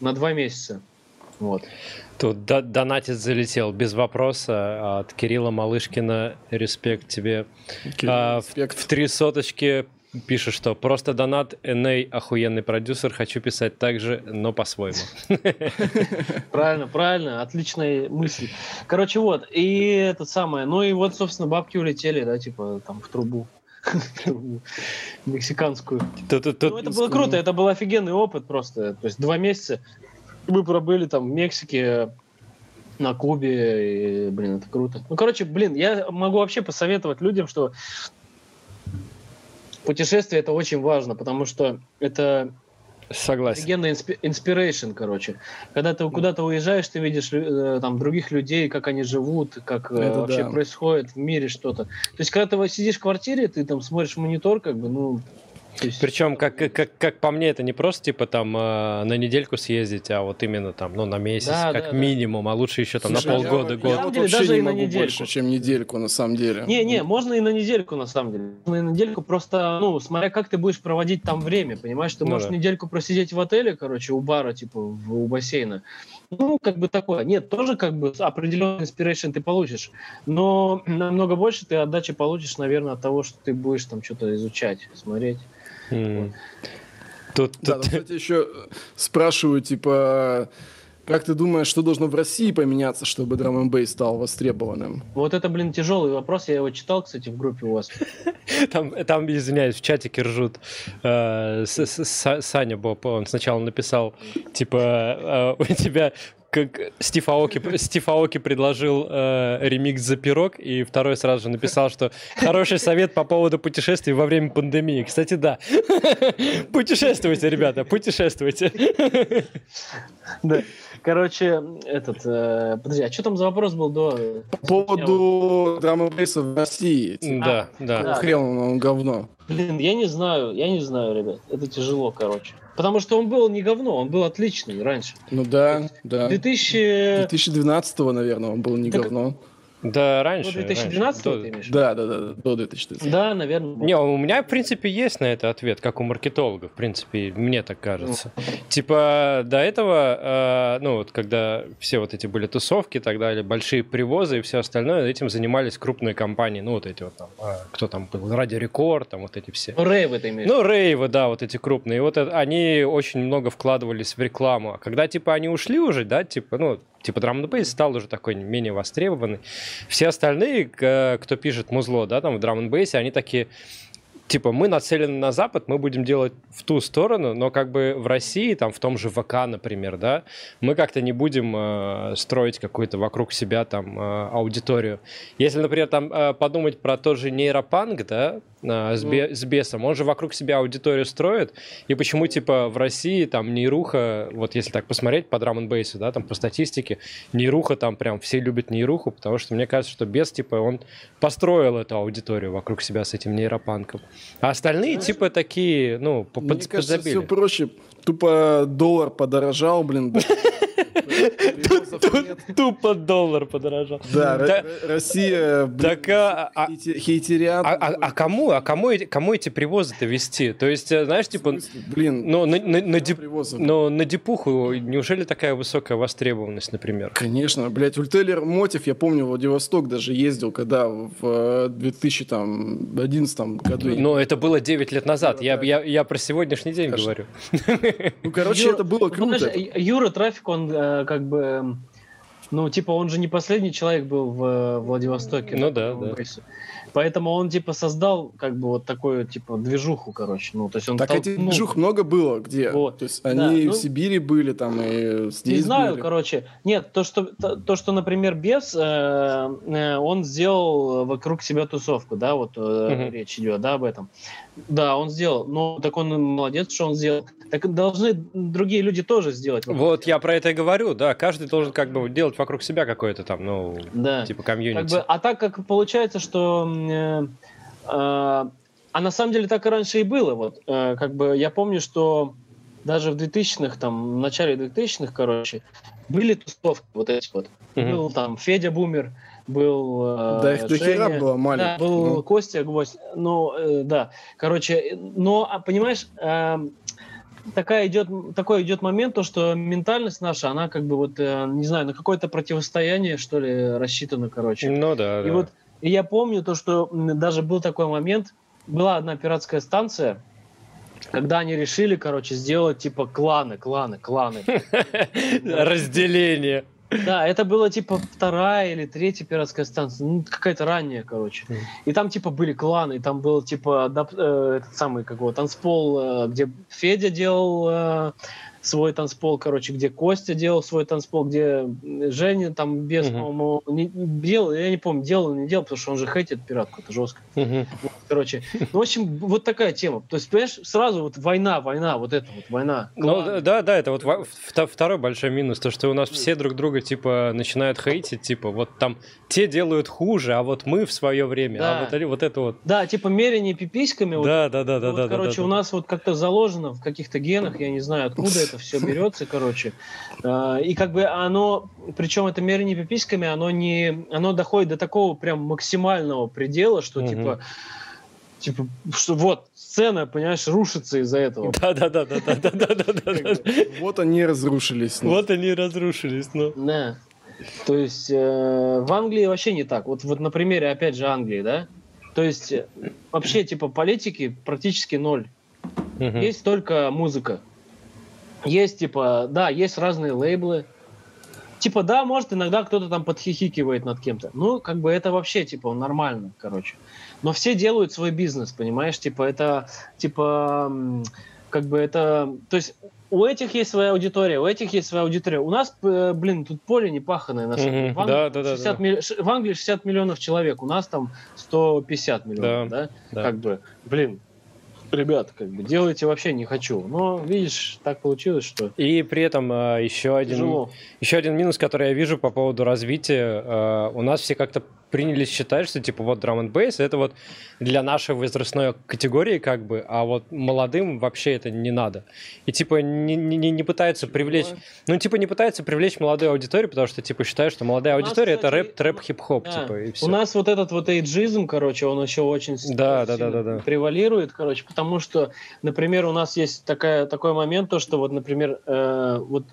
на два месяца, вот.
Тут до- донатец залетел без вопроса от Кирилла Малышкина. Респект тебе. А, в,
Респект.
в три соточки пишет, что просто донат, NA охуенный продюсер, хочу писать так же, но по-своему. *laughs*
Правильно, правильно, отличная мысль. Короче, вот, и это самое, ну и вот, собственно, бабки улетели, да, типа, там, в трубу. *laughs* В Мексиканскую. Ну, это было круто, это был офигенный опыт просто. То есть два месяца мы пробыли там в Мексике, на Кубе, и, блин, это круто. Ну, короче, блин, я могу вообще посоветовать людям, что путешествие это очень важно, потому что это
Согласен.
Офигенный инспи- inspiration, короче. Когда ты куда-то уезжаешь, ты видишь э, там других людей, как они живут, как э,
Это
вообще
да.
происходит в мире что-то. То есть, когда ты сидишь в квартире, ты там смотришь монитор, как бы, ну,
Причем, как, как, как по мне, это не просто типа там э, на недельку съездить, а вот именно там, ну, на месяц, да, как да, минимум, да. а лучше еще там Слушай, на полгода,
я,
год.
Я вот деле, даже и на недельку. больше, чем недельку, на самом деле.
Не, не, можно и на недельку, на самом деле. Можно и на недельку, просто, ну, смотря как ты будешь проводить там время, понимаешь, ты ну, можешь да. недельку просидеть в отеле, короче, у бара, типа, в, у бассейна. Ну, как бы такое. Нет, тоже как бы определенный inspiration ты получишь, но намного больше ты отдачи получишь, наверное, от того, что ты будешь там что-то изучать, смотреть. Mm.
Тут, да, тут... кстати, еще спрашиваю, типа, как ты думаешь, что должно в России поменяться, чтобы драм н стал востребованным?
Вот это, блин, тяжелый вопрос. Я его читал, кстати, в группе у вас. *laughs*
Там, там извиняюсь, в чатике ржут. Э, Саня Боб, он сначала написал, типа, э, у тебя как Стив Аоки, Стив Аоки предложил э, ремикс за пирог, и второй сразу же написал, что хороший совет по поводу путешествий во время пандемии. Кстати, да. Путешествуйте, ребята, путешествуйте.
Да. Короче, этот... Э, подожди, а что там за вопрос был до...
По поводу драм бейса в России.
Да, да.
да. Хрен он говно.
Блин, я не знаю, я не знаю, ребят. Это тяжело, короче. Потому что он был не говно, он был отличный раньше.
Ну да, да.
2000...
2012 наверное, он был не так... говно.
Да, раньше.
До 2012
раньше. ты имеешь? Да, да, да, до 2012.
Да, наверное.
Не, у меня, в принципе, есть на это ответ, как у маркетолога, в принципе, мне так кажется. Ну. Типа, до этого, э, ну, вот, когда все вот эти были тусовки и так далее, большие привозы и все остальное, этим занимались крупные компании, ну, вот эти вот там, э, кто там был, Радио Рекорд, там вот эти все.
Ну, рейвы ты имеешь?
Ну, рейвы, да, вот эти крупные. И вот это, они очень много вкладывались в рекламу. А когда, типа, они ушли уже, да, типа, ну, типа драм н стал уже такой менее востребованный. Все остальные, кто пишет музло, да, там в драм н они такие, типа, мы нацелены на Запад, мы будем делать в ту сторону, но как бы в России, там, в том же ВК, например, да, мы как-то не будем э, строить какую-то вокруг себя там э, аудиторию. Если, например, там э, подумать про тот же нейропанк, да, э, с, бе- с бесом, он же вокруг себя аудиторию строит, и почему, типа, в России там нейруха, вот если так посмотреть по драм бейсу да, там по статистике, нейруха там прям все любят нейруху, потому что мне кажется, что бес, типа, он построил эту аудиторию вокруг себя с этим нейропанком. А остальные, Знаешь, типа, такие, ну,
Мне под, кажется, все проще. Тупо доллар подорожал, блин. *laughs*
Тупо доллар подорожал.
Да, Россия
так, а, а, хейтерят. А, а кому, а кому, кому эти привозы-то вести? То есть, э, знаешь, типа,
блин,
но на, дип, но на Дипуху неужели такая высокая востребованность, например?
Конечно, блядь, Ультеллер Мотив, я помню, Владивосток даже ездил, когда в 2011 году.
Но это было 9 лет назад, я, про сегодняшний день говорю.
Ну, короче, это было круто.
Юра Трафик, он э, как бы ну, типа, он же не последний человек был в э, Владивостоке.
Ну да, да.
Поэтому он, типа, создал, как бы, вот такую, типа, движуху, короче. Ну, то есть он
так
толкнул...
этих движух много было где? Вот. То есть они да, ну, в Сибири были, там, и здесь
Не знаю,
были.
короче. Нет, то, что, то, то что например, Бес, э, э, он сделал вокруг себя тусовку, да, вот э, угу. речь идет, да, об этом. Да, он сделал. Ну, так он молодец, что он сделал. Так должны другие люди тоже сделать.
Вот я про это и говорю, да. Каждый должен как бы делать вокруг себя какое-то там, ну, да. типа комьюнити.
Как бы, а так как получается, что... Э, э, а на самом деле так и раньше и было. Вот, э, как бы я помню, что даже в 2000-х, там, в начале 2000-х, короче, были тусовки вот эти вот. Mm-hmm. Был там Федя Бумер, был
э, Да, их до хера было маленьких.
Да, был ну. Костя Гвоздь. Ну, э, да. Короче, но, а, понимаешь, э, такая идет, такой идет момент, то, что ментальность наша, она как бы вот, э, не знаю, на какое-то противостояние, что ли, рассчитана, короче.
Ну да,
И
да.
вот и я помню то, что даже был такой момент, была одна пиратская станция, когда они решили, короче, сделать типа кланы, кланы, кланы. *laughs*
Разделение.
Да, это было типа вторая или третья пиратская станция, ну какая-то ранняя, короче. И там типа были кланы, там был типа дап, э, этот самый как его танцпол, э, где Федя делал э, свой танцпол, короче, где Костя делал свой танцпол, где Женя там без, uh-huh. по-моему, не, делал, я не помню, делал или не делал, потому что он же хейтит пиратку, это жестко. Uh-huh. Короче, ну, в общем, вот такая тема. То есть, понимаешь, сразу вот война, война, вот это вот война.
Ну, да, да, это вот второй большой минус, то, что у нас все друг друга, типа, начинают хейтить, типа, вот там те делают хуже, а вот мы в свое время, а вот, вот это вот.
Да, типа, мерение пиписьками.
Да, да, да, да, да.
Короче, у нас вот как-то заложено в каких-то генах, я не знаю, откуда это все *laughs* берется, короче. А, и как бы оно, причем это мерение пиписьками, оно не, оно доходит до такого прям максимального предела, что, типа, типа, что вот, сцена, понимаешь, рушится из-за этого. *laughs*
Да-да-да-да-да-да-да.
Вот они разрушились.
Ну. Вот они разрушились, ну.
Да. То есть э, в Англии вообще не так. Вот, вот на примере, опять же, Англии, да? То есть э, вообще, типа, политики практически ноль. Угу. Есть только музыка. Есть, типа, да, есть разные лейблы. Типа, да, может, иногда кто-то там подхихикивает над кем-то. Ну, как бы это вообще, типа, нормально, короче но все делают свой бизнес, понимаешь, типа это, типа, как бы это, то есть у этих есть своя аудитория, у этих есть своя аудитория. У нас, э, блин, тут поле не паханое. На самом
деле. В, Англии да, да,
60 да, Милли... в Англии 60 миллионов человек, у нас там 150 миллионов, да? да? да. Как бы, блин, ребят, как бы делайте вообще не хочу. Но видишь, так получилось, что.
И при этом э, еще один еще один минус, который я вижу по поводу развития, э, у нас все как-то приняли считать, что типа вот and bass это вот для нашей возрастной категории как бы, а вот молодым вообще это не надо. И типа не, не, не пытаются привлечь, ну типа не пытаются привлечь молодую аудиторию, потому что типа считают, что молодая аудитория нас, это рэп, трэп, хип-хоп, да. типа и все.
У нас вот этот вот эйджизм, короче, он еще очень
да, да, да, да, да.
превалирует, короче, потому что, например, у нас есть такая, такой момент, то, что вот, например, э, вот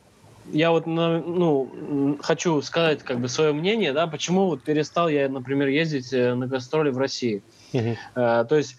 я вот ну, хочу сказать как бы свое мнение, да, почему вот перестал я, например, ездить э, на гастроли в России. Uh-huh. А, то есть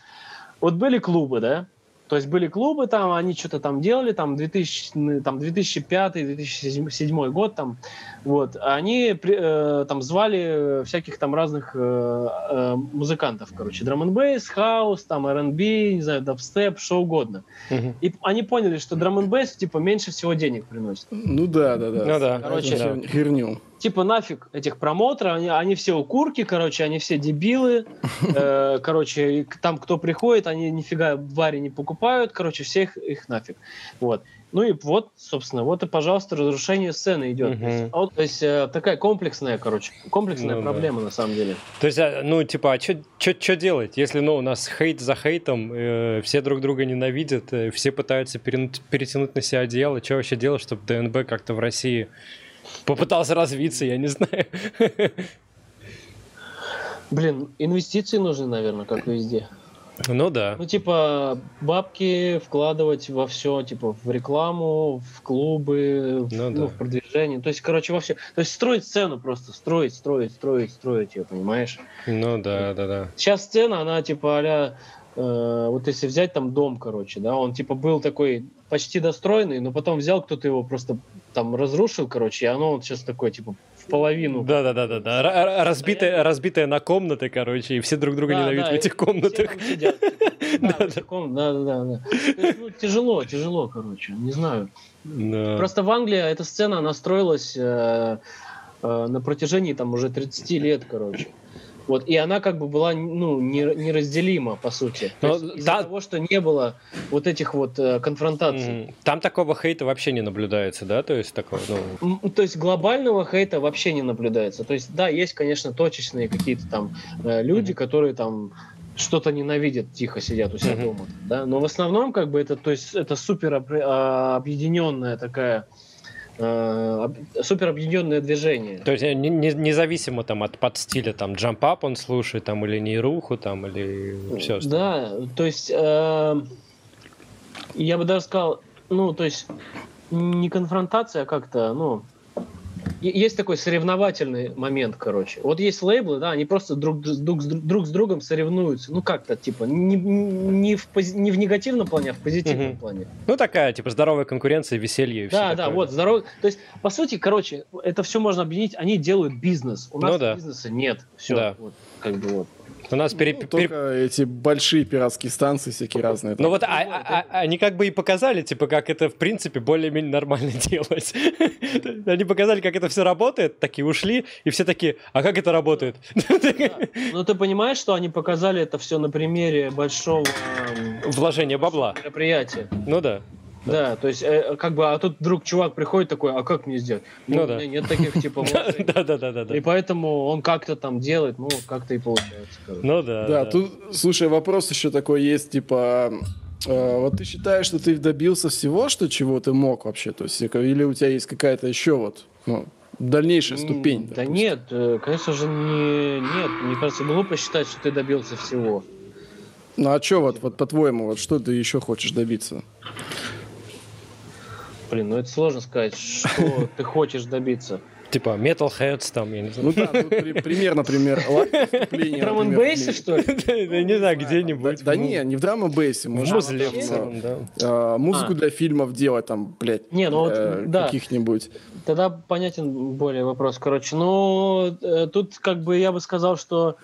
вот были клубы, да, то есть были клубы там, они что-то там делали, там, 2000, там 2005-2007 год, там, вот, они э, там звали всяких там разных э, э, музыкантов, короче, драм-н-бейс, хаус, там, R&B, не знаю, дабстеп, что угодно. Угу. И они поняли, что драм н бейс, типа, меньше всего денег приносит.
Ну да, да, да.
Ну да.
Короче,
да. херню
типа нафиг этих промоутеров, они, они все укурки, короче, они все дебилы, *laughs* э, короче, там кто приходит, они нифига в баре не покупают, короче, всех их нафиг, вот. Ну и вот, собственно, вот и, пожалуйста, разрушение сцены идет. Угу. То есть, вот, то есть э, такая комплексная, короче, комплексная ну, проблема да. на самом деле.
То есть, а, ну, типа, а что делать, если, ну, у нас хейт за хейтом, э, все друг друга ненавидят, э, все пытаются перетянуть на себя одеяло, что вообще делать, чтобы ДНБ как-то в России попытался развиться, я не знаю.
Блин, инвестиции нужны, наверное, как везде.
Ну да.
Ну, типа, бабки вкладывать во все, типа, в рекламу, в клубы, ну, в, да. ну, в продвижение. То есть, короче, во все. То есть строить сцену просто, строить, строить, строить, строить ее, понимаешь?
Ну да, да, да.
Сейчас сцена, она типа а вот если взять там дом, короче, да, он типа был такой почти достроенный, но потом взял кто-то его просто там разрушил, короче, и оно вот сейчас такое, типа, в половину.
Да, да, да, да, да. Разбитое, разбитое на комнаты, короче, и все друг друга да, ненавидят да, в этих комнатах. *laughs*
Типа да, да, да, да. Ну, тяжело, тяжело, короче, не знаю. Просто в Англии эта сцена, она строилась э, э, на протяжении там уже 30 лет, короче. Вот, и она как бы была ну, неразделима, по сути. Но, из-за да... того, что не было вот этих вот э, конфронтаций.
Там такого хейта вообще не наблюдается, да? То есть такого,
ну... То есть глобального хейта вообще не наблюдается. То есть, да, есть, конечно, точечные какие-то там э, люди, mm-hmm. которые там что-то ненавидят, тихо сидят у себя mm-hmm. дома, да, но в основном как бы это, то есть это супер а, объединенная такая супер объединенное движение.
То есть не, не, независимо там от подстиля, там джампап он слушает, там или нейруху, там или все
Да, то есть э, я бы даже сказал, ну, то есть не конфронтация, а как-то, ну, есть такой соревновательный момент, короче. Вот есть лейблы, да, они просто друг, друг, друг с другом соревнуются. Ну, как-то, типа, не, не, в, не в негативном плане, а в позитивном угу. плане.
Ну, такая, типа, здоровая конкуренция, веселье и
Да, да, такое. вот, здоровый. То есть, по сути, короче, это все можно объединить. Они делают бизнес. У нас ну, да. бизнеса нет. Все, да. вот, как бы вот.
У нас пере...
Ну,
пере-
только эти большие пиратские станции всякие разные.
Ну вот а- а- а- они как бы и показали, типа, как это в принципе более-менее нормально *laughs* делать. *laughs* Они показали, как это все работает, такие ушли, и все такие, а как это работает?
Ну ты понимаешь, что они показали это все на примере большого эм,
Вложение бабла.
мероприятия.
Ну да.
Да, то есть, э, как бы, а тут вдруг чувак приходит такой, а как мне сделать?
Ну
у
да.
меня нет таких *laughs* типа.
Да, да, да, да.
И поэтому он как-то там делает, ну, как-то и получается.
Ну да.
Да, тут, слушай, вопрос еще такой есть, типа, э, вот ты считаешь, что ты добился всего, что чего ты мог вообще, то есть, или у тебя есть какая-то еще вот, ну, дальнейшая ступень?
Да
допустим?
нет, э, конечно же, не, нет. Мне кажется, глупо считать, что ты добился всего.
Ну а что вот, вот по-твоему, вот что ты еще хочешь добиться?
Блин, ну это сложно сказать, что *laughs* ты хочешь добиться.
Типа Metalheads там, я не
Ну
знаю.
да, ну, при- пример, например, лайк выступление, *laughs*
Драм бейсе
в-
что ли? *laughs*
Да не знаю, где-нибудь.
Да не, не в бейсе,
музле в
вообще?
целом, да.
а, музыку
А.
для фильмов делать там, блядь,
Не, ну вот,
э,
да.
каких-нибудь.
Тогда понятен более вопрос. Короче, ну, э, тут как бы я бы сказал, что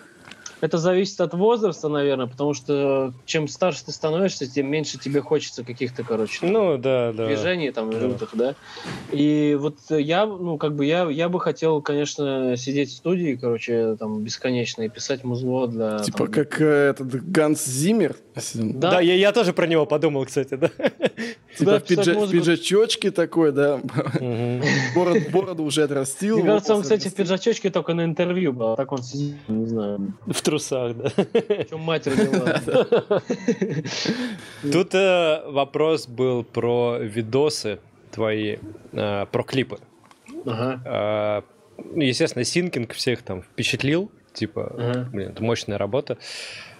это зависит от возраста, наверное, потому что чем старше ты становишься, тем меньше тебе хочется каких-то, короче, там,
Ну да, да.
движений там
Да.
лютых, да. И вот я, ну, как бы я, я бы хотел, конечно, сидеть в студии, короче, там, бесконечно и писать музло для...
Типа
там,
как э, этот Ганс Зиммер.
Да.
Да, я, я тоже про него подумал, кстати, да.
Типа
Да,
в,
писать
пиджа- пиджачочке такой, да. Бород, бороду уже отрастил.
Мне кажется, он, кстати, в пиджачочке только на интервью был, а так он сидит, не знаю,
В трусах, да.
в чем мать родила. *laughs*
Тут э, вопрос был про видосы твои, э, про клипы. Э, ну, естественно, синкинг всех там впечатлил. Типа, блин, это мощная работа.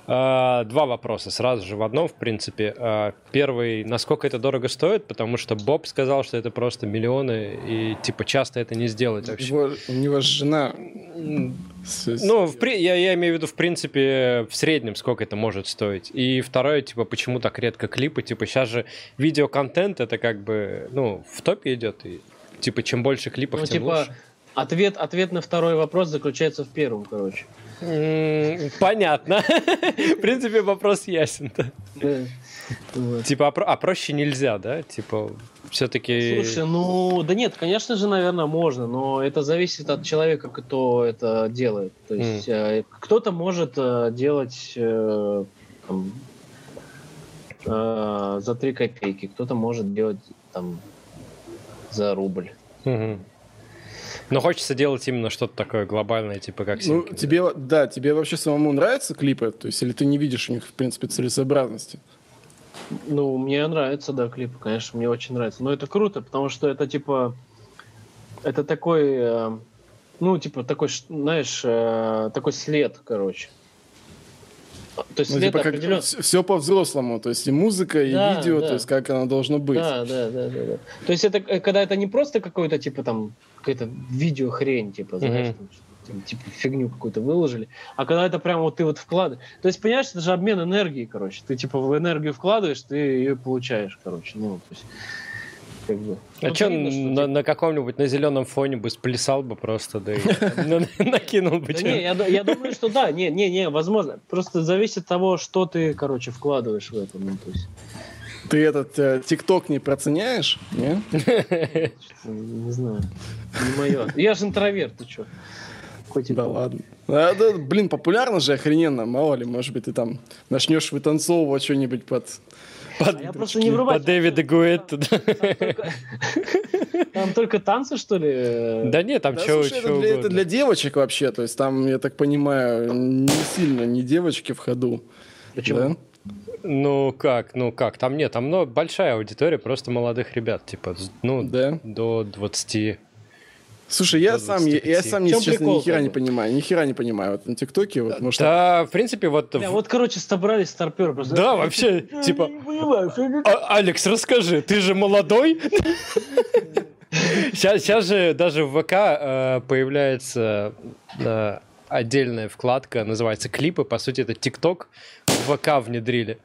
Э, Два вопроса сразу же в одном, в принципе. Э, Первый, насколько это дорого стоит, потому что Боб сказал, что это просто миллионы, и типа часто это не сделать вообще.
Его- у него же жена.
Ну, в я, я имею в виду, в принципе, в среднем, сколько это может стоить. И второе, типа, почему так редко клипы? Типа, сейчас же видеоконтент, это как бы, ну, в топе идет. И, типа, чем больше клипов,
Ну,
тем
типа,
лучше.
ответ, ответ на второй вопрос заключается в первом, короче.
Понятно. В принципе, вопрос ясен. Типа, а, про- а проще нельзя, да? Типа, все-таки...
Слушай, ну, да нет, конечно же, наверное, можно, но это зависит от человека, кто это делает. То есть э, кто-то может э, делать э, там, за 3 копейки, кто-то может делать там за рубль.
Но хочется делать именно что-то такое глобальное, типа как
Ну,
синкинг.
тебе, да, тебе вообще самому нравятся клипы? То есть, или ты не видишь у них, в принципе, целесообразности?
Ну, мне нравится, да, клипы, конечно, мне очень нравится. Но это круто, потому что это типа, это такой, э, ну, типа такой, знаешь, э, такой след, короче. То есть
Ну, типа, как
определен-
все по-взрослому, то есть и музыка, и
Да,
видео,
да.
то есть как оно должно быть.
Да, да, да, да, да. То есть это э, когда это не просто какой-то типа там какая-то видеохрень, типа, знаешь,
Мгм.
там, типа фигню какую-то выложили, а когда это прям вот ты вот вкладываешь. То есть, понимаешь, это же обмен энергии, короче. Ты типа в энергию вкладываешь, ты ее получаешь, короче. Ну, то есть, как бы.
А
Ну,
что,
видно, что,
на, на каком-нибудь, на зеленом фоне бы сплясал бы просто, да и *laughs* на- накинул бы.
Не, я думаю, что да, не, не, не, возможно. Просто зависит от того, что ты, короче, вкладываешь в это. Ну, то есть,
Ты этот э, ТикТок не проценяешь? Не?
не знаю, не мое. Я же интроверт, ты что?
Да ладно. А, да, блин, популярно же охрененно, мало ли, может быть, ты там начнешь вытанцовывать что-нибудь под...
Под,
А я просто не врубать.
под Дэвида Гуэтта.
Там только танцы, что ли?
Да нет, там
Да,
чего
слушай, это, для, это для девочек вообще, то есть там, я так понимаю, не сильно не девочки в ходу.
Почему?
Ну как, ну как, там нет, там ну, большая аудитория просто молодых ребят, типа, ну,
Да.
до 20.
Слушай, я сам, я, я
25.
сам, если честно, ни хера не понимаю, ни хера не понимаю. Вот на ТикТоке, вот, может,
Да, в принципе, вот...
Бля,
в-
вот, короче, собрались старперы просто.
Да, вообще, типа, «А, Алекс, расскажи, ты же молодой? Сейчас, сейчас же даже в ВК э, появляется э, отдельная вкладка, называется клипы. По сути, это ТикТок, в ВК внедрили.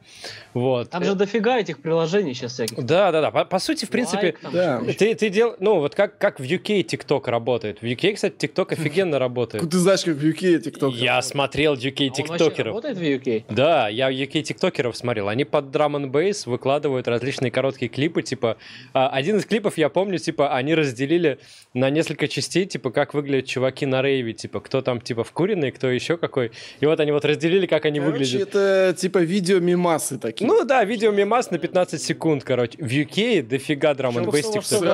Вот.
Там же дофига этих приложений сейчас всяких.
Да, да, да. По, по сути, в принципе,
да.
что-то.
ты, ты дел, ну вот как, как в UK TikTok работает. В UK, кстати, TikTok *laughs* офигенно работает.
Ты знаешь, как в UK TikTok.
Я смотрел UK
А вообще
тиктокеров.
работает в UK?
Да, я UK тиктокеров смотрел. Они под Drum and Bass выкладывают различные короткие клипы. Типа, а, один из клипов, я помню, типа, они разделили на несколько частей, типа, как выглядят чуваки на рейве. Типа, кто там, типа, вкуренный, кто еще какой. И вот они вот разделили, как они
Короче,
выглядят.
это типа видео-мимасы такие.
Ну да, видео мимас на 15 секунд, короче. В UK дофига драм н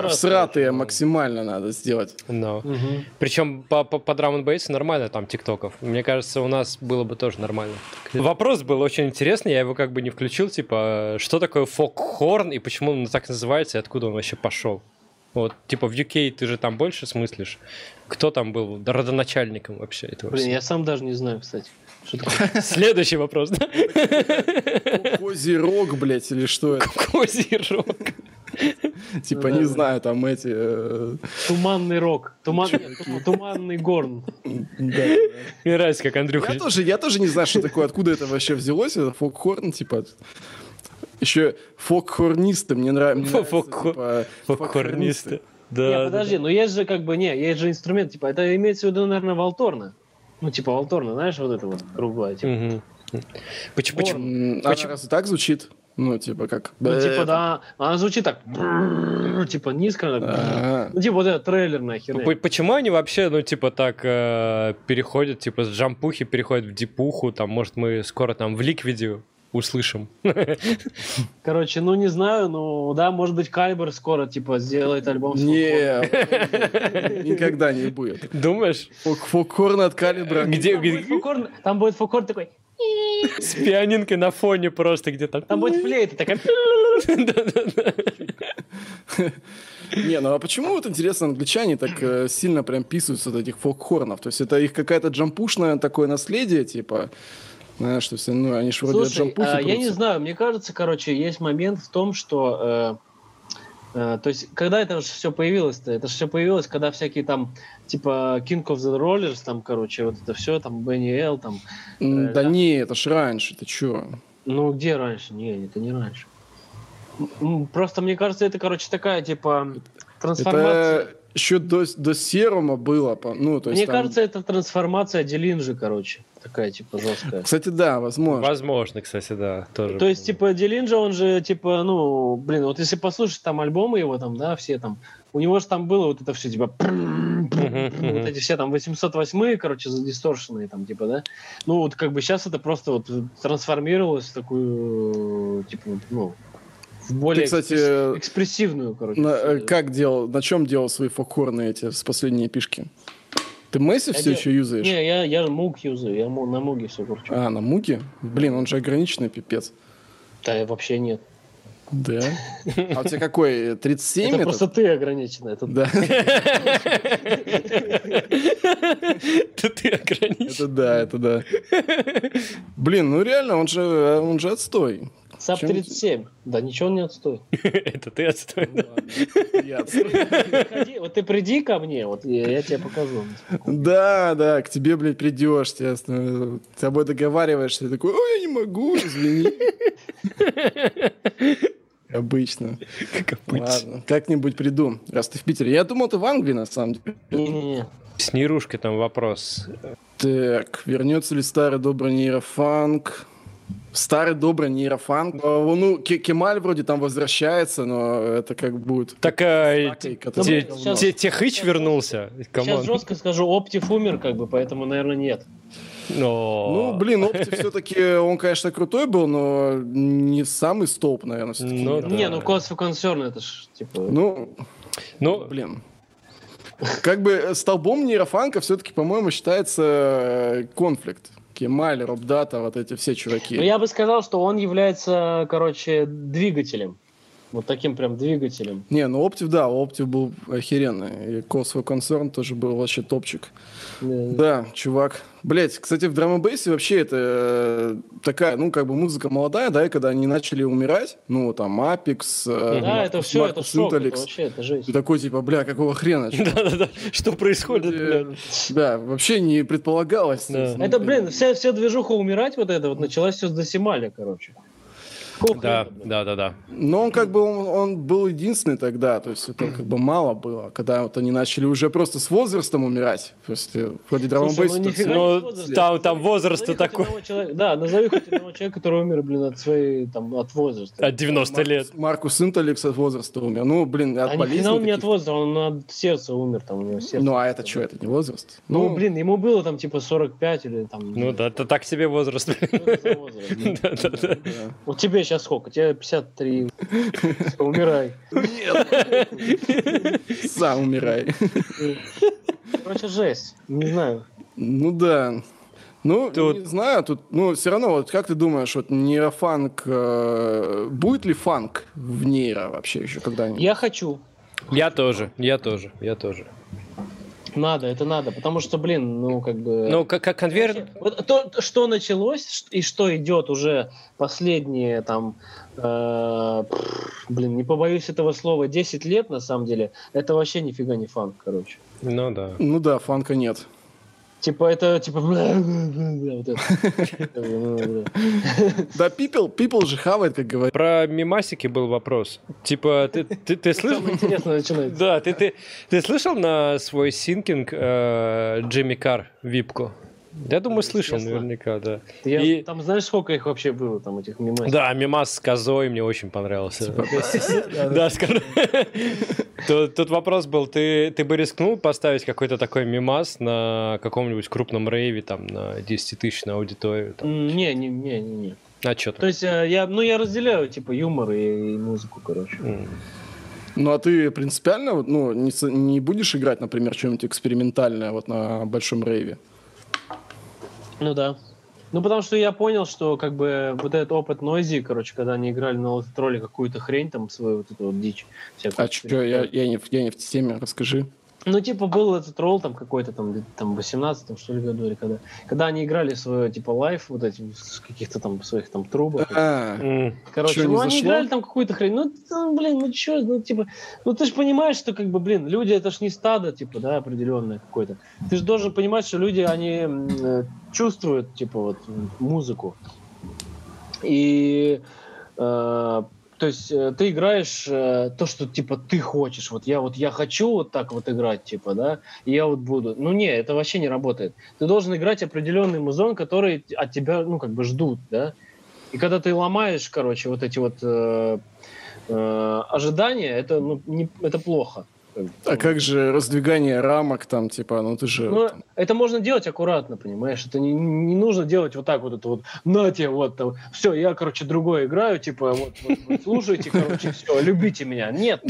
Всратые максимально надо сделать.
Но.
Мгм.
Причем по, по, по драм бейсу нормально там тиктоков. Мне кажется, у нас было бы тоже нормально. Вопрос был очень интересный, я его как бы не включил, типа, что такое фокхорн и почему он так называется и откуда он вообще пошел? Вот, типа, в UK ты же там больше смыслишь. Кто там был родоначальником вообще этого
Блин,
всего?
я сам даже не знаю, кстати. Что такое?
Следующий вопрос, да?
Козерог, блядь, или что это?
Козий рог.
Типа,
Ну
не
да.
знаю, там эти... э,
Туманный рок. Туман... нет, тум- Туманный горн.
да.
Мне нравится, как Андрюха...
Я тоже, я тоже не знаю, что такое, откуда это вообще взялось, это фокхорн, типа... Еще фокхорнисты, мне нрав- мне нравится.
Фокхо-
типа,
Фокхорнисты. Да,
не,
да,
подожди, но есть же как бы, не, есть же инструмент, типа, это имеется в виду, наверное, волторна. Ну, типа, волторна, знаешь, вот это вот круглая, типа.
Мгм. Почему? почему-
Она
Почему?
разве так звучит? Ну, типа, как...
Ну, типа, да, она звучит так, типа, низко, ну, типа, вот это трейлерная херня.
Почему они вообще, ну, типа, так э, переходят, типа, с джампухи переходят в дипуху, там, может, мы скоро там в ликвиде услышим. *laughs*
Короче, ну, не знаю, ну, да, может быть, Калибр скоро, типа, сделает альбом
Не, *laughs* никогда не будет.
Думаешь?
Фок- Фокхорн от калибра.
Где,
Там будет
где-
фокорн, там будет фокорн такой,
с пианинкой на фоне просто где-то.
там будет флейта такая, *laughs*
Не, ну а почему вот интересно, англичане так э, сильно прям писаются от этих фокхорнов? То есть это их какая-то джампушное такое наследие, типа, знаешь, что все, ну, они ж вроде от
Слушай,
джампухи
а, я не знаю, мне кажется, короче, есть момент в том, что, э, э, то есть, когда это все появилось-то? Это же все появилось, когда всякие там, типа, King of the Rollers, там, короче, вот это все, там, Бенни Эл, там, э,
Да
да.
не, это ж раньше, ты чё?
ну, где раньше? Не, это не раньше. Просто, мне кажется, это, короче, такая, типа, трансформация.
Это еще до, до серума было, ну, то есть
Мне
там-
кажется, это трансформация Делинджи, короче, такая, типа, жесткая.
Кстати, да, возможно.
Возможно, кстати, да, тоже.
То есть, типа, Делинджа, он же, типа, ну, блин, вот если послушать там альбомы его, там, да, все там, у него же там было вот это все, типа, вот эти все там 808, короче, задисторшенные там, типа, да. Ну, вот как бы сейчас это просто вот трансформировалось в такую, типа, ну, в более
Ты, кстати,
экспресс- экспрессивную, короче.
На, э, как делал, на чем делал свои фокхорны эти с последние пишки? Ты Месси все еще юзаешь?
Не, я, я муг юзаю, я на муге все кручу.
А, на муге? Блин, он же ограниченный пипец.
Да, вообще нет.
Да. *laughs* А у тебя какой? 37
это
этот?
просто ты ограниченный. Это
Да,
Это ты ограничен.
это да, это да. Блин, ну реально, он же, он же отстой.
Sub
Чем-
37. Да ничего он не отстой. *laughs*
Это ты отстой.
Я отстой. *laughs*
Вот ты приди ко мне, вот я, тебе покажу.
Да, да, к тебе, блядь, придешь. С тобой договариваешься, ты такой, ой, я не могу, извини. *laughs* Обычно.
Как обычно.
Ладно, как-нибудь приду, раз ты в Питере. Я думал, ты в Англии, на самом деле.
Не-не-не.
С нейрушкой там вопрос.
Так, вернется ли старый добрый нейрофанк? Старый добрый нейрофанк. Ну, Ке- Кемаль вроде там возвращается, но это как будет...
Так, а,
Ну,
Техыч вернулся?
Сейчас жестко скажу, Оптив умер, как бы, поэтому, наверное, нет.
Но-
Ну, блин, Опти *laughs* все-таки, он, конечно, крутой был, но не самый столб, наверное, все-таки.
Ну. Да.
Не, ну Cause for Concern, это ж, типа...
Ну,
Ну,
блин. Как бы столбом нейрофанка все-таки, по-моему, считается э, конфликт. Кемаль, Робдата, вот эти все чуваки.
Ну, я бы сказал, что он является, короче, двигателем. Вот таким прям двигателем.
Не, ну Оптив, да, Оптив был охеренный. И Косвой концерн тоже был вообще топчик.
Да.
Да, чувак. Блять, кстати, в драм бейсе вообще это э, такая, ну, как бы музыка молодая, да, и когда они начали умирать, ну, там, Апекс, э,
Да, это
Маркус-
все, это
Маркус
шок, это
Интеллекс.
вообще, это жесть.
Ты такой, типа, бля, какого хрена? *laughs*
Да-да-да. Что происходит,
Э? Да, вообще не предполагалось. Ну,
Это, блин, вся, вся движуха умирать вот это вот началась все с Досималя, короче. Какого
Да, да, да, да.
Но он как бы он, он был единственный тогда, то есть это как бы мало было, когда вот они начали уже просто с возрастом умирать. То есть вроде
ну
бейс
Ну,
возраст.
там- там возраст
Назови хоть
такой.
человека- Да, назови хоть одного человека, который умер, блин, от своей, там, от возраста.
От 90 лет.
Маркус Интеллекс от возраста умер. Ну, блин, от
А ни
болезни
хрена он не от возраста, он от сердца умер, там у него сердце.
Ну, а это что, это не возраст?
Ну, блин, ему было там типа 45 или там...
Ну да, это так себе возраст. *laughs*
Вот тебе сейчас сколько? Тебе 53. Всё, *laughs* Умирай.
Сам умирай.
Короче, жесть. Не знаю.
Ну да. Ну,
Тут-
не знаю, тут, ну, все равно, вот как ты думаешь, вот нейрофанк, э, будет ли фанк в нейро вообще еще когда-нибудь?
Я хочу.
Я тоже, я тоже, я тоже.
Надо, это надо. Потому что, блин, ну как бы...
Ну, как, как конвейер...
Вот то, что началось и что идет уже последние там, э, блин, не побоюсь этого слова, 10 лет на самом деле, это вообще нифига не фанк, короче.
Ну да.
Ну да, фанка нет.
Типа это, типа. *laughs* *laughs*
Да, people, people же хавает, как говорят.
Про мимасики был вопрос. Типа, ты, ты, ты слышал?
Самое интересное начинается.
Да, ты, ты, ты слышал на свой синкинг э, Джимми Кар випку? Я думаю, слышал
Естественно.
наверняка, да.
Я-
И-
Там знаешь, сколько их вообще было, там, этих мимасиков?
Да, мимас с козой мне очень понравился. *laughs* Да, скажу. *laughs* Тут вопрос был, ты ты бы рискнул поставить какой-то такой мимас на каком-нибудь крупном рейве, там, на 10 тысяч на аудиторию?
М, Не, не, не, не, не.
А что
То есть э, я, ну, я разделяю, типа, юмор и, музыку, короче.
Ну, а ты принципиально, вот, ну, не, не будешь играть, например, что-нибудь экспериментальное вот на большом рейве?
Ну да. Ну, потому что я понял, что как бы вот этот опыт Нойзи, короче, когда они играли на тролле какую-то хрень, там, свою вот эту вот дичь. всякую.
А что, я, я, не, я не в теме, расскажи.
Ну, типа, был этот ролл там какой-то там, где-то там в 18 что ли, году, или когда. Когда они играли свое, типа, лайф, вот эти, с каких-то там своих там трубах.
А.
Короче, ну они играли там какую-то хрень. Ну, ну, блин, ну чё, ну типа, ну ты же понимаешь, что как бы, блин, люди это ж не стадо, типа, да, определенное какое-то. Ты же должен понимать, что люди, они э, чувствуют, типа, вот, музыку. И э, то есть э, ты играешь э, то, что типа ты хочешь. Вот я вот я хочу вот так вот играть, типа, да, и я вот буду. Ну не, это вообще не работает. Ты должен играть определенный музон, который от тебя, ну, как бы ждут, да. И когда ты ломаешь, короче, вот эти вот э, э, ожидания, это, ну, не, это плохо.
А как же раздвигание рамок там, типа, ну ты же...
Ну,
там,
это можно делать аккуратно, понимаешь? Это не, не нужно делать вот так вот это вот, на тебе, вот там, все, я, короче, другое играю, типа, вот, вот, вот, слушайте, короче, все, любите меня. Нет.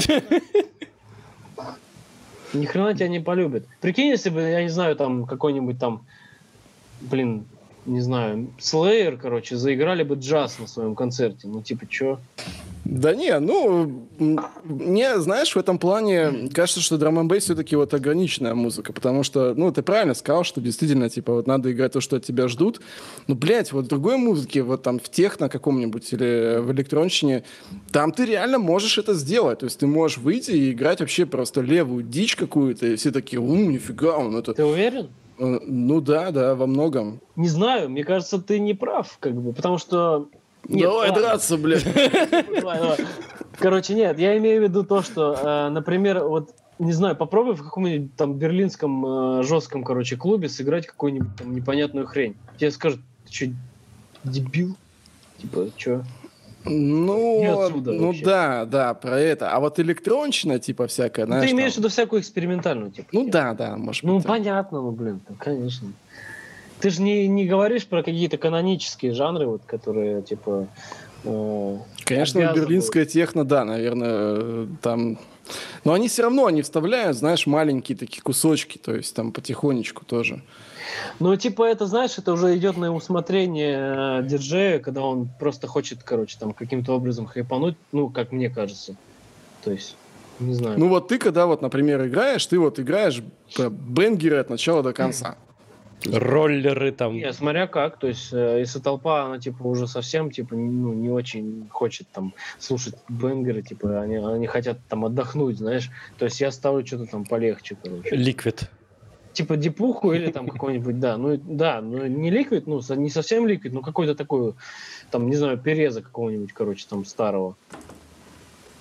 Ни хрена тебя не полюбят. Прикинь, если бы, я не знаю, там, какой-нибудь там, блин, не знаю, Slayer, короче, заиграли бы джаз на своем концерте. Ну, типа, чё?
Да не, ну, мне, знаешь, в этом плане кажется, что драм н все-таки вот ограниченная музыка, потому что, ну, ты правильно сказал, что действительно, типа, вот надо играть то, что от тебя ждут, но, блядь, вот в другой музыке, вот там в техно каком-нибудь или в электронщине, там ты реально можешь это сделать, то есть ты можешь выйти и играть вообще просто левую дичь какую-то, и все такие, у, нифига, он это...
Ты уверен?
Э, Ну да, да, во многом.
Не знаю, мне кажется, ты не прав, как бы, потому что... Нет,
Давай
ладно.
драться, блядь. *laughs*
Давай, давай. Короче, нет, я имею в виду то, что, э, например, вот не знаю, попробуй в каком-нибудь там берлинском э, жестком, короче, клубе сыграть какую-нибудь там непонятную хрень. Тебе скажут, ты что, дебил? Типа, что?
Ну, ну
вообще.
да, да, про это. А вот электронщина, типа, всякая, знаешь,
ты имеешь в
там-
виду всякую экспериментальную, типа?
Ну да, да, может
Ну,
быть. так.
понятно, ну, блин, ну, конечно. Ты же не, не говоришь про какие-то канонические жанры, вот, которые, типа... э,
Конечно,
обязан
берлинская техно, да, наверное, э, там Но они все равно, они вставляют, знаешь, маленькие такие кусочки, то есть там потихонечку тоже.
Ну, типа, это, знаешь, это уже идет на усмотрение э, диджея, когда он просто хочет, короче, там, каким-то образом хайпануть, ну, как мне кажется. То есть, не знаю.
Ну, вот ты, когда вот, например, играешь, ты вот играешь бенгеры от начала до конца.
Роллеры там.
Не, смотря как, то есть, э, если толпа, она, типа, уже совсем, типа, ну, не очень хочет, там, слушать бенгеры, типа, они, они хотят, там, отдохнуть, знаешь, то есть, я ставлю что-то там полегче, короче.
Ликвид
типа дипуху или там какой-нибудь, да, ну да, ну не ликвид, ну не совсем ликвид, но какой-то такой, там, не знаю, переза какого-нибудь, короче, там старого.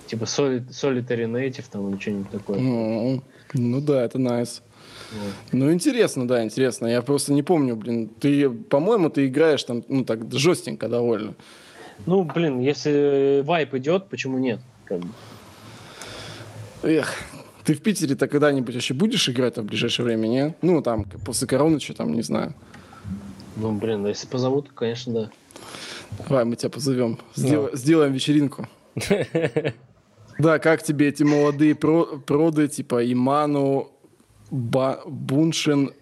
Типа Solid, Solitary Native там или что-нибудь такое.
Ну, ну да, это nice. Вот. Ну, интересно, да, интересно. Я просто не помню, блин. Ты, по-моему, ты играешь там, ну, так жестенько довольно.
Ну, блин, если вайп идет, почему нет? Как бы.
Эх, ты в Питере-то когда-нибудь вообще будешь играть в ближайшее время, не? Ну, там, после короны, что там, не знаю.
Ну, блин, да если позовут, конечно, да.
Давай, мы тебя позовем. Сдел- no. Сделаем вечеринку. *laughs* Да, как тебе эти молодые про- проды, типа Иману, Ба- Буншин,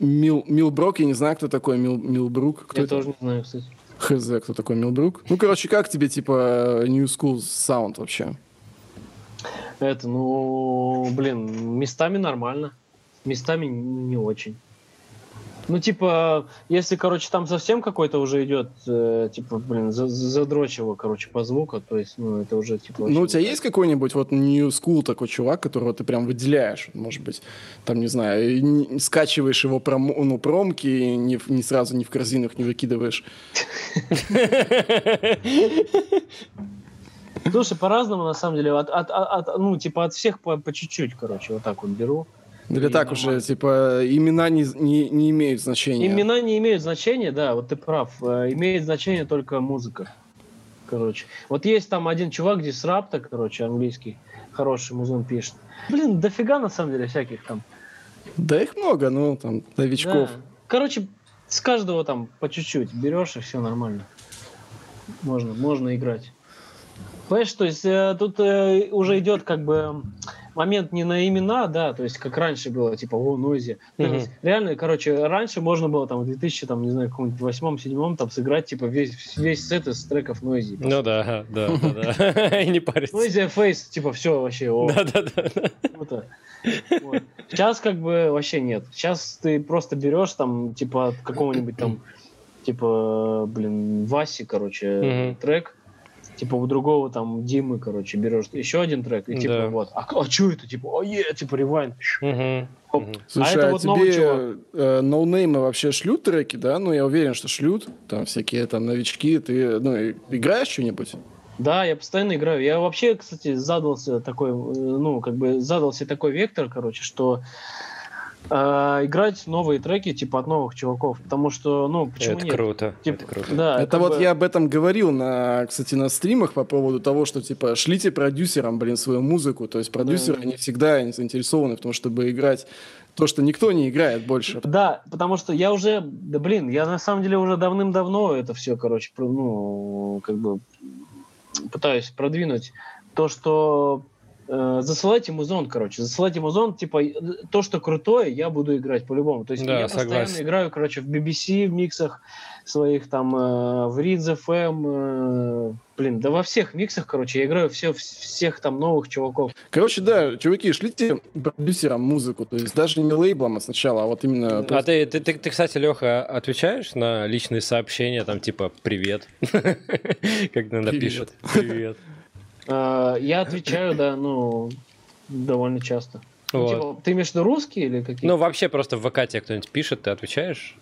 Мил, Милброк, я не знаю, кто такой Мил, Милбрук. Кто
я
это?
тоже не знаю, кстати.
Хз, кто такой Милбрук. Ну, короче, как тебе, типа, New School Sound вообще?
Это, ну, блин, местами нормально, местами не очень. Ну, типа, если, короче, там совсем какой-то уже идет, э, типа, блин, задрочево, короче, по звуку, то есть, ну, это уже, типа...
Ну, у тебя есть какой-нибудь вот new school такой чувак, которого ты прям выделяешь, может быть, там, не знаю, не, скачиваешь его пром, ну, промки, не, не сразу ни в корзинах не выкидываешь? *laughs* *laughs*
Слушай, по-разному, на самом деле. От, от, от, ну, типа, от всех по, по чуть-чуть, короче, вот так вот беру.
Или так уже, типа, имена не, не, не имеют значения.
Имена не имеют значения, да, вот ты прав. Э, имеет значение только музыка. Короче. Вот есть там один чувак здесь рапта, короче, английский, хороший музон пишет. Блин, дофига на самом деле всяких там.
Да их много, ну, там, новичков. Да.
Короче, с каждого там по чуть-чуть берешь, и все нормально. Можно, можно играть. Понимаешь, то есть э, тут э, уже идет как бы момент не на имена, да, то есть как раньше было, типа, о, Нойзи. Mm-hmm. реально, короче, раньше можно было там в 2000, там, не знаю, каком-нибудь восьмом, седьмом там сыграть, типа, весь, весь сет из треков Нойзи.
Ну да, да, да, да. *laughs* И не париться.
Нойзи, Фейс, типа, все вообще.
Да, да, да.
Сейчас как бы вообще нет. Сейчас ты просто берешь там, типа, какого-нибудь там, типа, блин, Васи, короче, трек, типа у другого там Димы, короче, берешь еще один трек, и типа да. вот, а, а что это, типа, о, е, типа ревайн.
Угу. Слушай, а, это а вот тебе э, ноунеймы вообще шлют треки, да? Ну, я уверен, что шлют, там всякие там новички, ты, ну, играешь что-нибудь?
Да, я постоянно играю. Я вообще, кстати, задался такой, э, ну, как бы задался такой вектор, короче, что э, играть новые треки типа от новых чуваков, потому что, ну, почему
это
нет?
Круто.
Типа,
это круто.
Да, это вот бы... я об этом говорил, на, кстати, на стримах по поводу того, что, типа, шлите продюсерам, блин, свою музыку, то есть продюсеры, да. они всегда не заинтересованы в том, чтобы играть то, что никто не играет больше.
Да, потому что я уже, да блин, я на самом деле уже давным-давно это все, короче, ну, как бы пытаюсь продвинуть то, что э, засылайте музон, короче, засылайте музон, типа, то, что крутое, я буду играть по-любому. То есть
да,
я
согласен.
постоянно играю, короче, в BBC, в миксах своих, там, э, в Reads FM, э, блин, да во всех миксах, короче, я играю все, всех там новых чуваков.
Короче, да, чуваки, шлите продюсерам музыку, то есть даже не лейблом а сначала, а вот именно...
А ты, ты, ты, ты, кстати, Леха, отвечаешь на личные сообщения, там, типа, привет, *laughs* когда напишет. Привет.
А, я отвечаю, да, ну, довольно часто. Ну, вот. типа, ты имеешь в виду русские или какие?
Ну, вообще просто в ВК тебе кто-нибудь пишет, ты отвечаешь?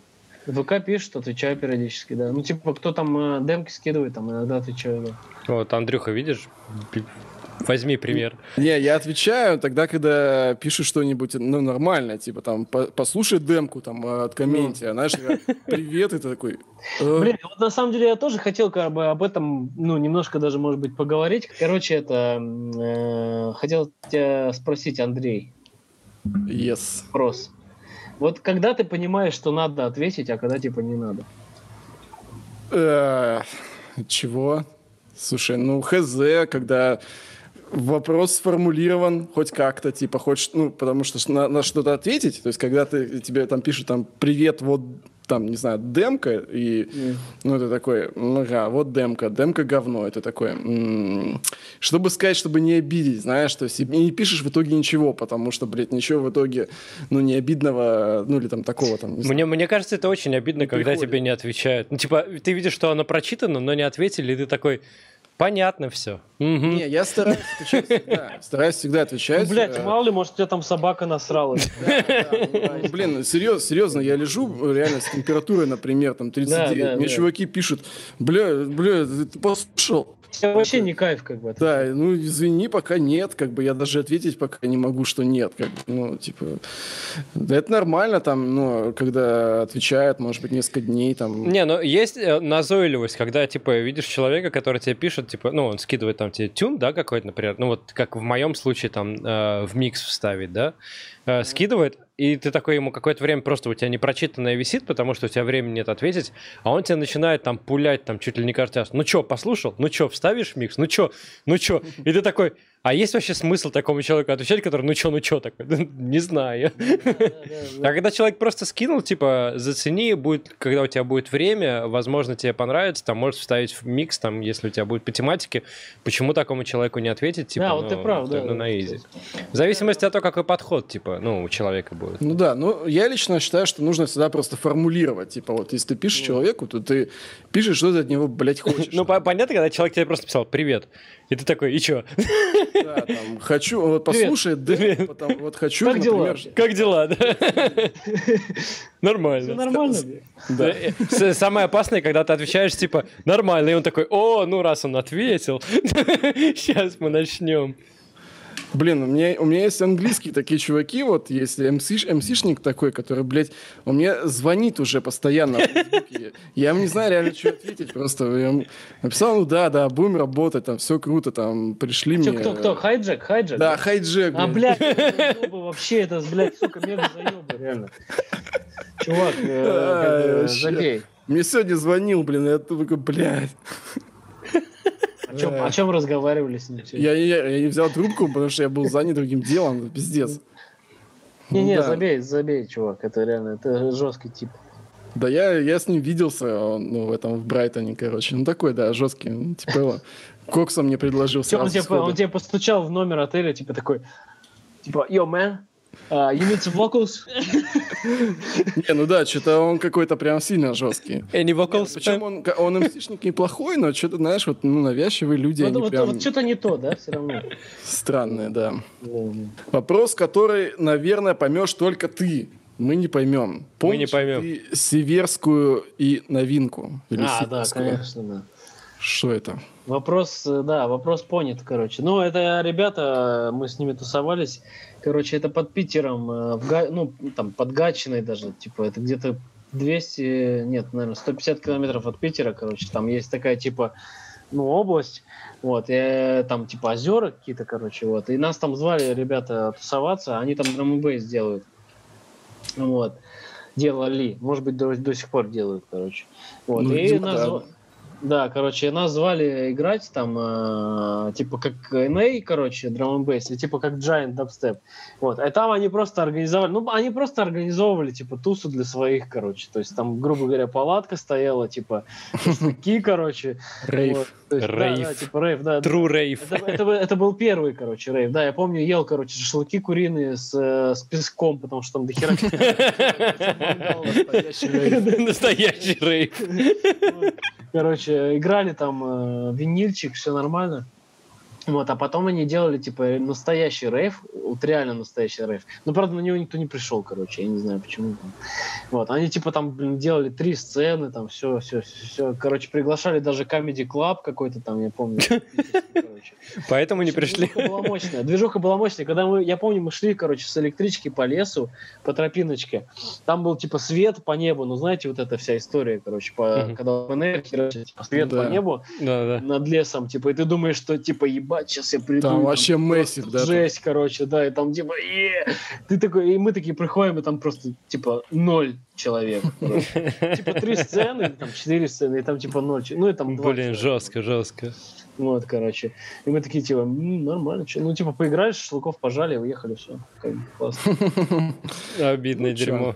ВК пишет, отвечаю периодически, да. Ну, типа, кто там э, демки скидывает, там иногда отвечаю, да.
Вот, Андрюха, видишь, Возьми пример.
Не, я отвечаю тогда, когда пишут что-нибудь, ну, нормальное, типа, там, послушай демку, там, от комменте, ну. знаешь, привет, и ты такой...
«Э». Блин, вот на самом деле я тоже хотел как бы об этом, ну, немножко даже, может быть, поговорить. Короче, это... Э, хотел тебя спросить, Андрей.
Yes.
Вопрос. Вот когда ты понимаешь, что надо ответить, а когда, типа, не надо?
Э, чего? Слушай, ну, хз, когда вопрос сформулирован хоть как-то, типа, хочешь, ну, потому что на, на что-то ответить, то есть, когда ты, тебе там пишут, там, привет, вот, там, не знаю, демка, и, mm. ну, это такой, ага, вот демка, демка говно, это такое, м-м, чтобы сказать, чтобы не обидеть, знаешь, то есть, и не пишешь в итоге ничего, потому что, блядь, ничего в итоге, ну, не обидного, ну, или там такого, там,
Мне, мне кажется, это очень обидно, когда приходит. тебе не отвечают. Ну, типа, ты видишь, что оно прочитано, но не ответили, и ты такой, Понятно все.
Угу. Не, я стараюсь отвечать всегда. *laughs* Стараюсь всегда отвечать.
Ну, блядь, э, мало ли, может, у тебя там собака насрала. *laughs*
Ну, *laughs* блин, серьезно, серьезно, я лежу реально с температурой, например, там 39. Мне чуваки пишут, бля, бля, ты послушал?
вообще не кайф, как бы.
Да, ну извини, пока нет, как бы я даже ответить пока не могу, что нет, как бы, ну типа, да это нормально там, ну когда отвечают, может быть несколько дней там.
Не, ну есть э, назойливость, когда типа видишь человека, который тебе пишет, типа, ну он скидывает там тебе тюн, да, какой-то, например, ну вот как в моем случае там э, в микс вставить, да, э, скидывает, и ты такой ему какое-то время просто у тебя непрочитанное висит, потому что у тебя времени нет ответить, а он тебе начинает там пулять там чуть ли не каждый раз. Ну чё, послушал? Ну чё, вставишь микс? Ну чё? Ну чё? И ты такой, а есть вообще смысл такому человеку отвечать, который ну чё, ну чё такой? Не знаю. *laughs* А когда человек просто скинул, типа, зацени, будет, когда у тебя будет время, возможно, тебе понравится, там можешь вставить в микс, там, если у тебя будет по тематике, почему такому человеку не ответить, типа,
да, вот ты ну, прав, да,
ну, на изи. В зависимости от того, какой подход, типа, ну, у человека будет.
Ну да, ну, я лично считаю, что нужно всегда просто формулировать, типа, вот, если ты пишешь человеку, то ты пишешь, что ты от него, блядь, *laughs* хочешь.
Ну, понятно, когда человек тебе просто писал «Привет», и ты такой, и чё? *laughs*
Да, там, хочу, вот послушай, да, потом, вот хочу,
как например... Дела? Как дела, да? Нормально. Все
нормально?
Да. Самое опасное, когда ты отвечаешь, типа, нормально, и он такой, о, ну раз он ответил, *laughs* сейчас мы начнем.
Блин, у меня, у меня есть английские такие чуваки, вот если МС, МСшник такой, который, блядь, он мне звонит уже постоянно Я не знаю реально, что ответить, просто я написал, ну да, да, будем работать, там все круто, там пришли мне...
Кто, кто, хайджек, хайджек?
Да, хайджек.
А, блядь, вообще, это, блядь, сука, мега заебы, реально. Чувак, э, забей.
Мне сегодня звонил, блин, я такой, блядь.
О чем, о чем разговаривали с ним?
Я, я, я не взял трубку, потому что я был занят другим делом. Пиздец.
Не-не, да. забей, забей, чувак. Это реально, это жесткий тип.
Да я, я с ним виделся, ну, в этом, в Брайтоне, короче. Ну, такой, да, жесткий. Ну, типа, Кокса мне предложил
он, тебе, он тебе постучал в номер отеля, типа такой, типа, yo, man, Uh, you need some vocals? *laughs*
Не, ну да, что-то он какой-то прям сильно жесткий.
Any vocals?
Причем он, он МСишник неплохой, но что-то, знаешь, вот ну, навязчивые люди,
вот,
они
вот,
прям...
Вот что-то не то, да, все равно?
Странные, да. Вопрос, который, наверное, поймешь только ты. Мы не поймем.
Помнишь Мы не поймем.
ты Северскую и новинку?
Или а, да, конечно, да.
Что это?
Вопрос, э, да, вопрос понят, короче. Ну, это ребята, мы с ними тусовались. Короче, это под Питером, э, в ну, там, под Гатчиной даже, типа, это где-то 200, нет, наверное, 150 километров от Питера, короче, там есть такая, типа, ну, область, вот, и там, типа, озера какие-то, короче, вот, и нас там звали ребята тусоваться, они там драм бейс делают, вот, делали, может быть, до, до сих пор делают, короче, вот, ну, и нас, да. Да, короче, нас звали играть там, э, типа как NA, короче, Drum and Bass, и типа как Giant Dubstep. Вот. И там они просто организовали, ну, они просто организовывали, типа, тусу для своих, короче. То есть там, грубо говоря, палатка стояла, типа, шашлыки, короче.
Рейв.
Рейв. Типа рейв, да.
True рейв.
Это, был первый, короче, рейв. Да, я помню, ел, короче, шашлыки куриные с, с песком, потому что там дохера... *laughs* *laughs*
Настоящий рейв.
Короче, играли там э, винильчик, все нормально. Вот, а потом они делали, типа, настоящий рейв, вот реально настоящий рейв. Но, правда, на него никто не пришел, короче, я не знаю, почему. Вот, они, типа, там, блин, делали три сцены, там, все, все, все, короче, приглашали даже Comedy Club какой-то там, я помню. *laughs*
Поэтому не пришли.
Движуха была мощная, движуха была мощная. Когда мы, я помню, мы шли, короче, с электрички по лесу, по тропиночке, там был, типа, свет по небу, ну, знаете, вот эта вся история, короче, по, когда ПНР, типа, свет по небу над лесом, типа, и ты думаешь, что, типа, ебать, ебать, сейчас я приду.
Там
и
вообще массив, да? там?
Жесть, короче, да, и там типа, «Е!» ты такой, и мы такие приходим, и там просто типа ноль человек. *laughs* Типа три сцены, там четыре сцены, и там типа ноль, че- ну и там два
Блин, жестко, жестко.
Вот, короче. И мы такие, типа, «М, нормально, чё?» ну, типа, поиграли, шашлыков пожали, уехали, все. классно. *laughs*
Обидное
Ну,
дерьмо.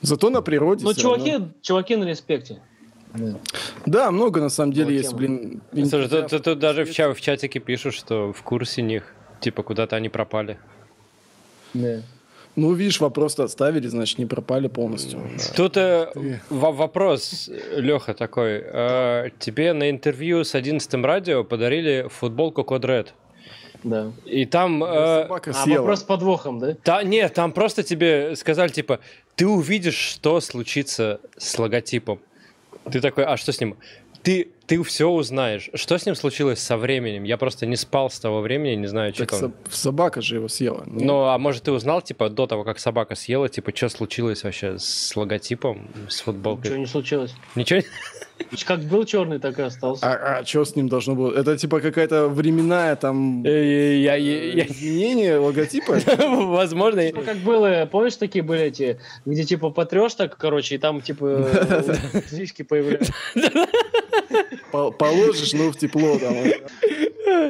Зато на природе
Ну, чуваки, чуваки на респекте.
Да, много на самом деле есть, блин.
Слушай, тут, тут- тут даже в, ча- в чатике пишут, что в курсе них, типа, куда-то они пропали.
Да.
Ну, видишь, вопрос-то оставили, значит, не пропали полностью.
Тут э, во- вопрос, Леха, такой. Э, тебе на интервью с 11 радио подарили футболку Код Red.
Да.
И там... э,
Собака
А
съела.
вопрос с подвохом, да?
та, нет, там просто тебе сказали, типа, ты увидишь, что случится с логотипом. Ты такой, а что с ним? Ты, ты все узнаешь. Что с ним случилось со временем? Я просто не спал с того времени, не знаю, что
Так
там.
со- собака же его съела. не?
Ну, а может, ты узнал, типа, до того, как собака съела, типа, что случилось вообще с логотипом, с футболкой?
Ничего не случилось.
Ничего?
Как был черный, так и остался.
А, что с ним должно было? Это типа какая-то временная там
Э,
изменение логотипа?
Возможно,
Ну, как было, помнишь, такие были эти, где типа потрешь так, короче, и там типа звички появляются.
По- Положишь, ну, в тепло там.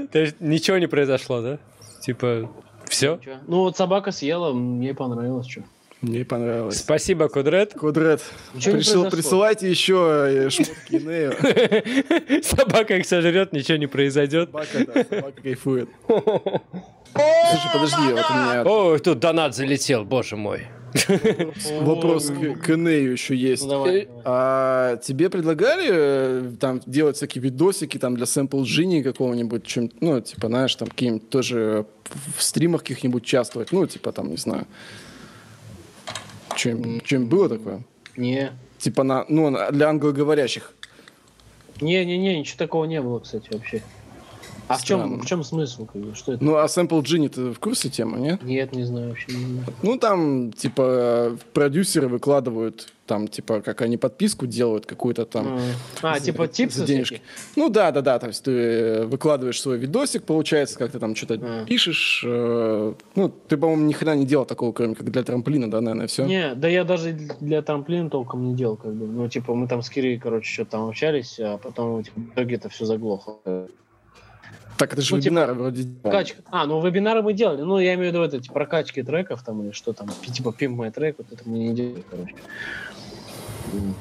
То есть ничего не произошло, да? Типа, все?
Ну вот собака съела, мне понравилось, что.
Мне понравилось.
Спасибо, Кудрет.
Ничего
Присыл-
произошло.
Присылайте еще э, шмотки Нею. *laughs*
Собака их сожрет, ничего не произойдет.
Собака, да, собака кайфует. Слушай, подожди, вот у меня
О, тут донат залетел, боже мой.
Вопрос к, к Нею еще есть.
Давай.
А тебе предлагали э, там делать всякие видосики там для сэмпл Джини какого-нибудь, чем, ну, типа, знаешь, там какие-нибудь тоже в стримах каких-нибудь участвовать, ну, типа, там, не знаю. Чем, чем было такое?
Не.
Типа на, ну, для англоговорящих.
Не-не-не, ничего такого не было, кстати, вообще. А в чем,
Странно.
в чем смысл? Что это?
Ну, а сэмпл Джини ты в курсе темы, нет?
Нет, не знаю вообще. не знаю.
Ну, там, типа, продюсеры выкладывают, там, типа, как они подписку делают, какую-то там.
А, типа
за
типсы
денежки.
всякие?
Ну да, да, да. То есть ты выкладываешь свой видосик, получается, как ты там что-то
А.
пишешь. э, ну, ты, по-моему, ни хрена не делал такого, кроме как для трамплина, да, наверное, все.
Не, да я даже для трамплина толком не делал, как бы. Ну, типа, мы там с Кирей, короче, что-то там общались, а потом типа, в итоге это все заглохло.
Так, это же
Ну, типа,
вебинары вроде. делал.
Прокачка. А, ну вебинары мы делали. Ну, я имею в виду вот эти прокачки треков там или что там, типа Pimp My трек, вот это мы не делали, короче.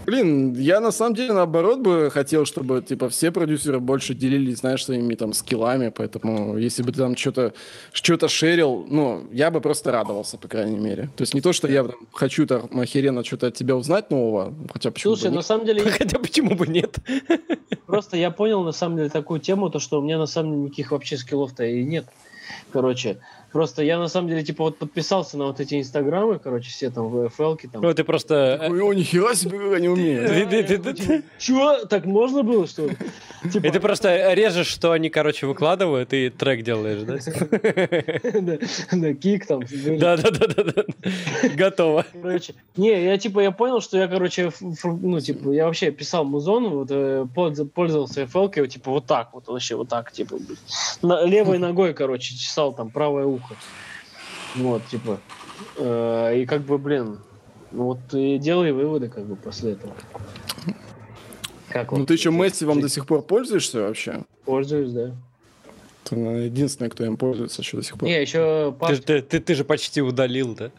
Блин, я на самом деле наоборот бы хотел, чтобы типа все продюсеры больше делились, знаешь, своими там скиллами, поэтому если бы ты там что-то что-то шерил, ну, я бы просто радовался, по крайней мере. То есть не то, что я там хочу там охеренно что-то от тебя узнать нового, хотя почему
Слушай,
бы
на
нет.
самом деле, *laughs*
Хотя почему бы нет?
просто я понял на самом деле такую тему, то что у меня на самом деле никаких вообще скиллов-то и нет. Короче, просто я на самом деле типа вот подписался на вот эти инстаграмы, короче, все там VFL-ки там.
Ну, ты просто... э,
Ой, о, нихера себе, как они умеют.
Чего? Так можно было, что ли? *laughs*
И ты просто режешь, что они, короче, выкладывают, и трек делаешь, да? *laughs*
да, да, кик там.
Да-да-да-да. Готово.
Короче, не, я типа я понял, что я, короче, ну, типа, я вообще писал музон, вот, э, польз- пользовался FL, типа, вот так, вот, вообще, вот так, типа, левой ногой, короче, чесал там правое ухо. Вот, типа. Э, и как бы, блин, ну вот и делай выводы, как бы, после этого. Как
Ну
вот?
ты что, Мессивом до сих пор пользуешься вообще?
Пользуюсь, да.
Ты наверное, единственный, кто им пользуется еще до сих пор.
Не, еще
Ты, ж- ты, ты, ты же почти удалил, да?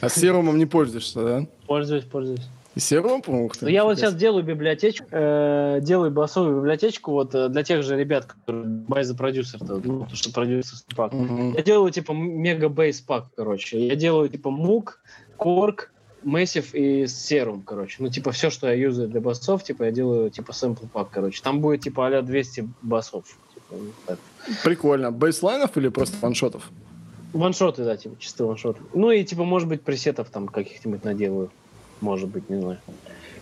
А серумом не пользуешься, да?
пользуюсь, пользуюсь.
И серумом, по-моему?
Ну, я вот сейчас делаю библиотечку, э, делаю басовую библиотечку вот э, для тех же ребят, которые байза продюсер, ну, то, что продюсер пак.
Мгм.
Я делаю типа мега бейс пак, короче. Я делаю типа мук, корк, Massive и Serum, короче. Ну, типа, все, что я юзаю для басов, типа, я делаю, типа, сэмпл пак, короче. Там будет, типа, а 200 басов. Типа, вот.
Прикольно. Бейслайнов или просто ваншотов?
Ваншоты, да, типа, чисто ваншоты. Ну, и, типа, может быть, пресетов там каких-нибудь наделаю. Может быть, не знаю.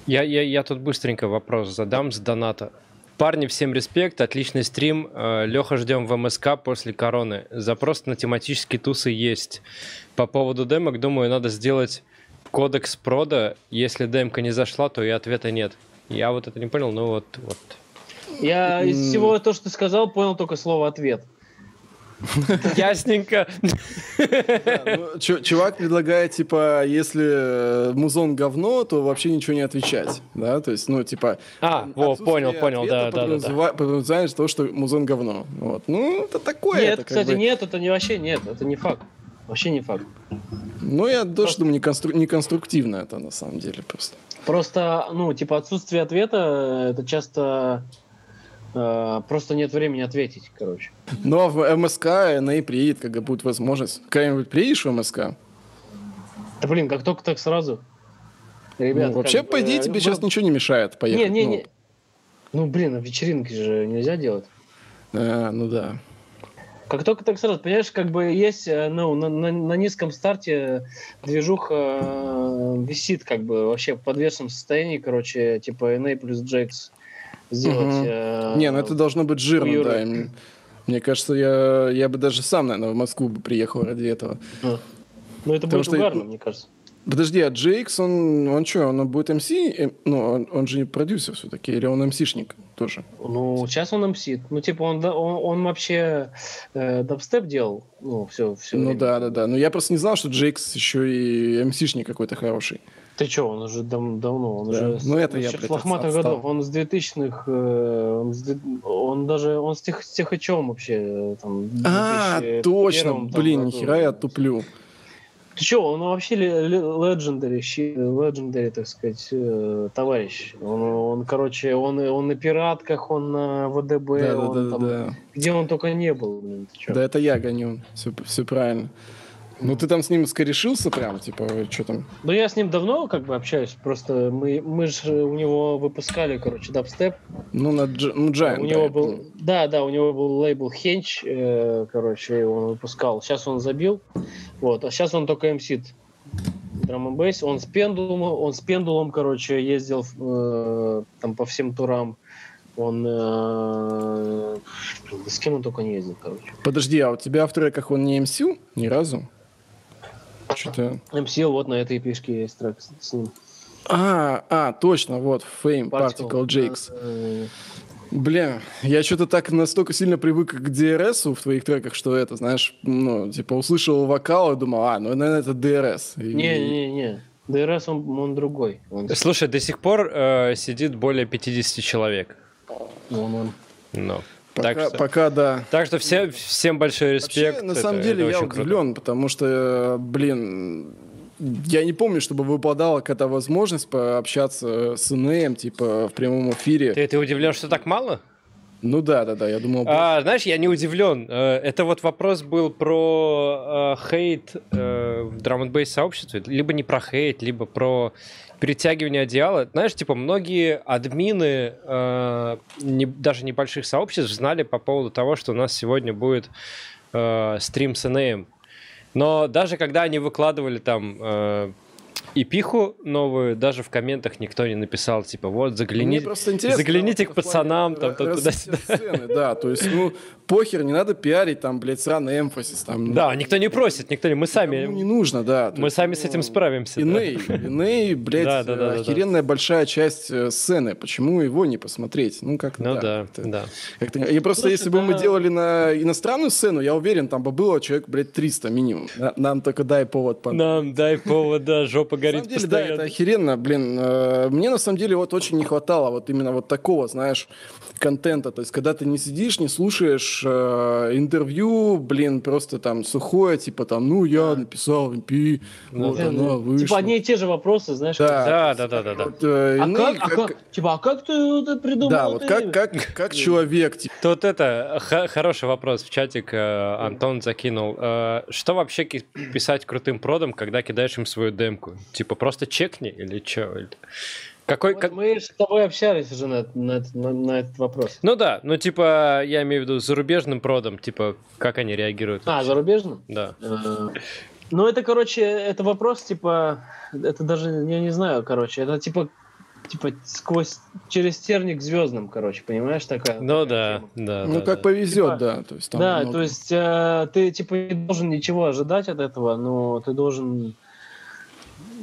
Я, я, я тут быстренько вопрос задам с доната. Парни, всем респект, отличный стрим. Леха, ждем в МСК после короны. Запрос на тематические тусы есть. По поводу демок, думаю, надо сделать кодекс прода. Если демка не зашла, то и ответа нет. Я вот это не понял, ну вот, вот.
Я из всего то, что ты сказал, понял только слово «ответ». *laughs*
Ясненько.
Ну, чувак предлагает, типа, если э, музон говно, то вообще ничего не отвечать. Да, то есть, ну, типа...
А, во, понял, понял, да, да, да.
Подразумевает то, что музон говно. Вот. Ну, это такое.
Нет, кстати, нет, это не вообще нет, это не факт. Вообще не факт.
Ну, я тоже думаю, не конструктивно это на самом деле просто.
Просто, ну, типа, отсутствие ответа, это часто просто нет времени ответить, короче.
Ну, а в МСК она и приедет, когда будет возможность. Когда-нибудь приедешь в МСК?
Да, блин, как только так сразу.
Ребята, ну, вообще, по идее, тебе сейчас ничего не мешает поехать.
Не, не, не. Ну, блин, а вечеринки же нельзя делать.
А, ну да.
Как только так сразу, понимаешь, как бы есть, э, ну, на, на, на низком старте движуха э, висит как бы вообще в подвешенном состоянии, короче, типа NA плюс JX сделать. Угу.
Э, Не, ну это должно быть жирно, да. Мне кажется, я, я бы даже сам, наверное, в Москву бы приехал ради этого.
А. Ну, это Потому будет что... угарно, мне кажется.
Подожди, а Джейкс, он, он что, он будет МС? Эм, ну, он, он же не продюсер все-таки, или он МСшник тоже?
Ну, сейчас он МС. Ну, типа, он, он, он вообще э, дабстеп делал, ну, все, все
Ну, время. да, да, да. Но я просто не знал, что Джейкс еще и МСшник какой-то хороший.
Ты что, он уже дав давно, он да. уже
ну, это я,
с лохматых годов, он с 2000-х, э, он, с, он даже, он с, тех, с Техачем вообще, э, там,
А, точно, блин, нихера я туплю.
Ты что, он вообще legendary, legendary, так сказать, э, товарищ. Он, он, короче, он, он на пиратках, он на ВДБ, да, он да, да, там, да. где он только не был. Блин,
да это я гоню, все, все правильно. Ну ты там с ним скорешился прям, типа, что там?
Ну я с ним давно как бы общаюсь, просто мы, мы же у него выпускали, короче, дабстеп.
Ну, на дж... ну, Giant,
у него был, да, да, у него был лейбл Хенч, э, короче, он выпускал. Сейчас он забил, вот, а сейчас он только мсит драм бейс. Он с пендулом, он с пендулом, короче, ездил э, там по всем турам. Он э, с кем он только не ездил, короче.
Подожди, а у тебя в треках он не МСил ни разу? Что-то...
MCL вот на этой пешке есть трек с ним.
А, а, точно, вот, Fame, Particle, Particle Jakes. Бля, я что-то так настолько сильно привык к DRS в твоих треках, что это, знаешь, ну, типа, услышал вокал и думал, а, ну, наверное, это DRS.
Не-не-не, DRS, он, он другой. Он...
Слушай, до сих пор э, сидит более 50 человек.
Он, он.
Ну.
Пока, так что, пока да.
Так что все, всем большой респект.
Вообще, на самом это, деле это я удивлен, круто. потому что, блин, я не помню, чтобы выпадала какая-то возможность пообщаться с Инеем, типа, в прямом эфире.
Ты, ты удивлен, что так мало?
Ну да, да, да, я думал...
А, знаешь, я не удивлен. Э, это вот вопрос был про э, хейт э, в драм н сообществе. Либо не про хейт, либо про перетягивание одеяла. Знаешь, типа, многие админы э, не, даже небольших сообществ знали по поводу того, что у нас сегодня будет э, стрим с НМ. Но даже когда они выкладывали там э, и пиху новую даже в комментах никто не написал, типа, вот, загляните, загляните к пацанам, там, там туда-сюда.
Да, то есть, ну, похер, не надо пиарить, там, блядь, сраный эмфасис. Там,
ну. Да, никто не просит, никто не, мы сами...
не нужно, да.
Мы сами с этим ну, справимся.
Иней, да. Иней, блядь, да, да, да, охеренная да. большая часть э, сцены, почему его не посмотреть? Ну, как
Ну, да, да.
да. И просто, Слушай, если бы мы делали на иностранную сцену, я уверен, там бы было человек, блядь, 300 минимум. Нам только дай повод.
Нам дай повод, да, жопа горит
деле, постоянно. Да, это охеренно, блин. Э, мне на самом деле вот очень не хватало вот именно вот такого, знаешь, контента. То есть, когда ты не сидишь, не слушаешь э, интервью, блин, просто там сухое, типа там, ну, я написал MP, ну, вот да, она да. вышла.
Типа одни и те же вопросы, знаешь.
Да, да, да, да. да,
Вот, э, а, как, как, а как, типа, а как ты это придумал?
Да, вот как, как, как человек. Типа.
Тут это, хороший вопрос в чатик э, Антон закинул. Э, что вообще писать крутым продам, когда кидаешь им свою демку? Типа просто чекни или что?
Какой, вот как... Мы с тобой общались уже на, на, на, на этот вопрос.
Ну да, ну типа, я имею в виду зарубежным продом, типа, как они реагируют.
А, вообще? зарубежным?
Да.
Э, ну это, короче, это вопрос, типа, это даже, я не знаю, короче, это типа, типа сквозь, через терник звездным, короче, понимаешь, такая.
Ну да, да.
Ну
да,
как
да.
повезет, типа, да.
То есть, там да, много... то есть э, ты, типа, не должен ничего ожидать от этого, но ты должен,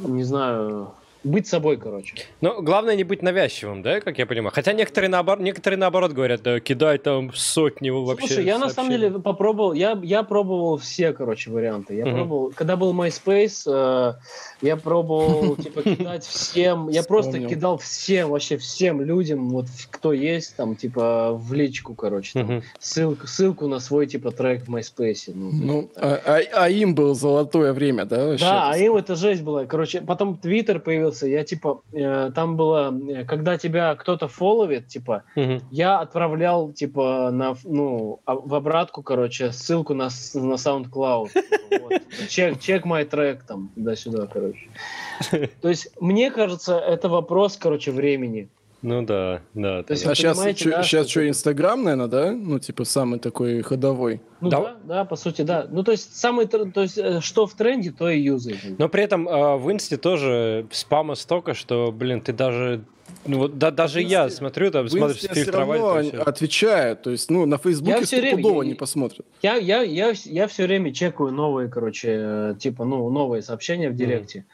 не знаю, быть собой, короче.
Ну, главное не быть навязчивым, да, как я понимаю. Хотя некоторые наоборот, некоторые наоборот говорят, да, кидай там сотни вообще.
Слушай, я на самом деле попробовал, я, я пробовал все, короче, варианты. Я
Мгм.
пробовал, когда был MySpace, э, я пробовал, *laughs* типа, кидать всем, я просто кидал всем, вообще всем людям, вот, кто есть, там, типа, в личку, короче, ссылку, ссылку на свой, типа, трек в MySpace. Ну,
Ну, а, а- а им было золотое время, да?
Да, а им это жесть была. Короче, потом Твиттер появился, я типа, э, там было, э, когда тебя кто-то фолловит, типа,
Мгм.
я отправлял, типа, на, ну, а- в обратку, короче, ссылку на, на SoundCloud. Типа. Check, check my track, там, туда-сюда, короче. *laughs* То есть, мне кажется, это вопрос, короче, времени.
Ну да, да.
То есть.
А сейчас,
да,
сейчас
что
Инстаграм, наверное, да? Ну, типа, самый такой ходовой.
Ну
Да.
да, да, по сути, да. Ну, то есть, самый, то есть, э, что в тренде, то и юзай.
Но при этом э, в Инсте тоже спама столько, что, блин, ты даже... Ну вот да, даже я смотрю, там
Инсте все равно отвечают. То есть, ну, на Фейсбуке стопудово не посмотрят.
Я, я, я, я все время чекаю новые, короче, э, типа, ну, новые сообщения в директе.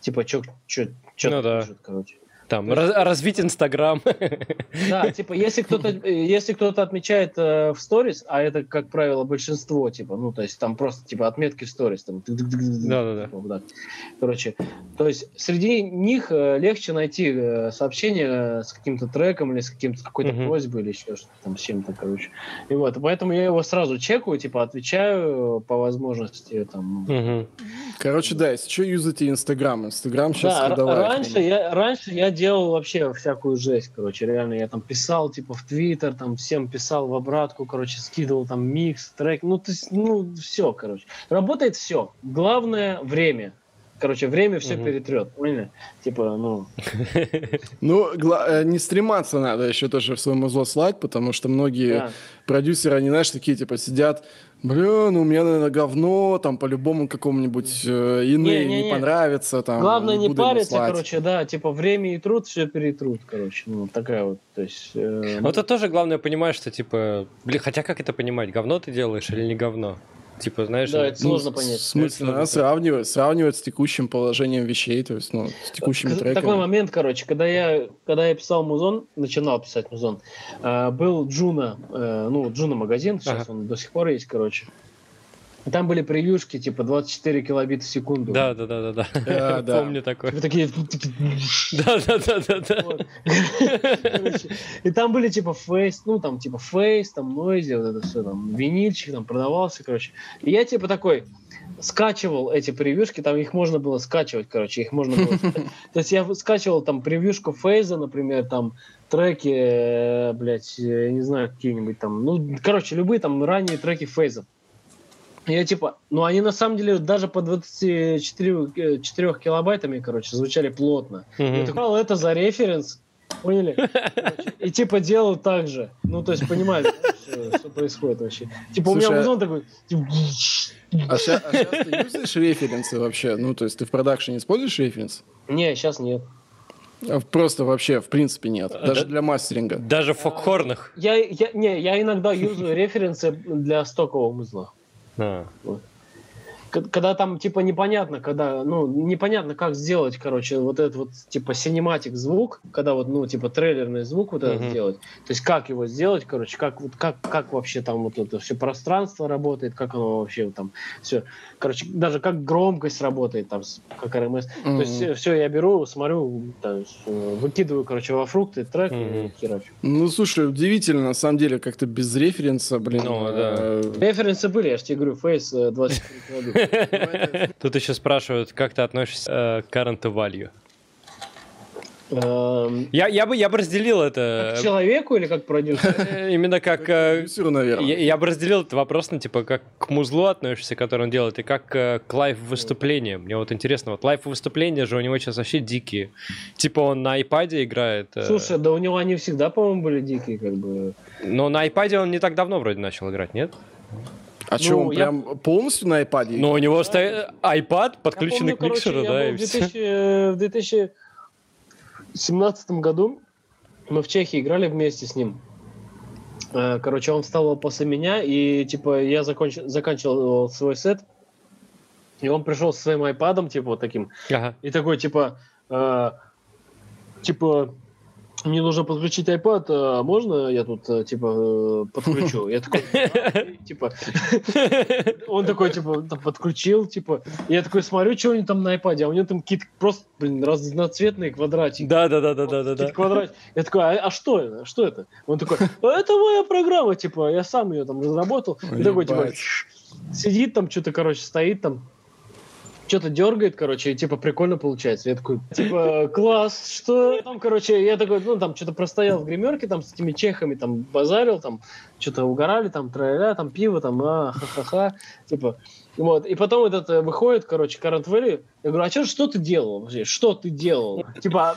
Типа, что чё, чё
Ну да.
пишут, короче.
Там раз- развить Инстаграм. *laughs*
Да, типа, если кто-то, э, если кто-то отмечает э, в сторис, а это, как правило, большинство, типа, ну, то есть там просто, типа, отметки в сторис, там,
Да-да-да.
типа, так. Короче, то есть среди них э, легче найти э, сообщение э, с каким-то треком или с каким-то какой-то
Мгм.
просьбой или еще что-то там с чем-то, короче. И вот, поэтому я его сразу чекаю, типа, отвечаю по возможности, там,
Мгм.
Короче, да, если что, юзайте Инстаграм. Инстаграм сейчас
Да, раньше я, раньше я делал вообще всякую жесть, короче, реально, я там писал, типа, в Твиттер, там, всем писал в обратку, короче, скидывал там микс, трек, ну, то есть, ну, все, короче. Работает все. Главное — время. Короче, время все
Мгм.
перетрет, поняли? Типа, ну, *laughs*
Ну, э, не стрематься надо еще тоже в свой музло слать, потому что многие продюсеры, они, знаешь, такие, типа, сидят, бля, ну у меня, наверное, говно, там, по-любому какому-нибудь э, иные не,
Не-не-не.
понравится, там.
Главное не париться, короче, да, типа, время и труд все перетрут, короче, ну, такая вот, то есть... э,
Вот это тоже главное понимать, что типа, блин, хотя как это понимать, говно ты делаешь или не говно? Типа, знаешь,
Да,
ну,
это сложно понять.
В смысле,
Это
надо
сложно.
сравнивать, сравнивать с текущим положением вещей, то есть, ну, с текущими
К-
треками.
Такой момент, короче, когда я, когда я писал музон, начинал писать музон, э, был Juno, э, ну, Juno магазин, сейчас
Ага.
он до сих пор есть, короче. И там были превьюшки, типа 24 килобита в секунду.
Да, да, да, да, да.
Да, да. *laughs*
Помню такое.
Типа такие...
Да, да, да, да, да.
вот. Короче, И там были типа Phace, ну там типа Phace, там Noisia, вот это все, там винильчик там продавался, короче. И я типа такой скачивал эти превьюшки, там их можно было скачивать, короче, их можно было... *laughs* То есть я скачивал там превьюшку Фейза, например, там треки, э, блядь, э, я не знаю, какие-нибудь там, ну, короче, любые там ранние треки Фейза. Я типа, ну они на самом деле даже по 24 э, 4 килобайтами, короче, звучали плотно. Я
Мгм.
такой, «А, это за референс, поняли? Короче, *laughs* И типа делал так же. Ну, то есть понимали, да, что, что происходит вообще. Типа у меня
а-
музон такой... типа,
А сейчас ты юзаешь референсы вообще? Ну, то есть ты в продакшене используешь референс?
Не, сейчас нет.
А Просто вообще, в принципе, нет.
А,
Даже
да-
для мастеринга.
Даже в фокхорнах.
Я, я, не, я иногда юзаю референсы для стокового музла.
А.
К- Когда там, типа, непонятно, когда, ну, непонятно, как сделать, короче, вот этот вот, типа, синематик звук, когда вот, ну, типа, трейлерный звук вот этот
Мгм.
сделать. То есть, как его сделать, короче, как, вот, как, как вообще там вот это все пространство работает, как оно вообще там все. Короче, даже как громкость работает там, как РМС. То есть, все, я беру, смотрю, выкидываю, короче, во фрукты трек и херачу.
Ну, слушай, удивительно, на самом деле, как-то без референса, блин.
Ну, да.
э,
Референсы были, я же тебе говорю, Face э, 24 килобита.
Тут еще спрашивают, как ты относишься э, к current value.
Эм,
Я, я, бы, я бы разделил
Как
это
к человеку или как к продюсеру?
э, именно как... э,
продюсеру, наверное.
Я, я бы разделил этот вопрос на типа как к музлу относишься, который он делает, и как к лайв выступлениям. Мне вот интересно, вот лайв выступления же у него сейчас вообще дикие. Типа он на айпаде играет.
Слушай, да у него они всегда, по-моему, были дикие, как бы.
но на айпаде он не так давно вроде начал играть, нет?
А что,
ну,
он
я-
прям полностью на iPad?
Но у него стоит iPad,
Я
подключенный
помню,
к микшеру,
короче,
да,
я
и
был в,
всё.
2000, э, в 2017 году мы в Чехии играли вместе с ним. Э, Короче, он встал после меня, и типа я закончил, заканчивал свой сет, и он пришел со своим айпадом, типа вот таким,
Ага.
и такой, типа, э, типа, мне нужно подключить iPad, а можно я тут, э, типа, э, подключу? Я такой, «А, *laughs* типа, он такой, типа, подключил, типа, я такой смотрю, что у него там на iPad, а у него там какие-то просто, блин, разноцветные квадратики.
Да, да, да, да, да, да,
Какие-то
да.
квадратики. Я такой, а, а что это? Что это? Он такой, «А это моя программа, типа, я сам ее там разработал. И такой, типа, сидит там, что-то, короче, стоит там, что-то дергает, короче, и типа прикольно получается. Я такой, типа, класс, что? Там, короче, я такой, ну, там, что-то простоял в гримерке, там, с этими чехами, там, базарил, там, что-то угорали, там, тра там, пиво, там, а, ха-ха-ха, типа, вот. И потом этот э, выходит, короче, Current Value, я говорю, а чё, что ты делал вообще? Что ты делал? Типа,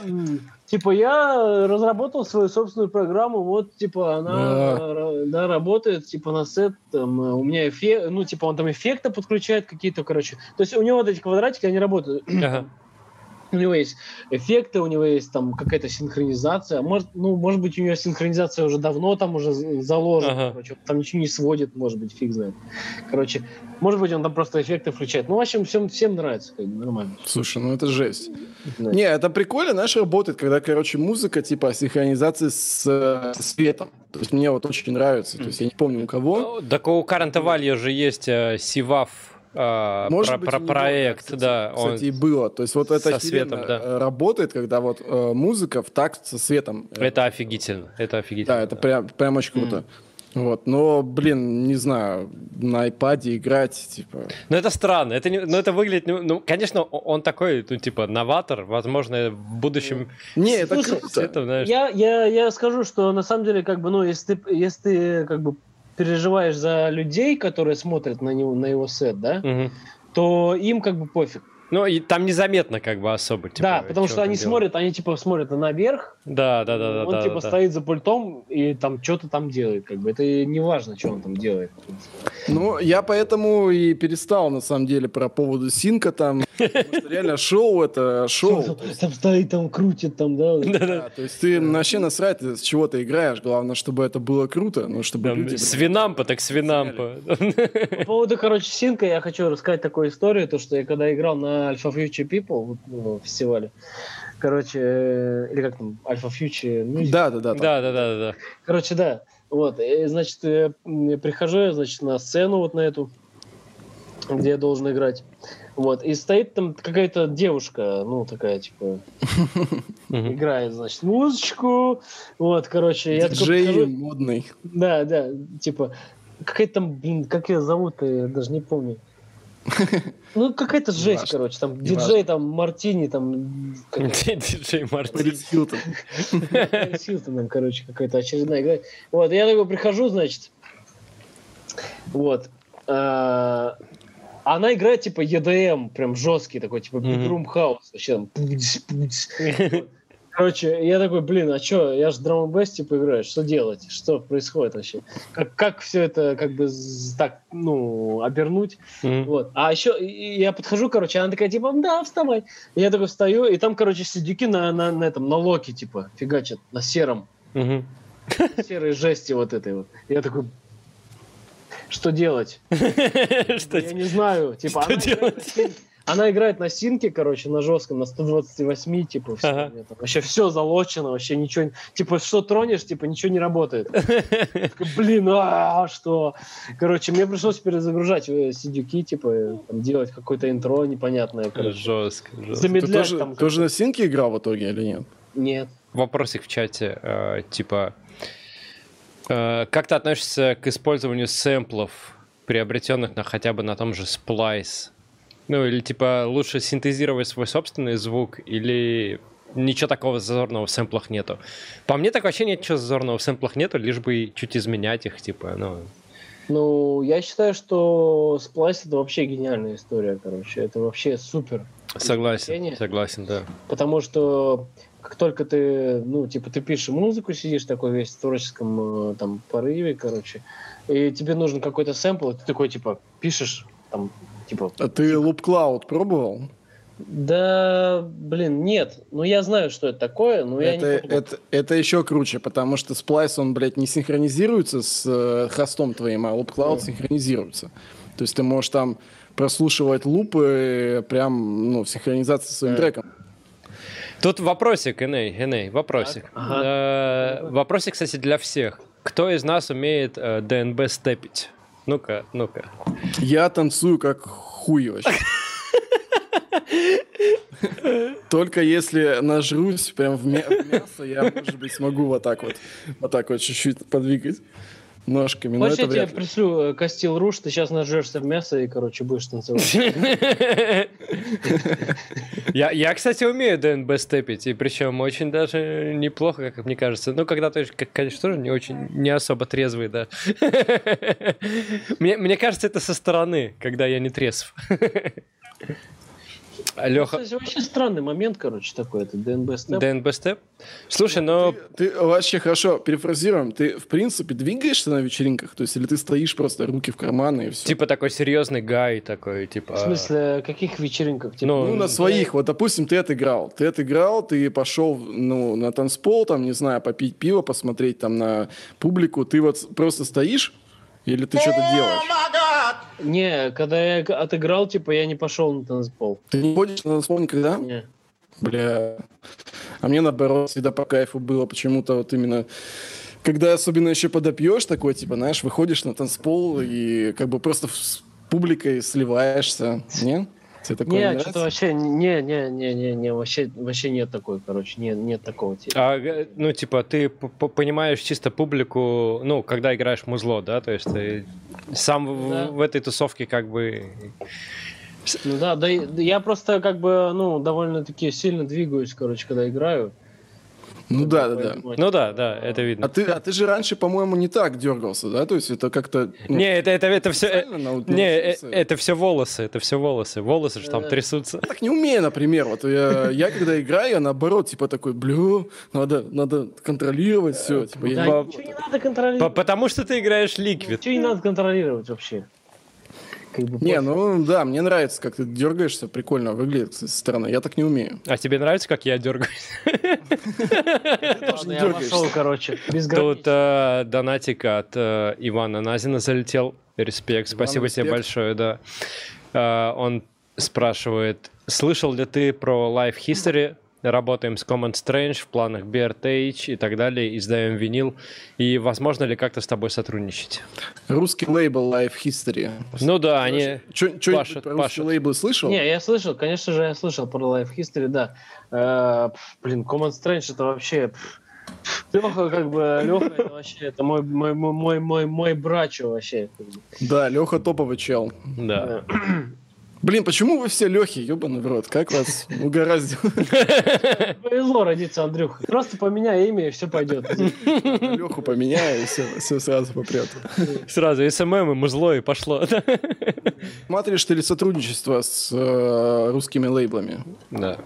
типа, я разработал свою собственную программу, вот, типа, она,
Да.
ра- да, работает, типа, на сет, там, э, у меня эффект, ну, типа, он там эффекты подключает какие-то, короче. То есть у него вот эти квадратики, они работают.
Ага.
У него есть эффекты, у него есть там какая-то синхронизация. Может, ну, может быть, у него синхронизация уже давно там уже заложена.
Ага.
Короче, там ничего не сводит, может быть, фиг знает. Короче, может быть, он там просто эффекты включает. Ну, в общем, всем, всем нравится, как бы, нормально.
Слушай, ну это жесть.
Да.
Не, это прикольно, знаешь, работает, когда, короче, музыка, типа, синхронизации с э, со светом. То есть мне вот очень нравится. То есть я не помню у кого.
Ну, Так у Current Value же есть э, Сивав э,
Может
про-
быть,
про- проект,
кстати,
да. он-
Кстати, и было. То есть вот это
со светом, да.
работает, когда вот э, музыка в такт со светом. Э,
Это офигительно. Это офигительно.
Да, это прям, прям очень круто. Вот, но, блин, не знаю, на iPad играть, типа...
Ну, это странно. Это, не, ну, это выглядит... Ну, ну, конечно, он такой, ну, типа, новатор. Возможно, в будущем...
Не, это
Слушай,
круто.
Это, знаешь...
Я, я, я скажу, что на самом деле, как бы, ну, если ты, если ты как бы переживаешь за людей, которые смотрят на него, на его сет, да,
Мгм.
то им как бы пофиг.
Ну, и там незаметно как бы особо. Типа,
да, потому что
он
они
делает.
смотрят, они типа смотрят наверх,
Да, да, да, да.
он
да,
типа
да.
стоит за пультом и там что-то там делает, как бы это не важно, что он там делает.
Ну, я поэтому и перестал, на самом деле, про поводу синка там. *laughs* Реально шоу это шоу.
Там стоит, там крутит, там, да.
да, то есть ты вообще насрать, с чего ты играешь. Главное, чтобы это было круто, ну, чтобы люди...
с Винампа, так с Винампа.
По поводу, короче, Синка я хочу рассказать такую историю, то, что я когда играл на Alpha Future People вот, ну, фестивале, короче, э, или как там, Alpha Future Music,
Да, да, да.
Да, да, да, да.
Короче, да. Вот, и, значит, я, м, прихожу я, значит, на сцену вот на эту, где я должен играть. Вот, и стоит там какая-то девушка, ну, такая, типа, играет, значит, музычку. Вот, короче, я такой
Диджей
прихожу-
модный.
Да, да, типа, какая-то там, блин, как ее зовут, я даже не помню. *laughs* Ну, какая-то жесть,
Неважно.
короче, там диджей, там, Мартини, там,
Диджей Мартин.
Пэрис Хилтон.
Хилтон, короче, какая-то очередная игра. Вот, я такой прихожу, значит, вот, а, она играет, типа, EDM, прям жесткий такой, типа, bedroom house, вообще там. *laughs* Короче, я такой, блин, а что, я же драм бэс типа играю, что делать, что происходит вообще? Как, как все это как бы так, ну, обернуть?
Мгм.
Вот. А еще я подхожу, короче, она такая, типа, да, вставай. И я такой встаю, и там, короче, сидюки на, на, на этом, на локе, типа, фигачат, на сером,
Мгм.
серой жести вот этой вот. Я такой, что делать? *laughs*
Что
Я не знаю. Типа, *laughs*
Что
син- она играет на синке, короче, на жестком, на 128, типа, всё,
Ага.
там вообще все залочено, вообще ничего, типа, что тронешь, типа, ничего не работает. *laughs* Блин, а что? Короче, мне пришлось перезагружать э, сидюки, типа, э, делать какое-то интро непонятное, короче.
Жестко, жестко.
Замедлять
тоже,
там.
тоже на синке играл в итоге или нет?
Нет.
Вопросик в чате, э, типа, как ты относишься к использованию сэмплов, приобретенных на хотя бы на том же Splice? Ну, или типа лучше синтезировать свой собственный звук, или ничего такого зазорного в сэмплах нету? По мне так вообще ничего зазорного в сэмплах нету, лишь бы чуть изменять их, типа, ну...
Ну, я считаю, что Splice это вообще гениальная история, короче. Это вообще супер.
Согласен, согласен, да.
Потому что как только ты, ну, типа, ты пишешь музыку, сидишь такой весь в творческом э, там порыве, короче, и тебе нужен какой-то сэмпл, и ты такой, типа, пишешь, там, типа,
А ты Loop Cloud пробовал?
да, блин, нет, ну, я знаю, что это такое, но я
это,
не пробовал.
это, это еще круче, потому что Splice, он, блядь, не синхронизируется с э, хостом твоим, а Loop Cloud синхронизируется. То есть ты можешь там прослушивать лупы прям, ну, в синхронизации со своим
Да.
треком.
Тут вопросик, Эней, Эней, вопросик.
ага.
Э, Вопросик, кстати, для всех. Кто из нас умеет э, ДНБ степить? Ну-ка, ну-ка.
Я танцую как хуй вообще. Только если нажрусь прям в мя- в мясо, я, может быть, смогу вот так вот, вот так вот чуть-чуть подвигать ножками. Но
Хочешь, я тебе пришлю э, Костил Руш, ты сейчас нажрешься в мясо и, короче, будешь танцевать. *laughs*
Я, я, кстати, умею ДНБ степить, и причем очень даже неплохо, как мне кажется. Ну, когда ты, конечно, тоже не очень, не особо трезвый, да. *laughs* Мне, мне кажется, это со стороны, когда я не трезв. *laughs* Леха,
Кстати, вообще странный момент, короче, такой, это ДНБ степ.
ДНБ степ? Слушай, ну,
Ты вообще хорошо, перефразируем, ты в принципе двигаешься на вечеринках? То есть или ты стоишь просто руки в карманы и все?
типа такой серьезный гай такой, типа...
В смысле, каких вечеринках? Типа,
Ну,
Ну, на своих. Вот, допустим, ты отыграл. Ты отыграл, ты пошел ну, на танцпол, там, не знаю, попить пиво, посмотреть там на публику. Ты вот просто стоишь или ты что-то делаешь?
Не, когда я отыграл, типа, я не пошел на танцпол.
Ты не ходишь на танцпол никогда?
Не.
Бля. А мне, наоборот, всегда по кайфу было почему-то вот именно... Когда особенно еще подопьешь такой, типа, знаешь, выходишь на танцпол и как бы просто с публикой сливаешься. Не? Тебе такое
Не,
нравится?
что-то вообще, не, не, не, не, не, вообще, вообще нет такой, короче, нет, нет такого типа.
А, э, ну, типа, ты понимаешь чисто публику, ну, когда играешь музло, да? То есть ты сам в-
Да.
в этой тусовке как бы...
Ну да, да я просто как бы, ну, довольно-таки сильно двигаюсь, короче, когда играю.
Ну да, да, да.
Ну да, да, это
А
видно.
ты, а ты же раньше, по-моему, не так дергался, да? То есть это как-то... ну,
Не, это, это, это все...
нау-
Не, э, это все волосы, это все волосы. Волосы же там
Э.
трясутся.
Я так не умею, например. Вот я, я когда играю, я наоборот, типа такой, блю, надо, надо контролировать все. Типа, я
Да,
По-
ничего не надо
По-
контролировать.
Потому что ты играешь ликвид.
Ничего не надо контролировать вообще. Как бы
Не, ну да, мне нравится, как ты дергаешься, прикольно выглядит со стороны. Я так не умею.
А тебе нравится, как я дергаюсь?
Я пошел, короче, без
Тут э, донатик от э, Ивана Назина залетел. Респект, спасибо тебе большое, да. Э, он спрашивает, слышал ли ты про Life History? Работаем с Common Strange в планах BRTH и так далее, издаем винил. И возможно ли как-то с тобой сотрудничать?
Русский лейбл Life History.
Ну да, они...
Что-нибудь
пашут,
про русские
пашут.
лейблы слышал?
Не, я слышал, конечно же, я слышал про Life History, да. Э, блин, Common Strange это вообще... Леха, как бы, Леха это вообще, это мой, мой, мой, мой, мой, мой брачо вообще.
Да, Леха топовый чел.
Да.
Э,
Блин, почему вы все Лехи, ебаный в рот? Как вас угораздило?
Повезло родиться Андрюха. Просто поменяй имя, и все пойдет.
Леху поменяю, и все, все сразу попрет.
Сразу SMM и музло, и пошло.
Смотришь ты ли сотрудничество с э, русскими лейблами?
Да.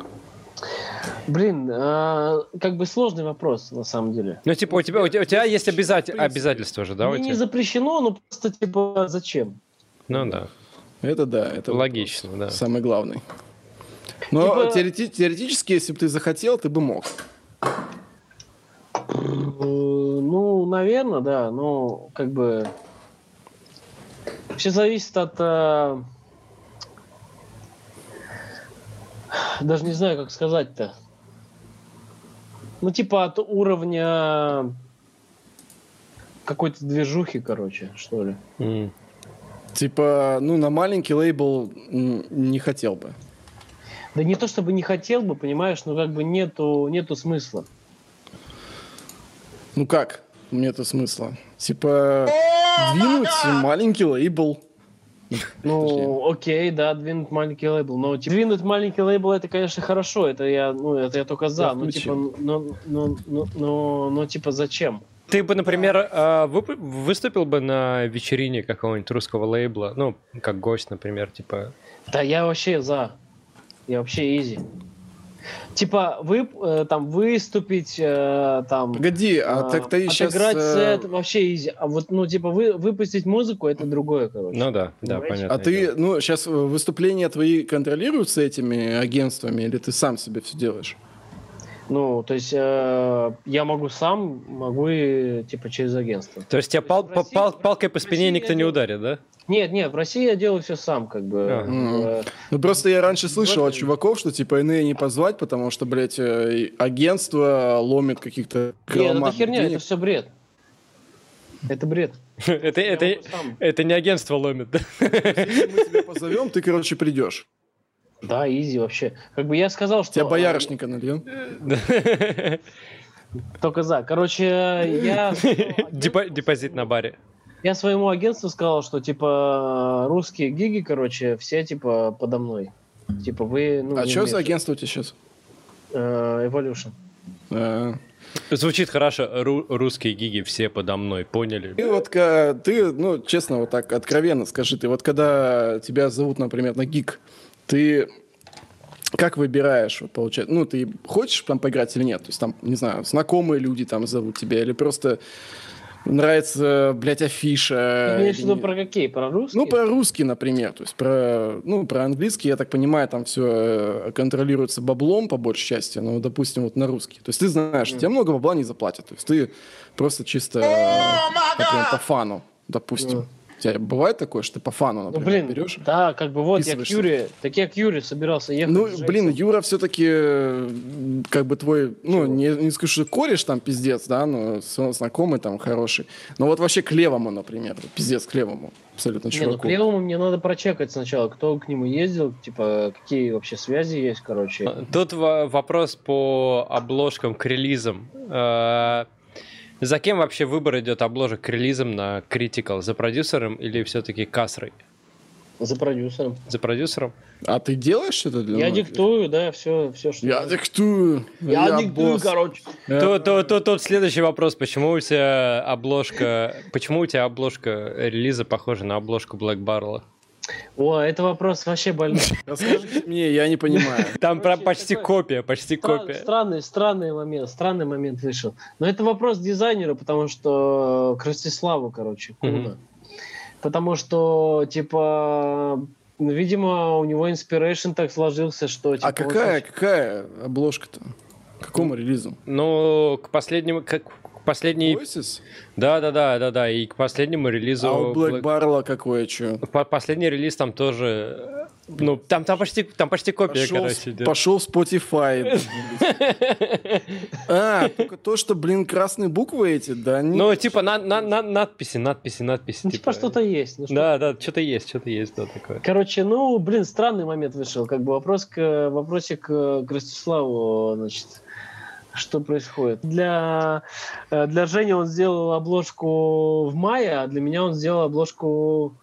Блин, а, как бы сложный вопрос, на самом деле.
Ну, типа, у тебя, у тебя, у тебя есть обязатель- обязательства же, да,
не
тебя?
запрещено, но просто, типа, зачем?
Ну да,
Это да, это
логично, да.
самый главный. Но
Типа-
теорети- теоретически, если бы ты захотел, ты бы мог.
Ну, наверное, да, но как бы все зависит от э, даже не знаю, как сказать-то. Ну, типа от уровня какой-то движухи, короче, что ли.
М.
Типа, ну, на маленький лейбл не хотел бы.
Да не то чтобы не хотел бы, понимаешь, но как бы нету, нету смысла.
Ну как? Нету смысла. Типа, двинуть маленький лейбл.
Ну, *laughs* окей, да, двинуть маленький лейбл. Но типа, двинуть маленький лейбл это, конечно, хорошо. Это я, ну, это я только за. Ну, типа, ну, ну, ну, ну, ну, типа, зачем?
Ты бы, например, э, вып- выступил бы на вечерине какого-нибудь русского лейбла, ну, как гость, например, типа...
Да я вообще за. Я вообще изи. Типа, вы э, там выступить, э, там.
Погоди, а,
а,
так ты сейчас...
отыграть сет вообще изи. А вот, ну, типа, вы, выпустить музыку это другое, короче.
Ну да, да,
Понимаете?
понятно.
А ты, ну, сейчас выступления твои контролируются этими агентствами, или ты сам себе все делаешь?
Ну, то есть э, я могу сам, могу и типа через агентство.
То есть тебя пал-
в России-
пал- палкой по спине никто не
это-
ударит, да?
Нет, нет, в России я делаю все сам, как бы.
Ага.
Э,
Ну, просто я раньше слышал
Вот.
от чуваков, что типа НЭ не позвать, потому что, блядь, э, агентство ломит каких-то
Нет, это
громадных
херня,
денег.
это все бред. Это бред. *laughs*
Это, это, это не агентство ломит. да?
Если мы тебя позовем, ты, короче, придешь.
Да, изи вообще. Как бы я сказал, что...
Тебя боярышника нальем.
э, Только за. Короче, я...
Депо- Депозит на баре.
Я своему агентству сказал, что, типа, русские гиги, короче, все, типа, подо мной. Типа, вы... Ну,
А что за агентство у тебя сейчас?
Э, Evolution.
А.
Звучит хорошо. Ру- русские гиги все подо мной, поняли?
Ты вот, ка- ты, ну, честно, вот так откровенно скажи, ты вот когда тебя зовут, например, на гик, ты как выбираешь, вот, получается, ну, ты хочешь там поиграть или нет? То есть там, не знаю, знакомые люди там зовут тебя или просто нравится, блядь, афиша?
Ты имеешь в
или
про какие? Про русские?
Ну, про русский, например. То есть про, ну, про английский, я так понимаю, там все контролируется баблом по большей части, но, допустим, вот на русский. То есть ты знаешь, что тебе много бабла не заплатят. То есть ты просто чисто, например, по фану, допустим.
Ну.
Тебя бывает такое, что ты по фану,
Ну,
например,
блин,
берешь?
да, как бы вот я к. Юре, так я к Юре собирался ехать.
Ну, блин. Юра все-таки как бы твой, ну, не, не скажу, что кореш там пиздец, да, но знакомый там хороший. Но вот вообще к левому, например, пиздец к левому, абсолютно
Не, ну
чуваку.
к левому мне надо прочекать сначала, кто к нему ездил, типа, какие вообще связи есть, короче.
Тут во- вопрос по обложкам к релизам. За кем вообще выбор идет обложек к релизам на Critical? За продюсером или все-таки кассой?
За продюсером.
За продюсером?
А ты делаешь что-то для
Я
многих?
диктую, да, все, все, что...
Я диктую.
Я диктую,
босс.
короче.
Я-
То, то, то, тот следующий вопрос. Почему у тебя обложка... Почему у тебя обложка релиза похожа на обложку Black Barrel?
О, это вопрос вообще больной. *laughs*
Расскажите мне, я не понимаю. *laughs*
Там
Короче,
почти копия, почти копия.
Странный, странный момент, странный момент вышел. Но это вопрос дизайнера, потому что к Ростиславу, короче, Куна. Потому что, типа, видимо, у него inspiration так сложился, что... Типа,
А
он
какая, какая обложка-то? К какому релизу?
Ну, к последнему... К, к последней...
Voices?
Да, да, да, да, да. И к последнему релизу...
А у Black
Black-
Barrel какое, что?
По- Последний релиз там тоже... Ну, там, там, почти, там почти копия,
Пошел,
короче, идет.
пошел Spotify. *laughs* А, только то, что, блин, красные буквы эти, да?
Ну, типа, на, на, на- надписи, надписи, надписи.
Ну, типа, что-то есть. ну,
Да, да, что-то есть, что-то есть, да, такое.
Короче, ну, блин, странный момент вышел. Как бы вопрос к, вопросик к, к Ростиславу, значит, что происходит. Для, э, для Жени он сделал обложку в мае, а для меня он сделал обложку...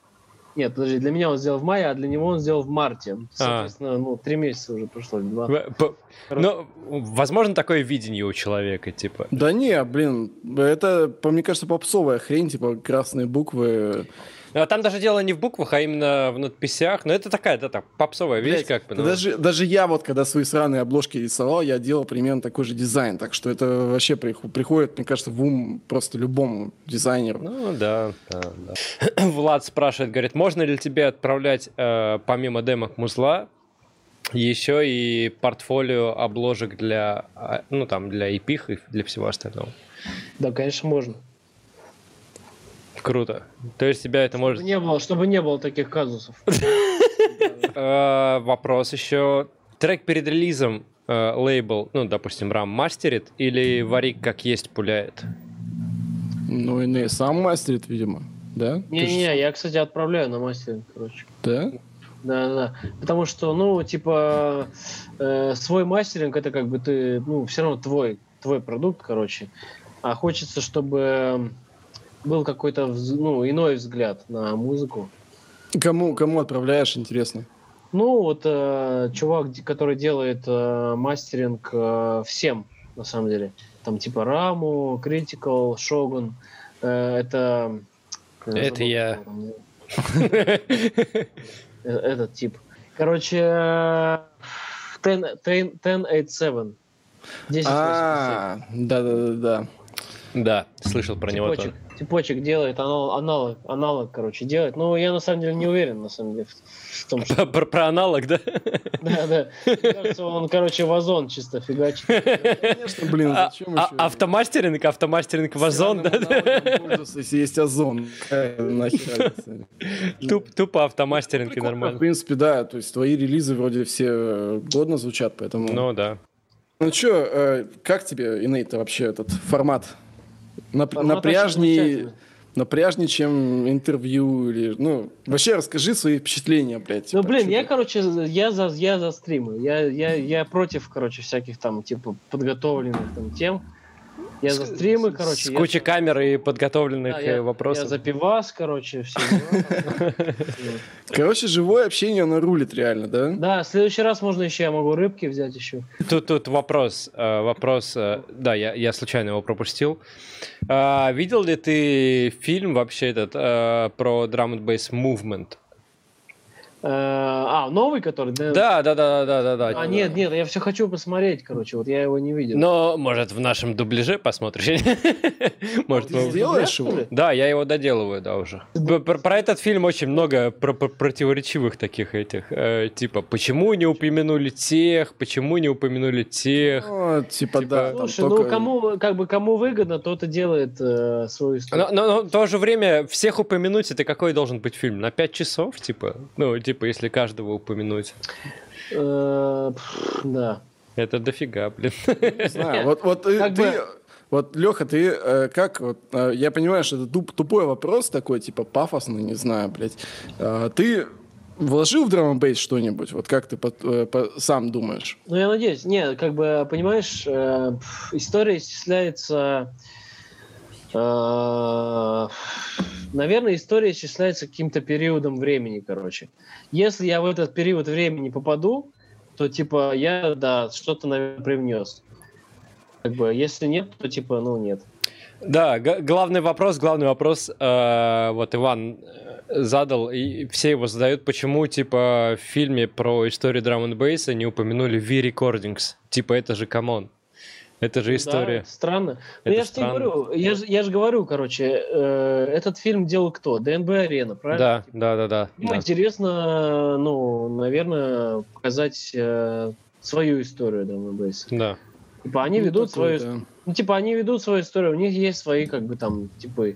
Нет, подожди, для меня он сделал в мае, а для него он сделал в марте. Соответственно, ну, три месяца уже прошло, два.
По- Ну, возможно, такое видение у человека, типа.
Да не, блин, это, по мне кажется, попсовая хрень, типа красные буквы.
А там даже дело не в буквах, а именно в надписях. Но это такая, да, так, попсовая вещь, как бы. ну.
даже, даже я вот, когда свои сраные обложки рисовал, я делал примерно такой же дизайн. Так что это вообще прих- приходит, мне кажется, в ум просто любому дизайнеру.
Ну да, да, да. *clears throat* Влад спрашивает, говорит, можно ли тебе отправлять э, помимо демок музла еще и портфолио обложек для, а, ну там, для EP и для всего остального?
Да, конечно, можно.
Круто. То есть тебя это может...
Чтобы не было, чтобы не было таких казусов. *laughs*
Э, вопрос еще. Трек перед релизом э, лейбл, ну, допустим, рам мастерит или варик как есть пуляет?
Ну и не, сам мастерит, видимо. Да? Ты же-
Не-не, я, кстати, отправляю на мастеринг, короче.
Да?
Да, да. Потому что, ну, типа, э, свой мастеринг это как бы ты, ну, все равно твой, твой продукт, короче. А хочется, чтобы был какой-то, ну, иной взгляд на музыку.
Кому, кому отправляешь, интересно?
Ну, вот э, чувак, который делает э, мастеринг э, всем, на самом деле. Там типа Раму, Critical, Shogun. Э, это... э,
Это я.
Э, Этот тип. Короче, э, 10, 10, 1087. 1087.
А, да-да-да-да.
Да, слышал про него тоже.
Типочек делает, аналог, аналог, аналог, короче, делает. Ну, я на самом деле не уверен, на самом деле, в, в том, что... *laughs*
Про, про аналог, да? *laughs*
Да, да. Мне кажется, он, короче, вазон чисто фигачит.
Конечно, блин,
А-
зачем
а-
еще?
автомастеринг, автомастеринг в озон, да?
Если есть озон.
Тупо автомастеринг и
Прикольно, В
нормально.
принципе, да. То есть твои релизы вроде все э, годно звучат, поэтому...
Ну да.
Ну что, как тебе, Инейт, вообще этот формат? Нап-
очень замечательный.
напряжнее, чем интервью или... Ну, вообще расскажи свои впечатления, блядь.
Ну,
типа,
блин,
чё
я, короче, я за, я за стримы. Я, я, я против, короче, всяких там, типа, подготовленных там тем. Я за стримы, короче.
С
я-
кучей камер и подготовленных
Да,
э,
я, я
вопросов.
за пивас, короче, все. *laughs*
Короче, живое общение, оно рулит реально, да?
Да, в следующий раз можно еще, я могу рыбки взять еще.
Тут, тут вопрос, э, вопрос, э, да, я, я случайно его пропустил. А, видел ли ты фильм вообще этот про Drum and Bass Movement?
Э, А, новый который? Да,
Да, да, да, да, да, да.
А, нет, нет, я все хочу посмотреть, короче, вот я его не видел.
Но, может, в нашем дубляже посмотришь? *laughs* *laughs* Может,
Ты сделаешь его?
Да, я его доделываю, да, уже. Про, этот фильм очень много про- про- противоречивых таких этих. э, типа, почему не упомянули тех, почему не упомянули тех.
Ну, типа, да. там
Слушай, ну кому, как бы, кому выгодно, тот и делает э, свою историю.
Но в то же время всех упомянуть, это какой должен быть фильм? На 5 часов, типа? Ну, типа, если каждого упомянуть.
Э, Да.
Это дофига, блин.
Не знаю, вот, вот э,
Как
ты,
бы-
вот, Леха, ты э, как, вот, э, я понимаю, что это туп- тупой вопрос такой, типа, пафосный, не знаю, блядь. Э, ты вложил в драм бейс что-нибудь? Вот как ты под- э, по- сам думаешь?
Ну, я надеюсь. Нет, как бы, понимаешь, э, история исчисляется... э, наверное, история исчисляется каким-то периодом времени, короче. Если я в этот период времени попаду, то, типа, я, да, что-то, наверное, привнес. Как бы, если нет, то, типа, ну, нет.
Да, главный вопрос, главный вопрос, э, вот Иван э, задал, и все его задают, почему, типа, в фильме про историю drum and bass не упомянули V-Recordings? Типа, это же come on. Это же
Да,
история.
это странно.
Это
ну, я же тебе говорю, я же, я же говорю, короче, э, этот фильм делал кто? DnB Арена, правильно?
Да, да, да, да.
Ну,
да.
интересно, ну, наверное, показать э, свою историю Даунбейса.
Да.
Типа, они
Ну,
ведут свою...
да.
Ну, типа, они ведут свою историю, у них есть свои, как бы, там, типа,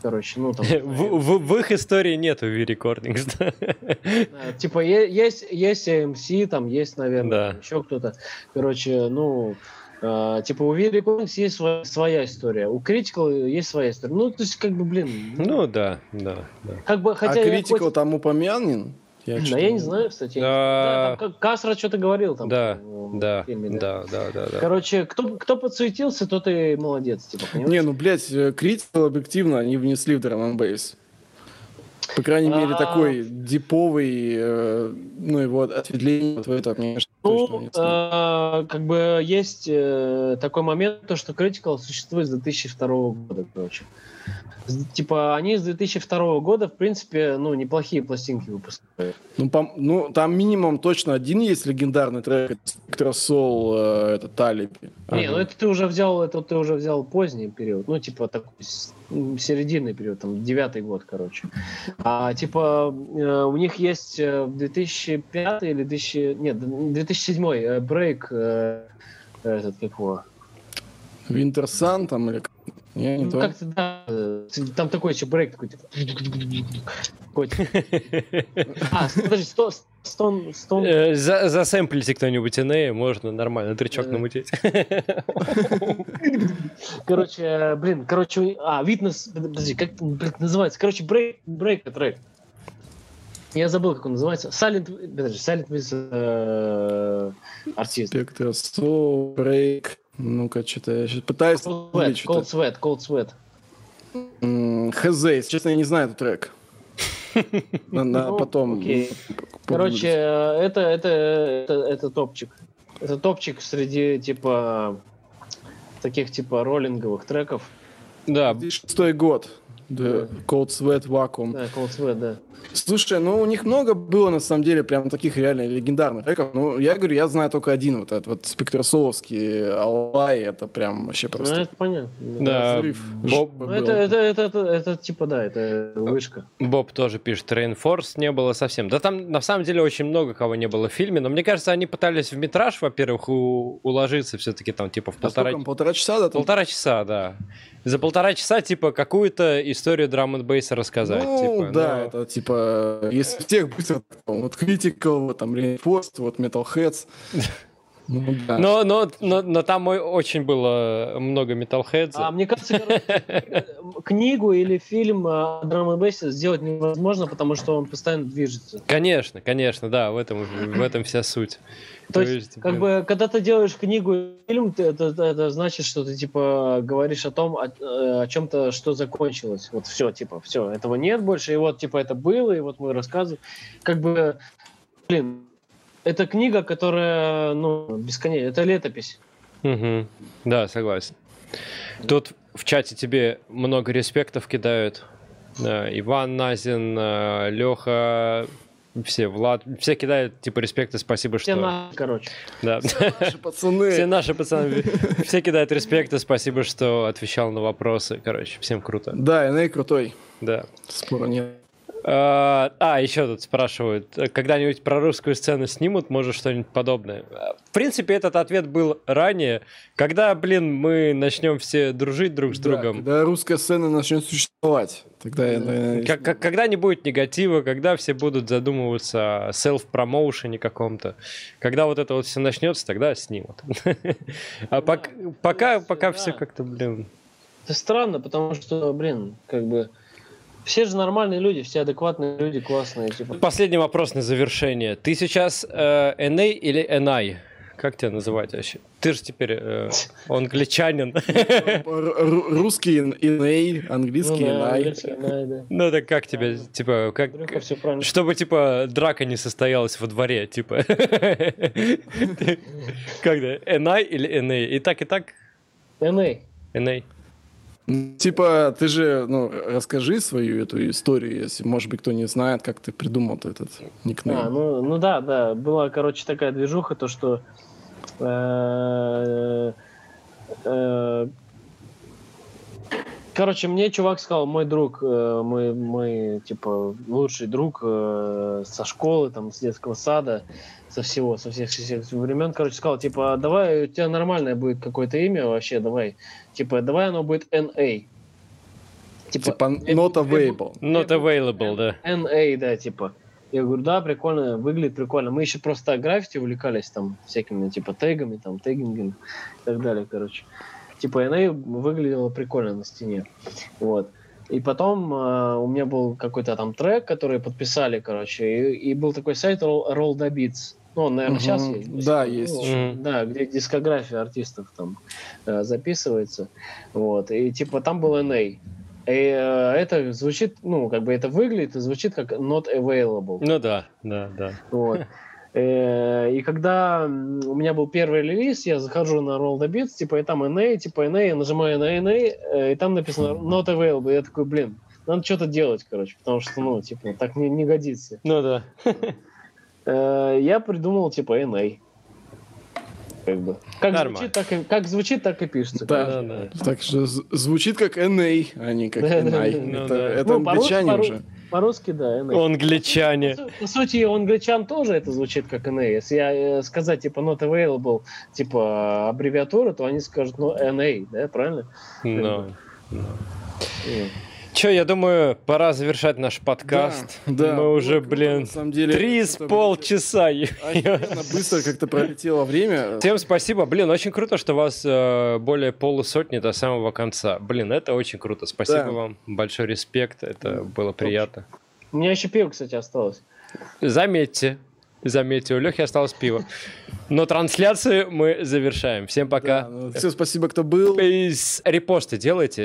короче, ну, там... *laughs*
В, в- в их истории нету V-Recordings, да.
Типа, есть, есть AMC, там есть, наверное,
Да.
еще кто-то. Короче, ну, э, типа, у V Recordings есть своя, своя история, у Critical есть своя история. Ну, то есть, как бы, блин,
Ну да, да, да.
как бы, хотя
а критикал
хоть-
там упомянен? Я
Да, я не знаю, кстати.
Да.
там Касра что-то говорил там.
Да,
в
да,
фильме,
да, да, да, да.
Короче, кто, кто подсуетился, тот и молодец, типа?
Не, ну, блядь, э, критикал объективно они внесли в драм бейс. По крайней мере,
А.
такой диповый, э, ну, его ответвление вот в это, конечно, точно
Ну, э, как бы есть э, такой момент, то, что Critical существует с 2002 года, короче. С- Типа, они с 2002 года, в принципе, ну, неплохие пластинки выпускают.
Ну, пом- ну, там минимум точно один есть легендарный трек, это Электросол, э, это Талиби.
Не, ну это ты уже взял, это ты уже взял поздний период, ну, типа, такой серединный период, там, девятый год, короче. А, типа, э, у них есть э, в 2005 или 2000, нет, 2007 э, брейк, э, этот, как его,
Winter Sun там или... как? Не, не
Ну, как-то, да. э, Там такой еще брейк такой, типа... А, подожди, сто- стон... стон...
Э, за- Засэмплите кто-нибудь Энея, можно нормально тречок
Э.
намутить.
Короче, блин, короче, а, Witness, подожди, как блин, называется? Короче, брейк, брейк трек. Я забыл, как он называется. Silent, подожди, Silent with э, артист.
Электросол, Break. Ну-ка, что-то я сейчас пытаюсь...
Cold Sweat, Cold. Sweat, Cold Sweat.
М, Хз, если честно, я не знаю этот трек. На- на
Ну,
потом.
окей. Короче, это, это, это, это топчик. Это топчик среди, типа, таких, типа, роллинговых треков.
Да,
2006 год. Да, Cold Sweat Vacuum.
Да, Cold Sweat, да.
Слушай, ну у них много было на самом деле прям таких реально легендарных треков. Ну, я говорю, я знаю только один вот этот вот Спектросовский Аллай, это прям вообще
Ну,
просто
это понятно.
Да,
взрыв.
Боб,
Ну, это, это, это, это, это типа, да, это вышка.
Боб тоже пишет, Reinforce не было совсем. Да там на самом деле очень много кого не было в фильме, но мне кажется, они пытались в метраж, во-первых, у- уложиться все-таки там типа в
А
полтора...
сколько, полтора часа, да? там?
Полтора часа, да. За полтора часа, типа, какую-то историю драм н бейса рассказать.
Ну,
типа,
да,
ну,
это типа, если всех быстро, вот Critical, вот там Reinforced, вот Metalheads. Ну, да.
Но, но, но, но там очень было много металлхедза.
А мне кажется, короче, э, *laughs* книгу или фильм о драм бейсе сделать невозможно, потому что он постоянно движется.
Конечно, конечно, да, в этом, в этом вся суть.
То есть, как
блин,
бы, когда ты делаешь книгу фильм, ты- это, это, это значит, что ты, типа, говоришь о том, о, э, о чем-то, что закончилось. Вот все, типа, все, этого нет больше, и вот, типа, это было, и вот мы рассказываем. Как бы, блин, это книга, которая, ну, бесконечная, это летопись.
мгм. Да, согласен. Тут в чате тебе много респектов кидают. Да, Иван Назин, Леха, все, Влад, все кидают, типа, респекты, спасибо,
Все
что...
на, короче.
Да. *laughs*
Наши пацаны.
Все наши пацаны, все кидают респекты, спасибо, что отвечал на вопросы. Короче, всем круто.
Да, Эней крутой,
Да.
спора нет.
А, а, еще тут спрашивают, когда-нибудь про русскую сцену снимут, может, что-нибудь подобное? В принципе, этот ответ был ранее. Когда, блин, мы начнем все дружить друг с
Да,
другом,
когда русская сцена начнет существовать, тогда я, наверное,
Как- как- когда не будет негатива, когда все будут задумываться о селф-промоушене каком-то, когда вот это вот все начнется, тогда снимут. *laughs* А пок- пока, пока все как-то, блин...
Это странно, потому что, блин, как бы, все же нормальные люди, все адекватные люди, классные, типа.
Последний вопрос на завершение. Ты сейчас э, NA или NI? Как тебя называть вообще? Ты же теперь э, *laughs* англичанин.
Русский Эней, английский
Ну да. *laughs*
Ну так как тебя, типа, как... Чтобы, типа, драка не состоялась во дворе, типа. Как да? NI или NA? И так, и так
NA.
NA.
Типа, ты же, ну, расскажи свою эту историю, если, может быть, кто не знает, как ты придумал этот никнейм.
А, ну, ну да, да. Была, короче, такая движуха, то что э, э, Короче, мне чувак сказал, мой друг, э, мой, мой типа, лучший друг э, со школы, там, с детского сада, со всего, со всех, всех времен, короче, сказал, типа, давай, у тебя нормальное будет какое-то имя вообще, давай, типа, давай оно будет NA.
Типа, not available.
Not available, да.
NA, да, типа. Я говорю, да, прикольно, выглядит прикольно. Мы еще просто граффити увлекались там всякими, типа, тегами, там, тегингом и так далее, короче. Типа, NA выглядело прикольно на стене. Вот. И потом э, у меня был какой-то там трек, который подписали, короче, и, и был такой сайт Roll, Roll the Beats. Ну, он, наверное, сейчас есть.
Да, есть
Ну. Да, где дискография артистов там э, записывается. Вот. И типа там был NA. И э, это звучит, ну, как бы это выглядит и звучит как not available.
Ну да, да, да.
Вот. Э, И когда у меня был первый релиз, я захожу на Roll the Beats, типа, и там NA, типа NA, я нажимаю на NA, э, и там написано not available. Я такой, блин, надо что-то делать, короче, потому что, ну, типа, так не, не годится.
Ну да. *laughs*
Э, Я придумал, типа, NA. Как бы. Как
Нормально.
звучит, так и, как звучит, так и пишется.
Да.
Да, да.
Так что звучит как NA, а не как
Да.
Ну
Это,
да.
это
Ну, по-русски-
англичане
по-ру-
уже.
По-русски, да, NA.
Англичане.
По су- По сути, у англичан тоже это звучит как NA. Если я э, сказать, типа, not available, типа, аббревиатура, то они скажут, ну, NA, да, правильно?
Ну.
Вот.
Че, я думаю, пора завершать наш подкаст.
Да, да.
Мы уже,
Круто,
блин,
на самом деле,
три с полчаса.
Быстро как-то пролетело время.
Всем спасибо. Блин, очень круто, что вас э, более полусотни до самого конца. Блин, это очень круто. Спасибо
Да.
вам. Большой респект. Это было приятно.
У меня еще пиво, кстати, осталось.
Заметьте, заметьте, у Лехи осталось пиво. Но трансляцию мы завершаем. Всем пока.
Все, спасибо, кто был.
Репосты делайте.